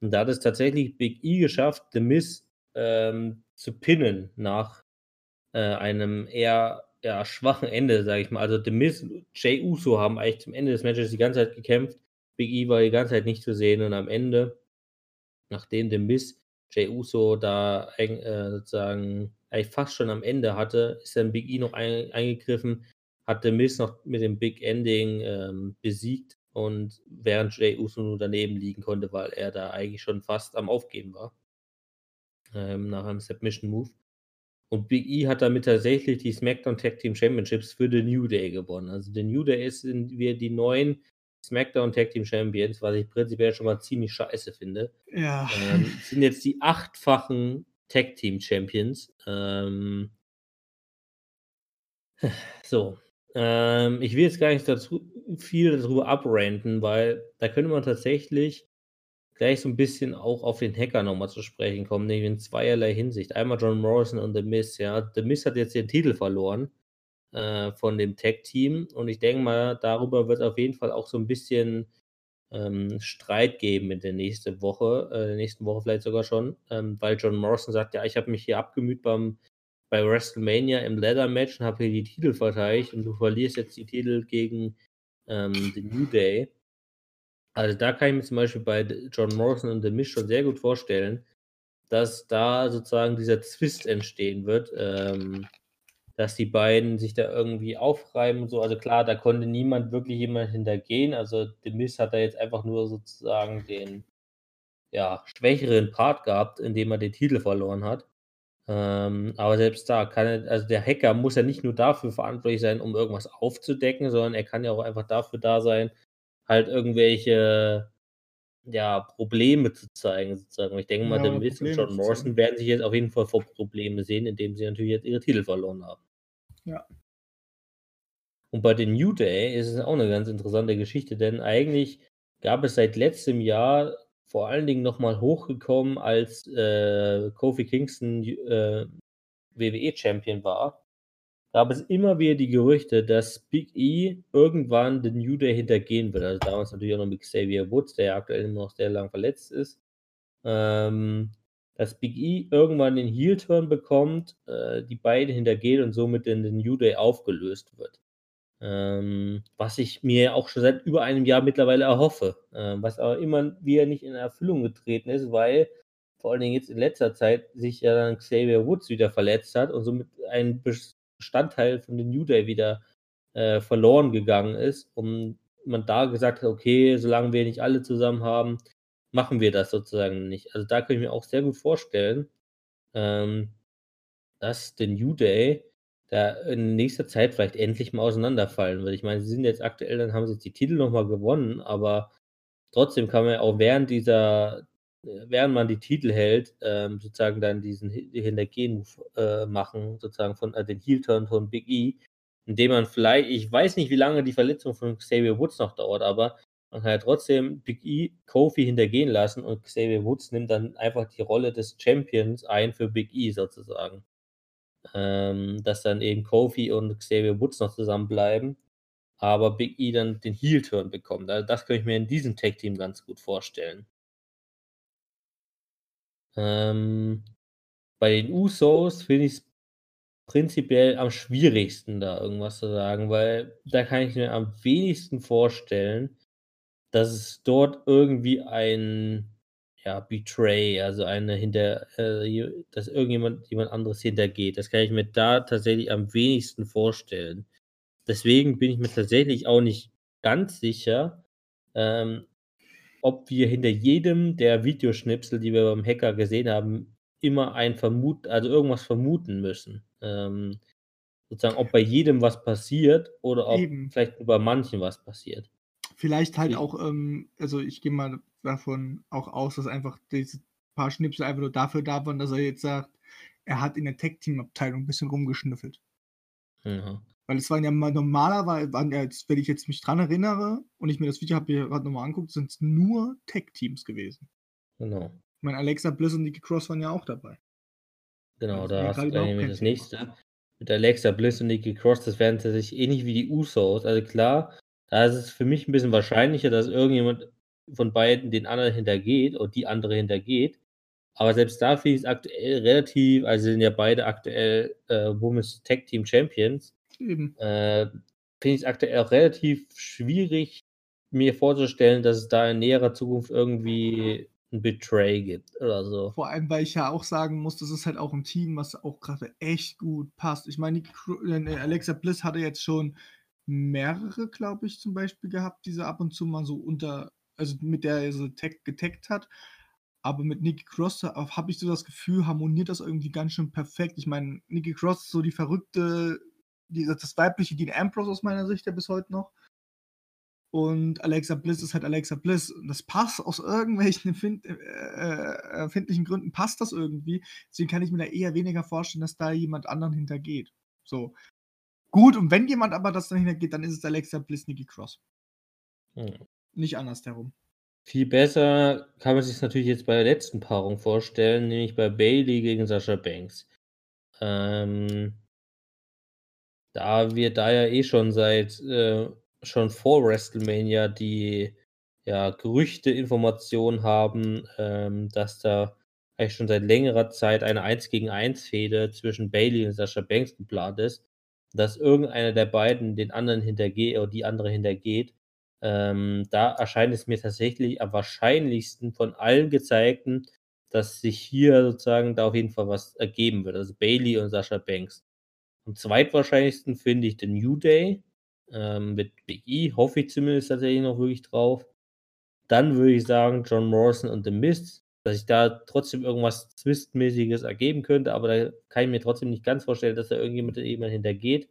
Und da hat es tatsächlich Big E geschafft, The Miz ähm, zu pinnen nach äh, einem eher ja, schwachen Ende, sage ich mal. Also The Miz und Jay Uso haben eigentlich zum Ende des Matches die ganze Zeit gekämpft. Big E war die ganze Zeit nicht zu sehen und am Ende, nachdem The Miz Jay Uso da äh, sozusagen eigentlich fast schon am Ende hatte, ist dann Big E noch ein, eingegriffen, hat The Miz noch mit dem Big Ending ähm, besiegt und während Jay Uso nur daneben liegen konnte, weil er da eigentlich schon fast am Aufgeben war. Ähm, nach einem Submission Move. Und Big E hat damit tatsächlich die SmackDown Tag Team Championships für The New Day gewonnen. Also The New Day sind wir die neuen SmackDown Tag Team Champions, was ich prinzipiell schon mal ziemlich scheiße finde. Ja. Ähm, sind jetzt die achtfachen Tag Team Champions. Ähm, so. Ähm, ich will jetzt gar nicht dazu viel darüber abranten, weil da könnte man tatsächlich gleich so ein bisschen auch auf den Hacker nochmal zu sprechen kommen, nämlich in zweierlei Hinsicht. Einmal John Morrison und The Miz, ja. The Miz hat jetzt den Titel verloren äh, von dem Tag-Team und ich denke mal, darüber wird auf jeden Fall auch so ein bisschen ähm, Streit geben in der nächsten Woche, äh, der nächsten Woche vielleicht sogar schon, ähm, weil John Morrison sagt, ja, ich habe mich hier abgemüht beim bei WrestleMania im Leather-Match und habe hier die Titel verteidigt und du verlierst jetzt die Titel gegen ähm, The New Day. Also da kann ich mir zum Beispiel bei John Morrison und The Miz schon sehr gut vorstellen, dass da sozusagen dieser Zwist entstehen wird, ähm, dass die beiden sich da irgendwie aufreiben und so. Also klar, da konnte niemand wirklich jemand hintergehen. Also The Miz hat da jetzt einfach nur sozusagen den ja, schwächeren Part gehabt, indem er den Titel verloren hat. Ähm, aber selbst da kann er, also der Hacker muss ja nicht nur dafür verantwortlich sein, um irgendwas aufzudecken, sondern er kann ja auch einfach dafür da sein, halt irgendwelche ja, Probleme zu zeigen, sozusagen. Ich denke mal, Ja, The Miz und John Morrison werden sich jetzt auf jeden Fall vor Probleme sehen, indem sie natürlich jetzt ihre Titel verloren haben. Ja. Und bei den New Day ist es auch eine ganz interessante Geschichte, denn eigentlich gab es seit letztem Jahr vor allen Dingen nochmal hochgekommen, als äh, Kofi Kingston äh, WWE-Champion war. Gab es immer wieder die Gerüchte, dass Big E irgendwann den New Day hintergehen wird. Also damals natürlich auch noch mit Xavier Woods, der ja aktuell immer noch sehr lang verletzt ist. Ähm, dass Big E irgendwann den Heel-Turn bekommt, äh, die beiden hintergeht und somit in den New Day aufgelöst wird. Ähm, was ich mir auch schon seit über einem Jahr mittlerweile erhoffe, äh, was aber immer wieder nicht in Erfüllung getreten ist, weil vor allen Dingen jetzt in letzter Zeit sich ja dann Xavier Woods wieder verletzt hat und somit ein Bestandteil von den New Day wieder äh, verloren gegangen ist und man da gesagt hat, okay, solange wir nicht alle zusammen haben, machen wir das sozusagen nicht. Also da kann ich mir auch sehr gut vorstellen, ähm, dass der New Day da in nächster Zeit vielleicht endlich mal auseinanderfallen wird. Ich meine, sie sind jetzt aktuell, dann haben sie jetzt die Titel nochmal gewonnen, aber trotzdem kann man ja auch während dieser, während man die Titel hält, ähm, sozusagen dann diesen Hintergehen äh, machen, sozusagen von äh, den Heel-Turn von Big E, indem man vielleicht, ich weiß nicht, wie lange die Verletzung von Xavier Woods noch dauert, aber man kann ja trotzdem Big E Kofi hintergehen lassen und Xavier Woods nimmt dann einfach die Rolle des Champions ein für Big E sozusagen. Ähm, dass dann eben Kofi und Xavier Woods noch zusammenbleiben, aber Big E dann den Heel-Turn bekommt. Also das könnte ich mir in diesem Tag-Team ganz gut vorstellen. Ähm, bei den Usos finde ich es prinzipiell am schwierigsten, da irgendwas zu sagen, weil da kann ich mir am wenigsten vorstellen, dass es dort irgendwie ein, ja, Betray, also eine hinter äh, dass irgendjemand jemand anderes hintergeht. Das kann ich mir da tatsächlich am wenigsten vorstellen. Deswegen bin ich mir tatsächlich auch nicht ganz sicher, ähm, ob wir hinter jedem der Videoschnipsel, die wir beim Hacker gesehen haben, immer ein Vermut also irgendwas vermuten müssen. Ähm, sozusagen, ob bei jedem was passiert oder ob Eben. vielleicht nur bei manchen was passiert. Vielleicht halt auch, ähm, also ich gehe mal davon auch aus, dass einfach diese paar Schnipsel einfach nur dafür da waren, dass er jetzt sagt, er hat in der Tech-Team-Abteilung ein bisschen rumgeschnüffelt. Ja. Weil es waren ja mal normalerweise, waren ja jetzt, wenn ich jetzt mich dran erinnere und ich mir das Video habe mir gerade nochmal anguckt, sind es nur Tech-Teams gewesen. Genau. Ich meine, Alexa Bliss und Nikki Cross waren ja auch dabei. Genau, Also da hast du nämlich das nächste. Mit Alexa Bliss und Nikki Cross, das wären tatsächlich ähnlich wie die Usos. Also klar, da ist es für mich ein bisschen wahrscheinlicher, dass irgendjemand von beiden den anderen hintergeht und die andere hintergeht. Aber selbst da finde ich es aktuell relativ, also sind ja beide aktuell äh, Women's Tag Team Champions. Eben. Äh, finde ich es aktuell auch relativ schwierig, mir vorzustellen, dass es da in näherer Zukunft irgendwie ein Betray gibt oder so. Vor allem, weil ich ja auch sagen muss, das ist halt auch ein Team, was auch gerade echt gut passt. Ich meine, äh, Alexa Bliss hatte jetzt schon mehrere, glaube ich, zum Beispiel gehabt, die sie ab und zu mal so unter, also mit der er so tag, getaggt hat. Aber mit Nikki Cross habe ich so das Gefühl, harmoniert das irgendwie ganz schön perfekt. Ich meine, Nikki Cross ist so die verrückte, die, das weibliche Dean Ambrose aus meiner Sicht ja bis heute noch. Und Alexa Bliss ist halt Alexa Bliss. Und das passt aus irgendwelchen empfind, äh, äh, empfindlichen Gründen, passt das irgendwie. Deswegen kann ich mir da eher weniger vorstellen, dass da jemand anderen hintergeht. So. Gut, und wenn jemand aber das dann hintergeht, dann ist es Alexa Bliss, Nikki Cross. Hm. Nicht andersherum. Viel besser kann man sich natürlich jetzt bei der letzten Paarung vorstellen, nämlich bei Bailey gegen Sascha Banks. Ähm, da wir da ja eh schon seit äh, schon vor WrestleMania die ja, Gerüchte, Informationen haben, ähm, dass da eigentlich schon seit längerer Zeit eine 1 gegen 1 Fehde zwischen Bailey und Sascha Banks geplant ist, dass irgendeiner der beiden den anderen hintergeht oder die andere hintergeht. Ähm, da erscheint es mir tatsächlich am wahrscheinlichsten von allen gezeigten, dass sich hier sozusagen da auf jeden Fall was ergeben wird. Also Bailey und Sascha Banks. Am zweitwahrscheinlichsten finde ich den New Day. Ähm, mit Big E hoffe ich zumindest tatsächlich noch wirklich drauf. Dann würde ich sagen John Morrison und The Mist, dass sich da trotzdem irgendwas Twist-mäßiges ergeben könnte, aber da kann ich mir trotzdem nicht ganz vorstellen, dass da irgendjemand jemand hintergeht.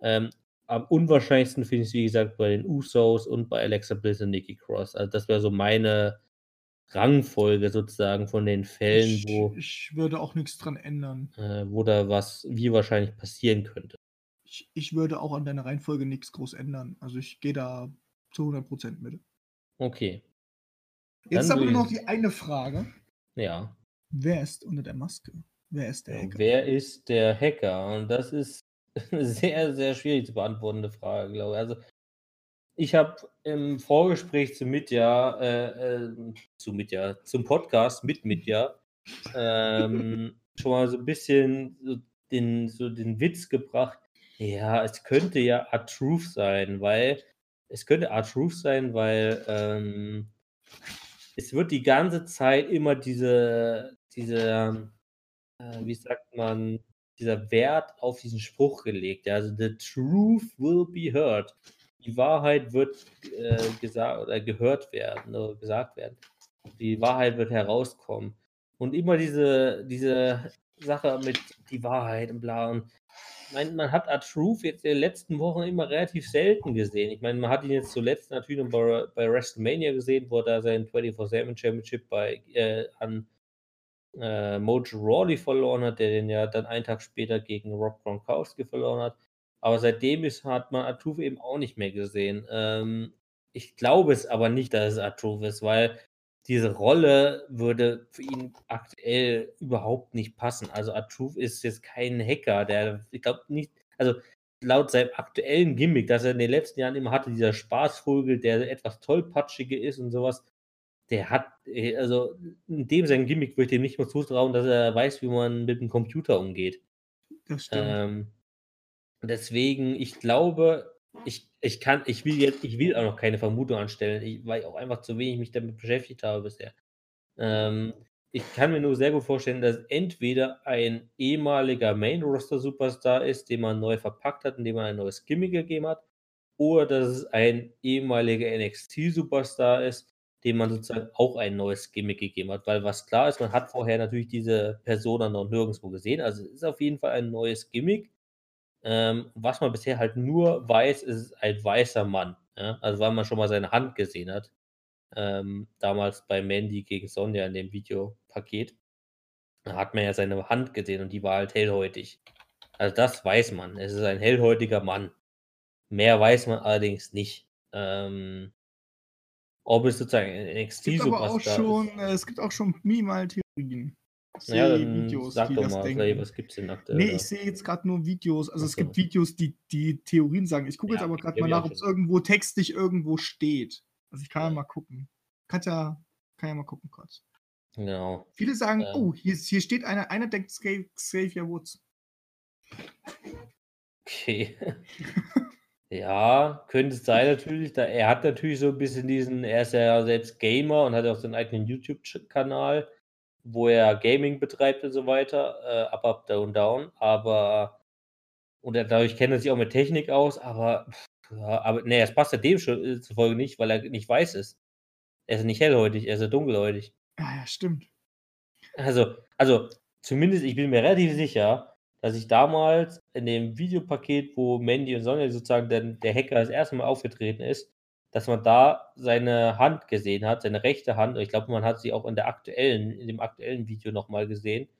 Ähm, am unwahrscheinlichsten finde ich es, wie gesagt, bei den Usos und bei Alexa Bliss und Nikki Cross. Also das wäre so meine Rangfolge sozusagen von den Fällen, Ich, wo, ich würde auch nichts dran ändern. äh, wo da was wie wahrscheinlich passieren könnte. Ich, ich würde auch an deiner Reihenfolge nichts groß ändern. Also ich gehe da zu 100% mit. Okay. Jetzt aber will noch die eine Frage. Ja. Wer ist unter der Maske? Wer ist der Hacker? Wer ist der Hacker? Und das ist eine sehr, sehr schwierig zu beantwortende Frage, glaube ich. Also, ich habe im Vorgespräch zu Mitja, äh, äh, zu Mitja, zum Podcast mit Mitja, ähm, schon mal so ein bisschen so den, so den Witz gebracht. Ja, es könnte ja Art Truth sein, weil es könnte Art Truth sein, weil ähm, es wird die ganze Zeit immer diese, diese, äh, wie sagt man, dieser Wert auf diesen Spruch gelegt. Ja? Also the truth will be heard. Die Wahrheit wird äh, gesagt oder gehört werden oder gesagt werden. Die Wahrheit wird herauskommen. Und immer diese, diese Sache mit die Wahrheit und bla. Und ich meine, man hat Art Truth jetzt in den letzten Wochen immer relativ selten gesehen. Ich meine, man hat ihn jetzt zuletzt natürlich bei, bei WrestleMania gesehen, wo er da sein 24-7 Championship bei, äh, an äh, Mojo Rawley verloren hat, der den ja dann einen Tag später gegen Rob Gronkowski verloren hat. Aber seitdem ist, hat man Artruth eben auch nicht mehr gesehen. Ähm, ich glaube es aber nicht, dass es Artruth ist, weil diese Rolle würde für ihn aktuell überhaupt nicht passen. Also Artruth ist jetzt kein Hacker, der, ich glaube nicht, also laut seinem aktuellen Gimmick, das er in den letzten Jahren immer hatte, dieser Spaßvogel, der etwas tollpatschige ist und sowas, der hat, äh, also in dem sein Gimmick würde ich dem nicht mal zutrauen, dass er weiß, wie man mit dem Computer umgeht. Das stimmt. Ähm, deswegen, ich glaube, ich, ich kann, ich will jetzt, ich will auch noch keine Vermutung anstellen, ich, weil ich auch einfach zu wenig mich damit beschäftigt habe bisher. Ähm, ich kann mir nur sehr gut vorstellen, dass entweder ein ehemaliger Main-Roster-Superstar ist, den man neu verpackt hat, indem man ein neues Gimmick gegeben hat, oder dass es ein ehemaliger NXT-Superstar ist, dem man sozusagen auch ein neues Gimmick gegeben hat. Weil was klar ist, man hat vorher natürlich diese Persona noch nirgendwo gesehen. Also es ist auf jeden Fall ein neues Gimmick. Ähm, was man bisher halt nur weiß, ist ein weißer Mann. Ja? Also weil man schon mal seine Hand gesehen hat. Ähm, damals bei Mandy gegen Sonja in dem Videopaket. Da hat man ja seine Hand gesehen und die war halt hellhäutig. Also das weiß man. Es ist ein hellhäutiger Mann. Mehr weiß man allerdings nicht. Ähm, ob es sozusagen ein NXT-Superstar schon, ist. äh, es gibt auch schon minimal Theorien. Ja, sehe dann Videos, sag die doch das mal, denken. was gibt es denn aktuell? Nee, ich sehe jetzt gerade nur Videos. Also Ach es gibt Videos, die die Theorien sagen. Ich gucke Ja, jetzt aber gerade mal nach, ob es irgendwo textlich irgendwo steht. Also ich kann ja Ja. mal gucken. Kann ja, kann ja mal gucken kurz. Genau. Viele sagen, Ähm. oh, hier, hier steht einer, einer denkt Xav- Xavier Woods. Okay. ja, könnte es sein natürlich. Da, er hat natürlich so ein bisschen diesen, er ist ja selbst Gamer und hat auch seinen eigenen YouTube-Kanal, wo er Gaming betreibt und so weiter. Äh, up, up, down, down. Aber, und er, dadurch kennt er sich auch mit Technik aus, aber, ja, aber nee, es passt ja dem schon äh, zufolge nicht, weil er nicht weiß ist. Er ist nicht hellhäutig, er ist ja dunkelhäutig. Ja, ja, stimmt. Also, also zumindest, ich bin mir relativ sicher, dass ich damals in dem Videopaket, wo Mandy und Sonja sozusagen dann der Hacker das erste Mal aufgetreten ist, dass man da seine Hand gesehen hat, seine rechte Hand. Ich glaube, man hat sie auch in der aktuellen, in dem aktuellen Video nochmal gesehen,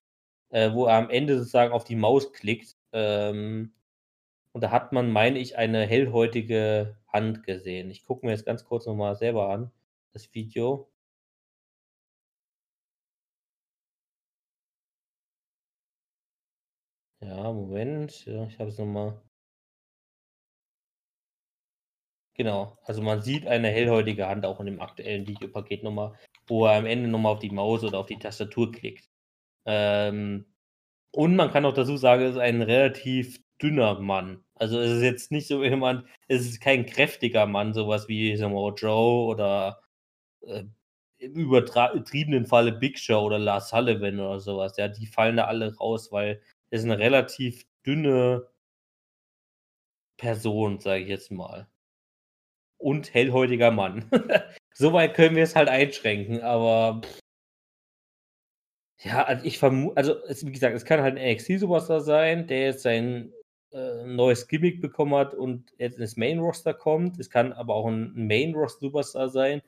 äh, wo er am Ende sozusagen auf die Maus klickt. Ähm, und da hat man, meine ich, eine hellhäutige Hand gesehen. Ich gucke mir jetzt ganz kurz nochmal selber an, das Video. Ja, Moment. Ja, ich habe es nochmal. Genau, also man sieht eine hellhäutige Hand auch in dem aktuellen Videopaket nochmal, wo er am Ende nochmal auf die Maus oder auf die Tastatur klickt. Ähm, und man kann auch dazu sagen, es ist ein relativ dünner Mann. Also es ist jetzt nicht so jemand, es ist kein kräftiger Mann, sowas wie Samoa Joe oder äh, im übertriebenen Falle Big Show oder Lars Sullivan oder sowas. Ja, die fallen da alle raus, weil es ist eine relativ dünne Person, sage ich jetzt mal. Und hellhäutiger Mann. Soweit können wir es halt einschränken, aber pff. ja, also ich vermute, also es, wie gesagt, es kann halt ein NXT-Superstar sein, der jetzt sein äh, neues Gimmick bekommen hat und jetzt ins Main-Roster kommt. Es kann aber auch ein Main-Roster-Superstar sein,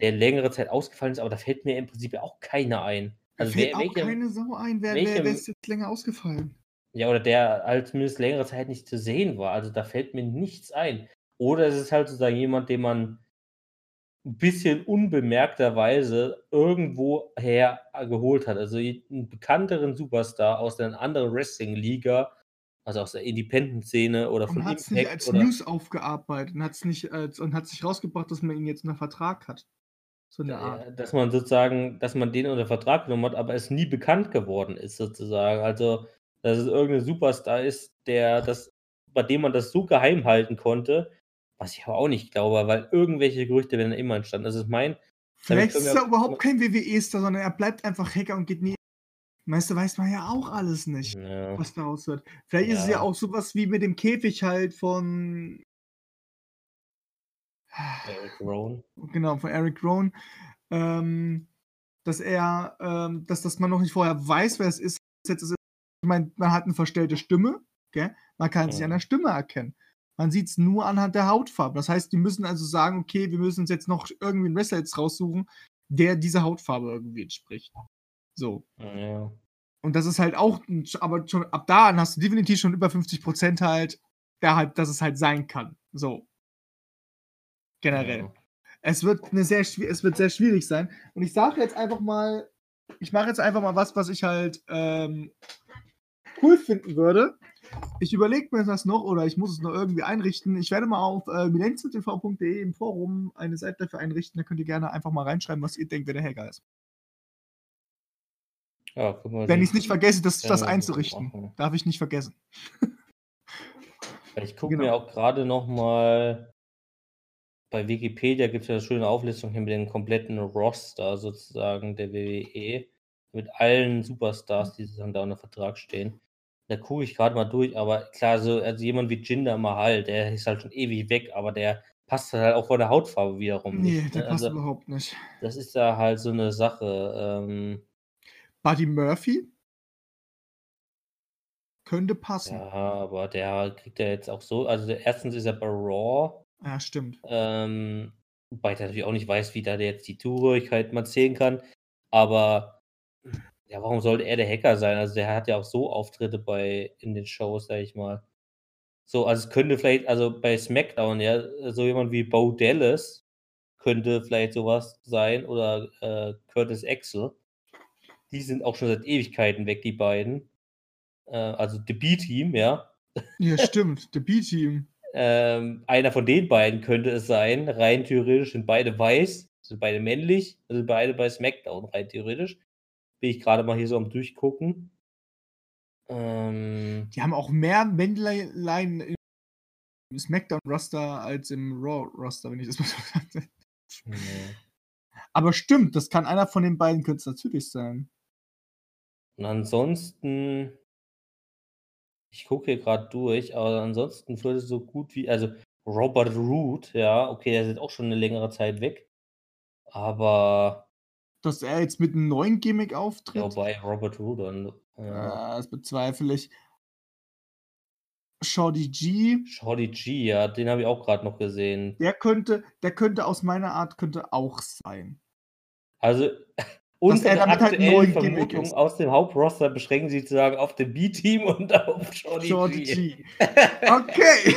der längere Zeit ausgefallen ist, aber da fällt mir im Prinzip auch keiner ein. Da Also fällt wer, auch welcher, keine Sau ein. Wer, wer, welcher- wer ist jetzt länger ausgefallen? Ja, oder der halt zumindest längere Zeit nicht zu sehen war. Also da fällt mir nichts ein. Oder es ist halt sozusagen jemand, den man 'n bisschen unbemerkterweise irgendwoher äh, geholt hat. Also, j 'n bekannteren Superstar aus 'ner anderen Wrestling-Liga, also aus der Independent-Szene oder Und von hat's nicht als oder News aufgearbeitet und hat's nicht als und hat sich rausgebracht, dass man ihn jetzt unter Vertrag hat. So in der Art. äh, dass man sozusagen dass man den unter Vertrag genommen hat, aber es nie bekannt geworden ist sozusagen. Also, dass es irgend 'n Superstar ist, der das bei dem man das so geheim halten konnte, was ich aber auch nicht glaube, weil irgendwelche Gerüchte werden immer entstanden. Ich meine, damit Vielleicht ist er überhaupt kein WWE-Star, sondern er bleibt einfach Hacker und geht nie du, weiß man ja auch alles nicht, Ja. was daraus wird. Vielleicht ist es ja Ja. auch so was wie mit dem Käfig halt von Eric Rowan. genau, von Eric Rowan, ähm, dass er ähm, dass dass man noch nicht vorher weiß, wer es ist. Jetzt ist es ich meine, man hat 'ne verstellte Stimme, gell? Man kann sich an Mhm. der Stimme erkennen. Man sieht's nur anhand der Hautfarbe. Das heißt, die müssen also sagen: „Okay, wir müssen uns jetzt noch irgendwie 'n Wrestler jetzt raussuchen, der dieser Hautfarbe irgendwie entspricht.“ So. Ja. Und das ist halt auch aber schon ab da an hast du definitiv schon über 50% halt, der halt dass es halt sein kann, so. Generell. Ja. Es wird 'ne sehr es wird sehr schwierig sein. Und ich sage jetzt einfach mal ich mache jetzt einfach mal was, was ich halt, ähm, cool finden würde. Ich überlege mir das noch oder ich muss es noch irgendwie einrichten. Ich werde mal auf, äh, millenniumstv.de im Forum eine Seite dafür einrichten. Da könnt ihr gerne einfach mal reinschreiben, was ihr denkt, wer der Hacker ist. Ja, Wenn die ich's nicht vergesse, das das einzurichten. machen. Darf ich nicht vergessen. Ich gucke Genau. mir auch grade noch mal bei Wikipedia gibt's ja 'ne schöne Auflistung hier mit dem kompletten Roster sozusagen der WWE, mit allen Superstars, die sozusagen da unter Vertrag stehen. Da gucke ich grade mal durch, aber klar, so also jemand wie Jinder Mahal, der ist halt schon ewig weg, aber der passt halt auch von der Hautfarbe wiederum nicht, der ne? passt Also, überhaupt nicht. das ist da halt so 'ne Sache, ähm Buddy Murphy? Könnte passen. Ja, aber der kriegt ja jetzt auch so also, erstens ist er bei Raw Ja, stimmt. ähm, wobei ich natürlich auch nicht weiß, wie da jetzt die Zugehörigkeit mal zählen kann. Aber ja, warum sollte er der Hacker sein? Also, der hat ja auch so Auftritte bei in den Shows, sage ich mal. So, also, es könnte vielleicht also, bei SmackDown, ja, so jemand wie Bo Dallas könnte vielleicht so was sein oder, äh, Curtis Axel. Die sind auch schon seit Ewigkeiten weg, die beiden. Äh, also, The B-Team, ja. Ja, stimmt, The B-Team. Ähm, einer von den beiden könnte es sein. Rein theoretisch sind beide weiß, sind beide männlich, sind beide bei SmackDown rein theoretisch. Bin ich grade mal hier so am Durchgucken. Ähm Die haben auch mehr Männlein im SmackDown-Roster als im Raw-Roster, wenn ich das mal so sagen Ne. Aber stimmt, das kann einer von den beiden könnte es natürlich sein. Und ansonsten ich gucke hier grad durch, aber ansonsten würde so gut wie also, Robert Roode, ja, okay, der ist jetzt auch schon 'ne längere Zeit weg. Aber Dass er jetzt mit 'nem neuen Gimmick ja, auftritt? wobei Robert Roode dann ja. Das bezweifle ich. Shorty G Shorty G, ja, den habe ich auch grad noch gesehen. der könnte der könnte aus meiner Art könnte auch sein. Also, unsere er damit halt neuen Gimmick Vermutungen ist. aus dem Hauptroster beschränken sich sozusagen auf den B-Team und auf Shorty Shorty G. G. Okay.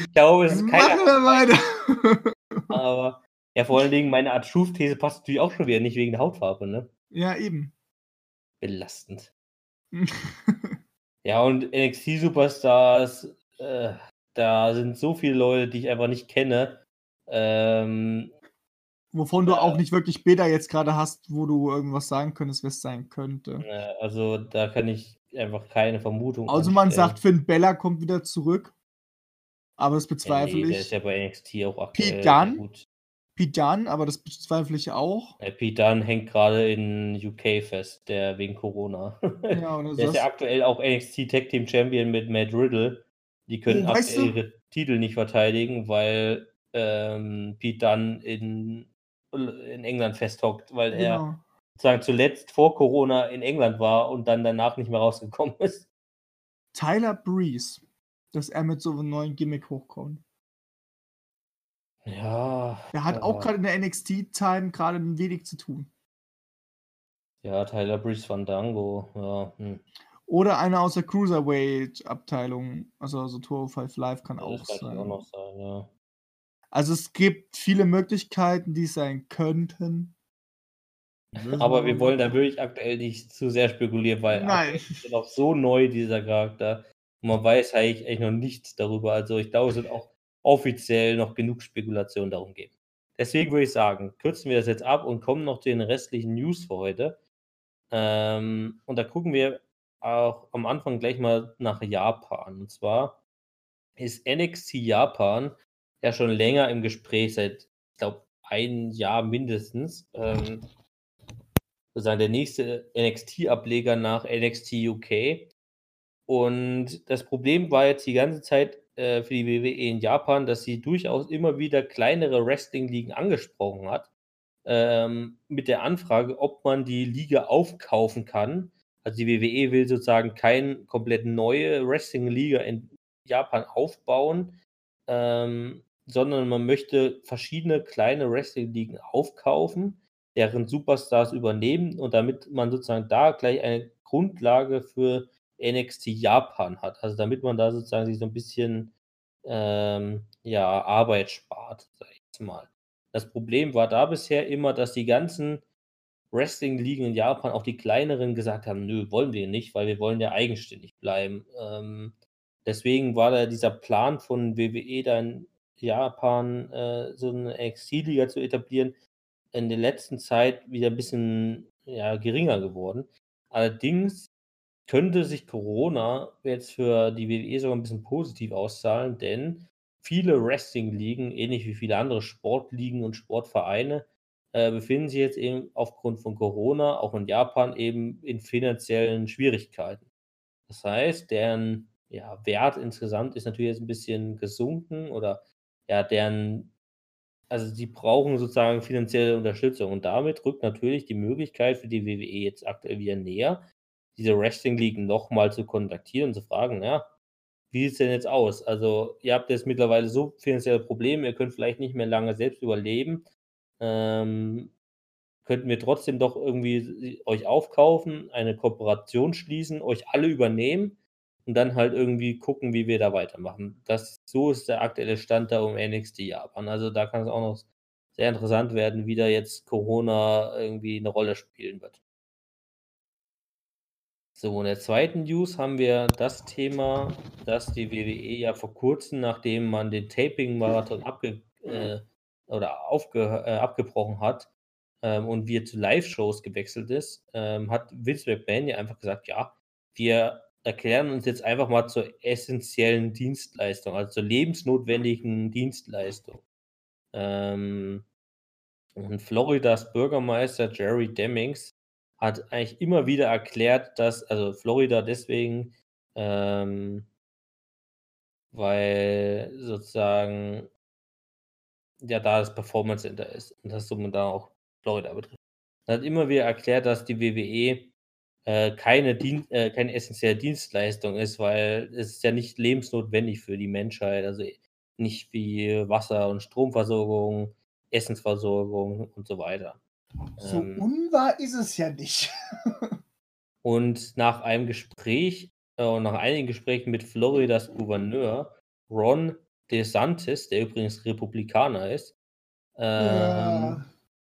Ich glaube, es ist Machen keiner wir weiter. aber ja, vor allen Dingen meine Art Truth-These passt natürlich auch schon wieder nicht wegen der Hautfarbe, ne? Ja, eben. Belastend. Ja, und NXT-Superstars, äh, da sind so viele Leute, die ich einfach nicht kenne. Ähm Wovon du auch Äh nicht wirklich Bilder jetzt grade hast, wo du irgendwas sagen könntest, wer's sein könnte. äh, also, da kann ich einfach keine Vermutung Also, man anstellen. sagt, Finn Bella kommt wieder zurück. Aber das bezweifle ne, der ich. ist ja bei NXT auch aktuell Pete Dunne? gut. Pete Dunne, aber das bezweifle ich auch. Dunne hängt grade in UK fest, der wegen Corona. Ja, Der ist ja aktuell auch NXT Tag Team Champion mit Matt Riddle. Die können Oh, weißt du ihre Titel nicht verteidigen, weil, ähm, Pete Dunne in in England festhockt, weil er Genau. sozusagen zuletzt vor Corona in England war und dann danach nicht mehr rausgekommen ist. Tyler Breeze, dass er mit so 'nem neuen Gimmick hochkommt. Ja, Der hat auch aber grade in der NXT-Time grade wenig zu tun. Ja, Tyler Breeze Fandango, ja, hm. Oder einer aus der Cruiserweight-Abteilung, also so 205 Live kann Ja, auch das kann natürlich auch sein. noch sein, ja. Also, es gibt viele Möglichkeiten, die es sein könnten. Aber wir wollen da wirklich aktuell nicht zu sehr spekulieren, weil Nein. ist ja noch so neu, dieser Charakter. Und man weiß eigentlich echt noch nichts darüber. Also, ich glaube, es wird auch offiziell noch genug Spekulationen darum geben. Deswegen würde ich sagen, kürzen wir das jetzt ab und kommen noch zu den restlichen News für heute. Ähm, und da gucken wir auch am Anfang gleich mal nach Japan. Und zwar ist NXT Japan ja schon länger im Gespräch, seit, ich glaube, ein Jahr mindestens. Ähm, sozusagen der nächste NXT-Ableger nach NXT UK. Und das Problem war jetzt die ganze Zeit äh, für die WWE in Japan, dass sie durchaus immer wieder kleinere Wrestling-Ligen angesprochen hat, ähm, mit der Anfrage, ob man die Liga aufkaufen kann. Also die WWE will sozusagen keine komplett neue Wrestling-Liga in Japan aufbauen, ähm, sondern man möchte verschiedene kleine Wrestling-Ligen aufkaufen, deren Superstars übernehmen und damit man sozusagen da gleich eine Grundlage für NXT Japan hat. Also damit man da sozusagen sich so ein bisschen ähm, ja, Arbeit spart, sag ich jetzt mal. Das Problem war da bisher immer, dass die ganzen Wrestling-Ligen in Japan, auch die kleineren, gesagt haben: Nö, wollen wir nicht, weil wir wollen ja eigenständig bleiben. Ähm, deswegen war da dieser Plan von WWE, da in Japan äh, so eine NXT-Liga zu etablieren, in der letzten Zeit wieder ein bisschen ja, geringer geworden. Allerdings könnte sich Corona jetzt für die WWE sogar ein bisschen positiv auszahlen, denn viele Wrestling-Ligen, ähnlich wie viele andere Sportligen und Sportvereine, äh, befinden sich jetzt eben aufgrund von Corona, auch in Japan, eben in finanziellen Schwierigkeiten. Das heißt, deren ja, Wert insgesamt ist natürlich jetzt ein bisschen gesunken oder ja, deren, also sie brauchen sozusagen finanzielle Unterstützung und damit rückt natürlich die Möglichkeit für die WWE jetzt aktuell wieder näher, diese Wrestling-Ligen nochmal zu kontaktieren und zu fragen, ja, wie sieht es denn jetzt aus? Also, ihr habt jetzt mittlerweile so finanzielle Probleme, ihr könnt vielleicht nicht mehr lange selbst überleben. Ähm, könnten wir trotzdem doch irgendwie euch aufkaufen, eine Kooperation schließen, euch alle übernehmen und dann halt irgendwie gucken, wie wir da weitermachen. Das, so ist der aktuelle Stand da um NXT Japan. Also da kann es auch noch sehr interessant werden, wie da jetzt Corona irgendwie eine Rolle spielen wird. So, in der zweiten News haben wir das Thema, dass die WWE ja vor kurzem, nachdem man den Taping-Marathon abge äh, oder aufge äh, abgebrochen hat ähm, und wir zu Live-Shows gewechselt ist, ähm, hat Vince McMahon ja einfach gesagt, ja, wir erklären uns jetzt einfach mal zur essentiellen Dienstleistung, also zur lebensnotwendigen Dienstleistung. Ähm, und Floridas Bürgermeister Jerry Demings hat eigentlich immer wieder erklärt, dass also Florida deswegen, ähm weil sozusagen ja, da das Performance Center ist und das somit dann auch Florida betrifft. Er hat immer wieder erklärt, dass die WWE äh, keine, Dien äh, keine essentielle Dienstleistung ist, weil es ist ja nicht lebensnotwendig für die Menschheit, also nicht wie Wasser und Stromversorgung, Essensversorgung und so weiter. So Ähm, unwahr ist es ja nicht. Und nach einem Gespräch, äh, nach einigen Gesprächen mit Floridas Gouverneur Ron DeSantis, der übrigens Republikaner ist, ähm, Ja.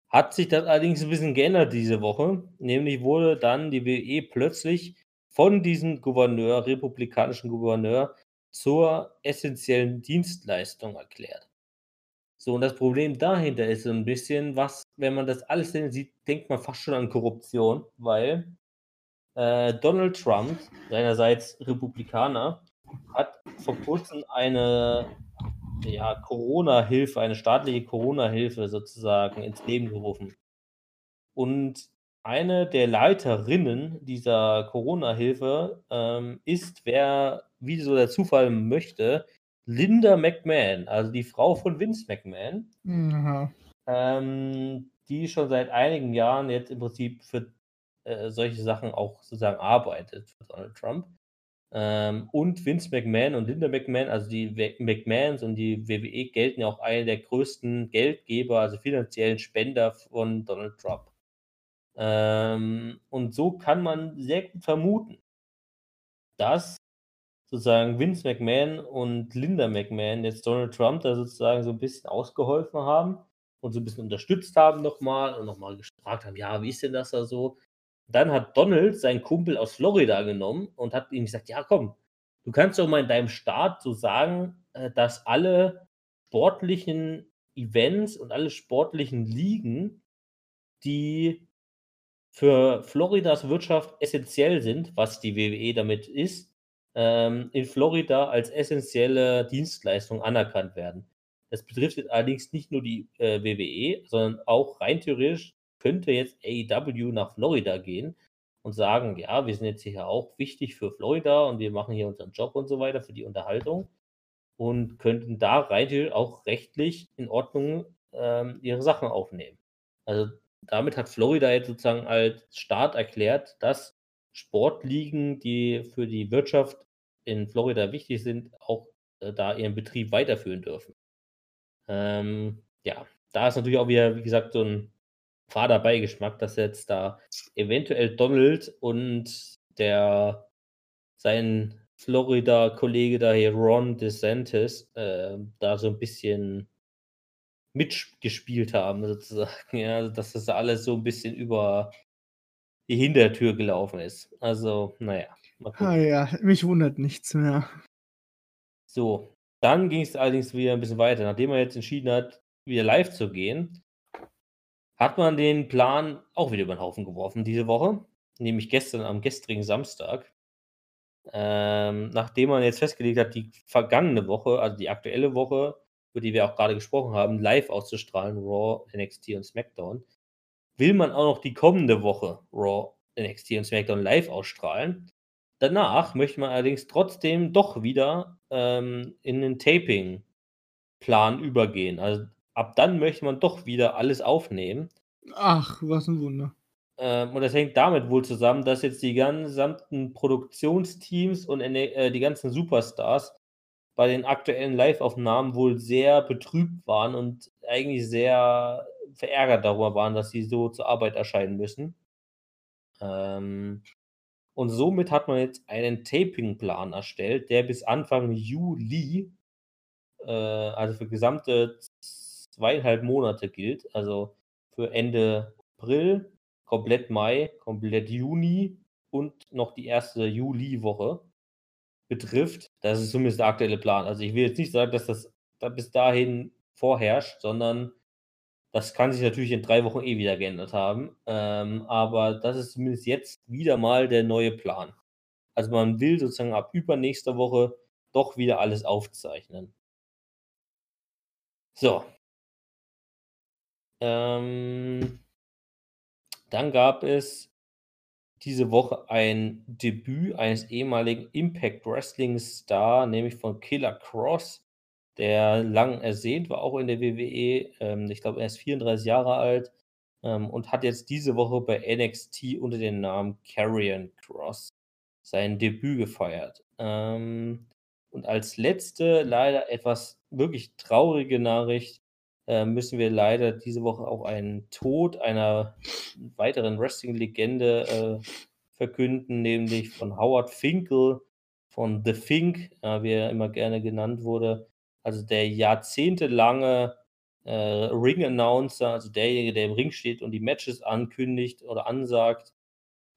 hat sich das allerdings ein bisschen geändert diese Woche. Nämlich wurde dann die WWE plötzlich von diesem Gouverneur, republikanischen Gouverneur, zur essentiellen Dienstleistung erklärt. So, und das Problem dahinter ist so ein bisschen, was, wenn man das alles sieht, denkt man fast schon an Korruption, weil äh, Donald Trump, seinerseits Republikaner, hat vor kurzem eine ja, Corona-Hilfe, eine staatliche Corona-Hilfe sozusagen ins Leben gerufen. Und eine der Leiterinnen dieser Corona-Hilfe ähm, ist, wer, wie so der Zufall möchte, Linda McMahon, also die Frau von Vince McMahon, Aha. ähm, die schon seit einigen Jahren jetzt im Prinzip für äh, solche Sachen auch sozusagen arbeitet für Donald Trump. Ähm, und Vince McMahon und Linda McMahon, also die We- McMahons und die WWE gelten ja auch eine der größten Geldgeber, also finanziellen Spender von Donald Trump. Ähm, und so kann man sehr gut vermuten, dass sozusagen Vince McMahon und Linda McMahon jetzt Donald Trump da sozusagen so ein bisschen ausgeholfen haben und so ein bisschen unterstützt haben nochmal und nochmal gefragt haben, ja, wie ist denn das da so? Dann hat Donald seinen Kumpel aus Florida genommen und hat ihm gesagt, ja, komm, du kannst doch mal in deinem Staat so sagen, äh, dass alle sportlichen Events und alle sportlichen Ligen, die für Floridas Wirtschaft essentiell sind, was die WWE damit ist, ähm, in Florida als essentielle Dienstleistung anerkannt werden. Das betrifft jetzt allerdings nicht nur die äh, WWE, sondern auch rein theoretisch könnte jetzt AEW nach Florida gehen und sagen, ja, wir sind jetzt hier auch wichtig für Florida und wir machen hier unseren Job und so weiter für die Unterhaltung und könnten da rein auch rechtlich in Ordnung ähm, ihre Sachen aufnehmen. Also damit hat Florida jetzt sozusagen als Staat erklärt, dass Sportligen, die für die Wirtschaft in Florida wichtig sind, auch äh, da ihren Betrieb weiterführen dürfen. Ähm, ja, da ist natürlich auch wieder, wie gesagt, so ein fader Beigeschmack, dass jetzt da eventuell Donald und der sein Florida-Kollege da hier, Ron DeSantis, äh, da so ein bisschen mitgespielt haben, sozusagen. Ja, also, dass das alles so ein bisschen über die Hintertür gelaufen ist. Also, naja. Ah ja, mich wundert nichts mehr. So, dann ging es allerdings wieder ein bisschen weiter. Nachdem er jetzt entschieden hat, wieder live zu gehen, hat man den Plan auch wieder über den Haufen geworfen diese Woche, nämlich gestern am gestrigen Samstag. Ähm, nachdem man jetzt festgelegt hat, die vergangene Woche, also die aktuelle Woche, über die wir auch gerade gesprochen haben, live auszustrahlen, Raw, NXT und SmackDown, will man auch noch die kommende Woche Raw, NXT und SmackDown live ausstrahlen. Danach möchte man allerdings trotzdem doch wieder ähm, in den Taping-Plan übergehen. Also ab dann möchte man doch wieder alles aufnehmen. Ach, was ein Wunder. Ähm, und das hängt damit wohl zusammen, dass jetzt die gesamten Produktionsteams und äh, die ganzen Superstars bei den aktuellen Live-Aufnahmen wohl sehr betrübt waren und eigentlich sehr verärgert darüber waren, dass sie so zur Arbeit erscheinen müssen. Ähm, und somit hat man jetzt einen Taping-Plan erstellt, der bis Anfang Juli, äh, also für gesamte zweieinhalb Monate gilt. Also für Ende April, komplett Mai, komplett Juni und noch die erste Juli-Woche betrifft. Das ist zumindest der aktuelle Plan. Also ich will jetzt nicht sagen, dass das da bis dahin vorherrscht, sondern das kann sich natürlich in drei Wochen eh wieder geändert haben. Ähm, aber das ist zumindest jetzt wieder mal der neue Plan. Also man will sozusagen ab übernächster Woche doch wieder alles aufzeichnen. So, ähm, dann gab es diese Woche ein Debüt eines ehemaligen Impact Wrestling Star, nämlich von Killer Cross, der lang ersehnt war, auch in der WWE. Ähm, ich glaube, er ist 34 Jahre alt ähm, und hat jetzt diese Woche bei NXT unter dem Namen Carrion Cross sein Debüt gefeiert. Ähm, und als letzte leider etwas wirklich traurige Nachricht äh, müssen wir leider diese Woche auch einen Tod einer weiteren Wrestling-Legende äh, verkünden, nämlich von Howard Finkel von The Fink, äh, wie er immer gerne genannt wurde. Also der jahrzehntelange äh, Ring-Announcer, also derjenige, der im Ring steht und die Matches ankündigt oder ansagt,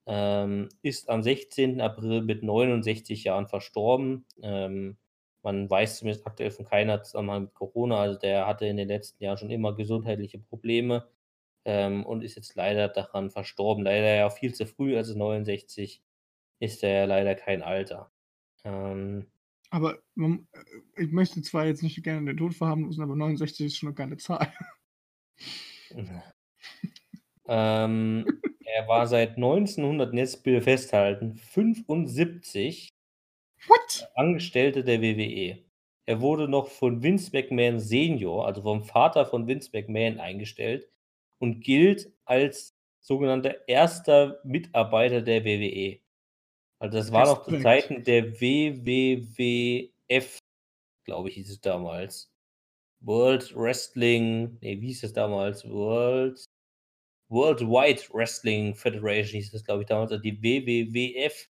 ähm, ist am 16. April mit 69 Jahren verstorben. Ähm, man weiß zumindest aktuell von keiner Zusammenhang mit Corona. Also der hatte in den letzten Jahren schon immer gesundheitliche Probleme ähm, und ist jetzt leider daran verstorben. Leider ja viel zu früh, also 69 ist er ja leider kein Alter. Ähm, aber man, äh, ich möchte zwar jetzt nicht gerne den Tod verharmlosen, aber 69 ist schon eine geile Zahl. ähm, er war seit 1900, jetzt bitte festhalten, 75 What? Angestellte der WWE. Er wurde noch von Vince McMahon Senior, also vom Vater von Vince McMahon, eingestellt und gilt als sogenannter erster Mitarbeiter der WWE. Also das war noch zu Zeiten der WWWF, glaube ich, hieß es damals. World Wrestling, nee, wie hieß es damals? World Worldwide Wrestling Federation hieß es, glaube ich, damals, also die WWWF,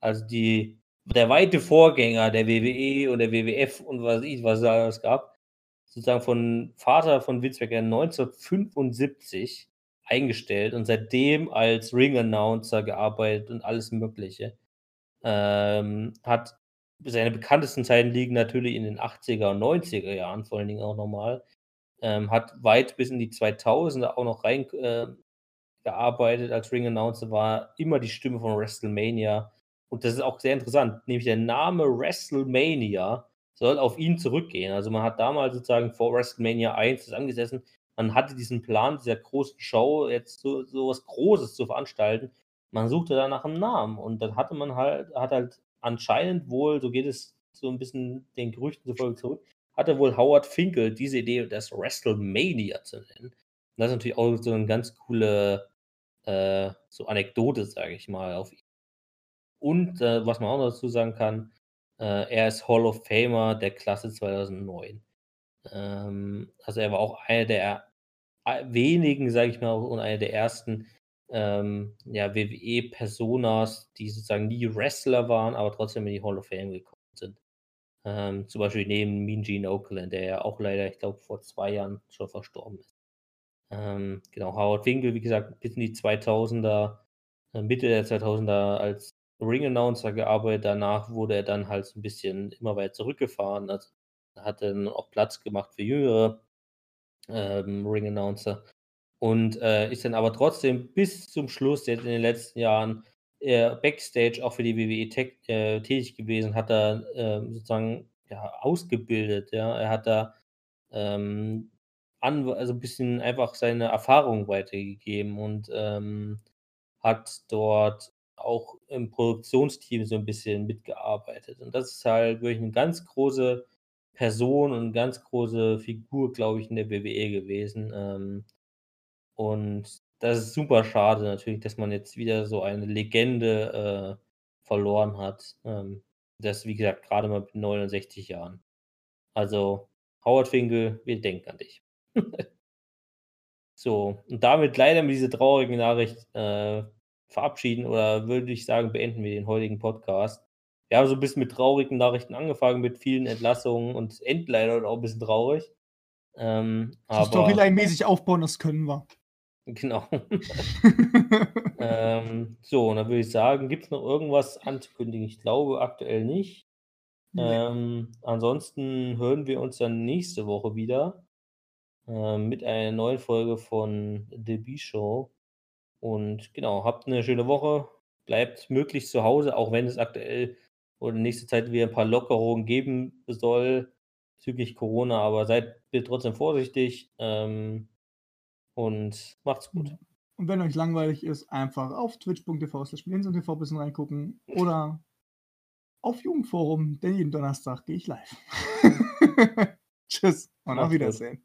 also die der weite Vorgänger der WWE und der WWF und was ich, was es alles gab, sozusagen von Vater von McMahon 1975 eingestellt und seitdem als Ring-Announcer gearbeitet und alles Mögliche. Ähm, hat seine bekanntesten Zeiten liegen natürlich in den 80er und 90er Jahren, vor allen Dingen auch nochmal. Ähm, hat weit bis in die 2000er auch noch rein äh, gearbeitet als Ring Announcer, war immer die Stimme von WrestleMania. Und das ist auch sehr interessant, nämlich der Name WrestleMania soll auf ihn zurückgehen. Also man hat damals sozusagen vor WrestleMania 1 angesessen, man hatte diesen Plan, dieser großen Show jetzt so, so was Großes zu veranstalten. Man suchte da nach einem Namen und dann hatte man halt, hat halt anscheinend wohl, so geht es so ein bisschen den Gerüchten zufolge zurück, hatte wohl Howard Finkel diese Idee, das WrestleMania zu nennen. Und das ist natürlich auch so eine ganz coole äh, so Anekdote, sage ich mal, auf. Und äh, was man auch noch dazu sagen kann, äh, er ist Hall of Famer der Klasse 2009. Ähm, also er war auch einer der wenigen, sage ich mal, und einer der ersten ähm, ja, WWE-Personas, die sozusagen nie Wrestler waren, aber trotzdem in die Hall of Fame gekommen sind. Ähm, zum Beispiel neben Mean Gene Oakland, der ja auch leider, ich glaube, vor zwei Jahren schon verstorben ist. Ähm, genau, Howard Winkel, wie gesagt, bis in die 2000er, äh, Mitte der 2000er als Ring-Announcer gearbeitet. Danach wurde er dann halt so ein bisschen immer weiter zurückgefahren. Also hat dann auch Platz gemacht für jüngere ähm, Ring-Announcer und äh, ist dann aber trotzdem bis zum Schluss jetzt in den letzten Jahren äh, Backstage auch für die WWE tech, äh, tätig gewesen, hat er ähm, sozusagen ja, ausgebildet. Ja? Er hat da ähm, an, also ein bisschen einfach seine Erfahrung weitergegeben und ähm, hat dort auch im Produktionsteam so ein bisschen mitgearbeitet. Und das ist halt wirklich eine ganz große Person und eine ganz große Figur, glaube ich, in der WWE gewesen. Ähm, und das ist super schade natürlich, dass man jetzt wieder so eine Legende äh, verloren hat. Ähm, das, wie gesagt, gerade mal mit 69 Jahren. Also, Howard Finkel, wir denken an dich. so, und damit leider mit dieser traurigen Nachricht äh, verabschieden oder würde ich sagen, beenden wir den heutigen Podcast. Wir haben so ein bisschen mit traurigen Nachrichten angefangen, mit vielen Entlassungen und es leider auch ein bisschen traurig. Ähm, aber, Storyline-mäßig aufbauen, das können wir. Genau. ähm, so, und dann würde ich sagen, gibt es noch irgendwas anzukündigen? Ich glaube aktuell nicht. Ähm, ansonsten hören wir uns dann nächste Woche wieder äh, mit einer neuen Folge von The B-Show. Und genau, habt eine schöne Woche. Bleibt möglichst zu Hause, auch wenn es aktuell oder in nächster Zeit wieder ein paar Lockerungen geben soll bezüglich Corona. Aber seid bitte trotzdem vorsichtig. Ähm, und macht's gut. Und wenn euch langweilig ist, einfach auf twitch.tv slash ein bisschen reingucken oder auf Jugendforum, denn jeden Donnerstag gehe ich live. Tschüss und auf Wiedersehen. Gut.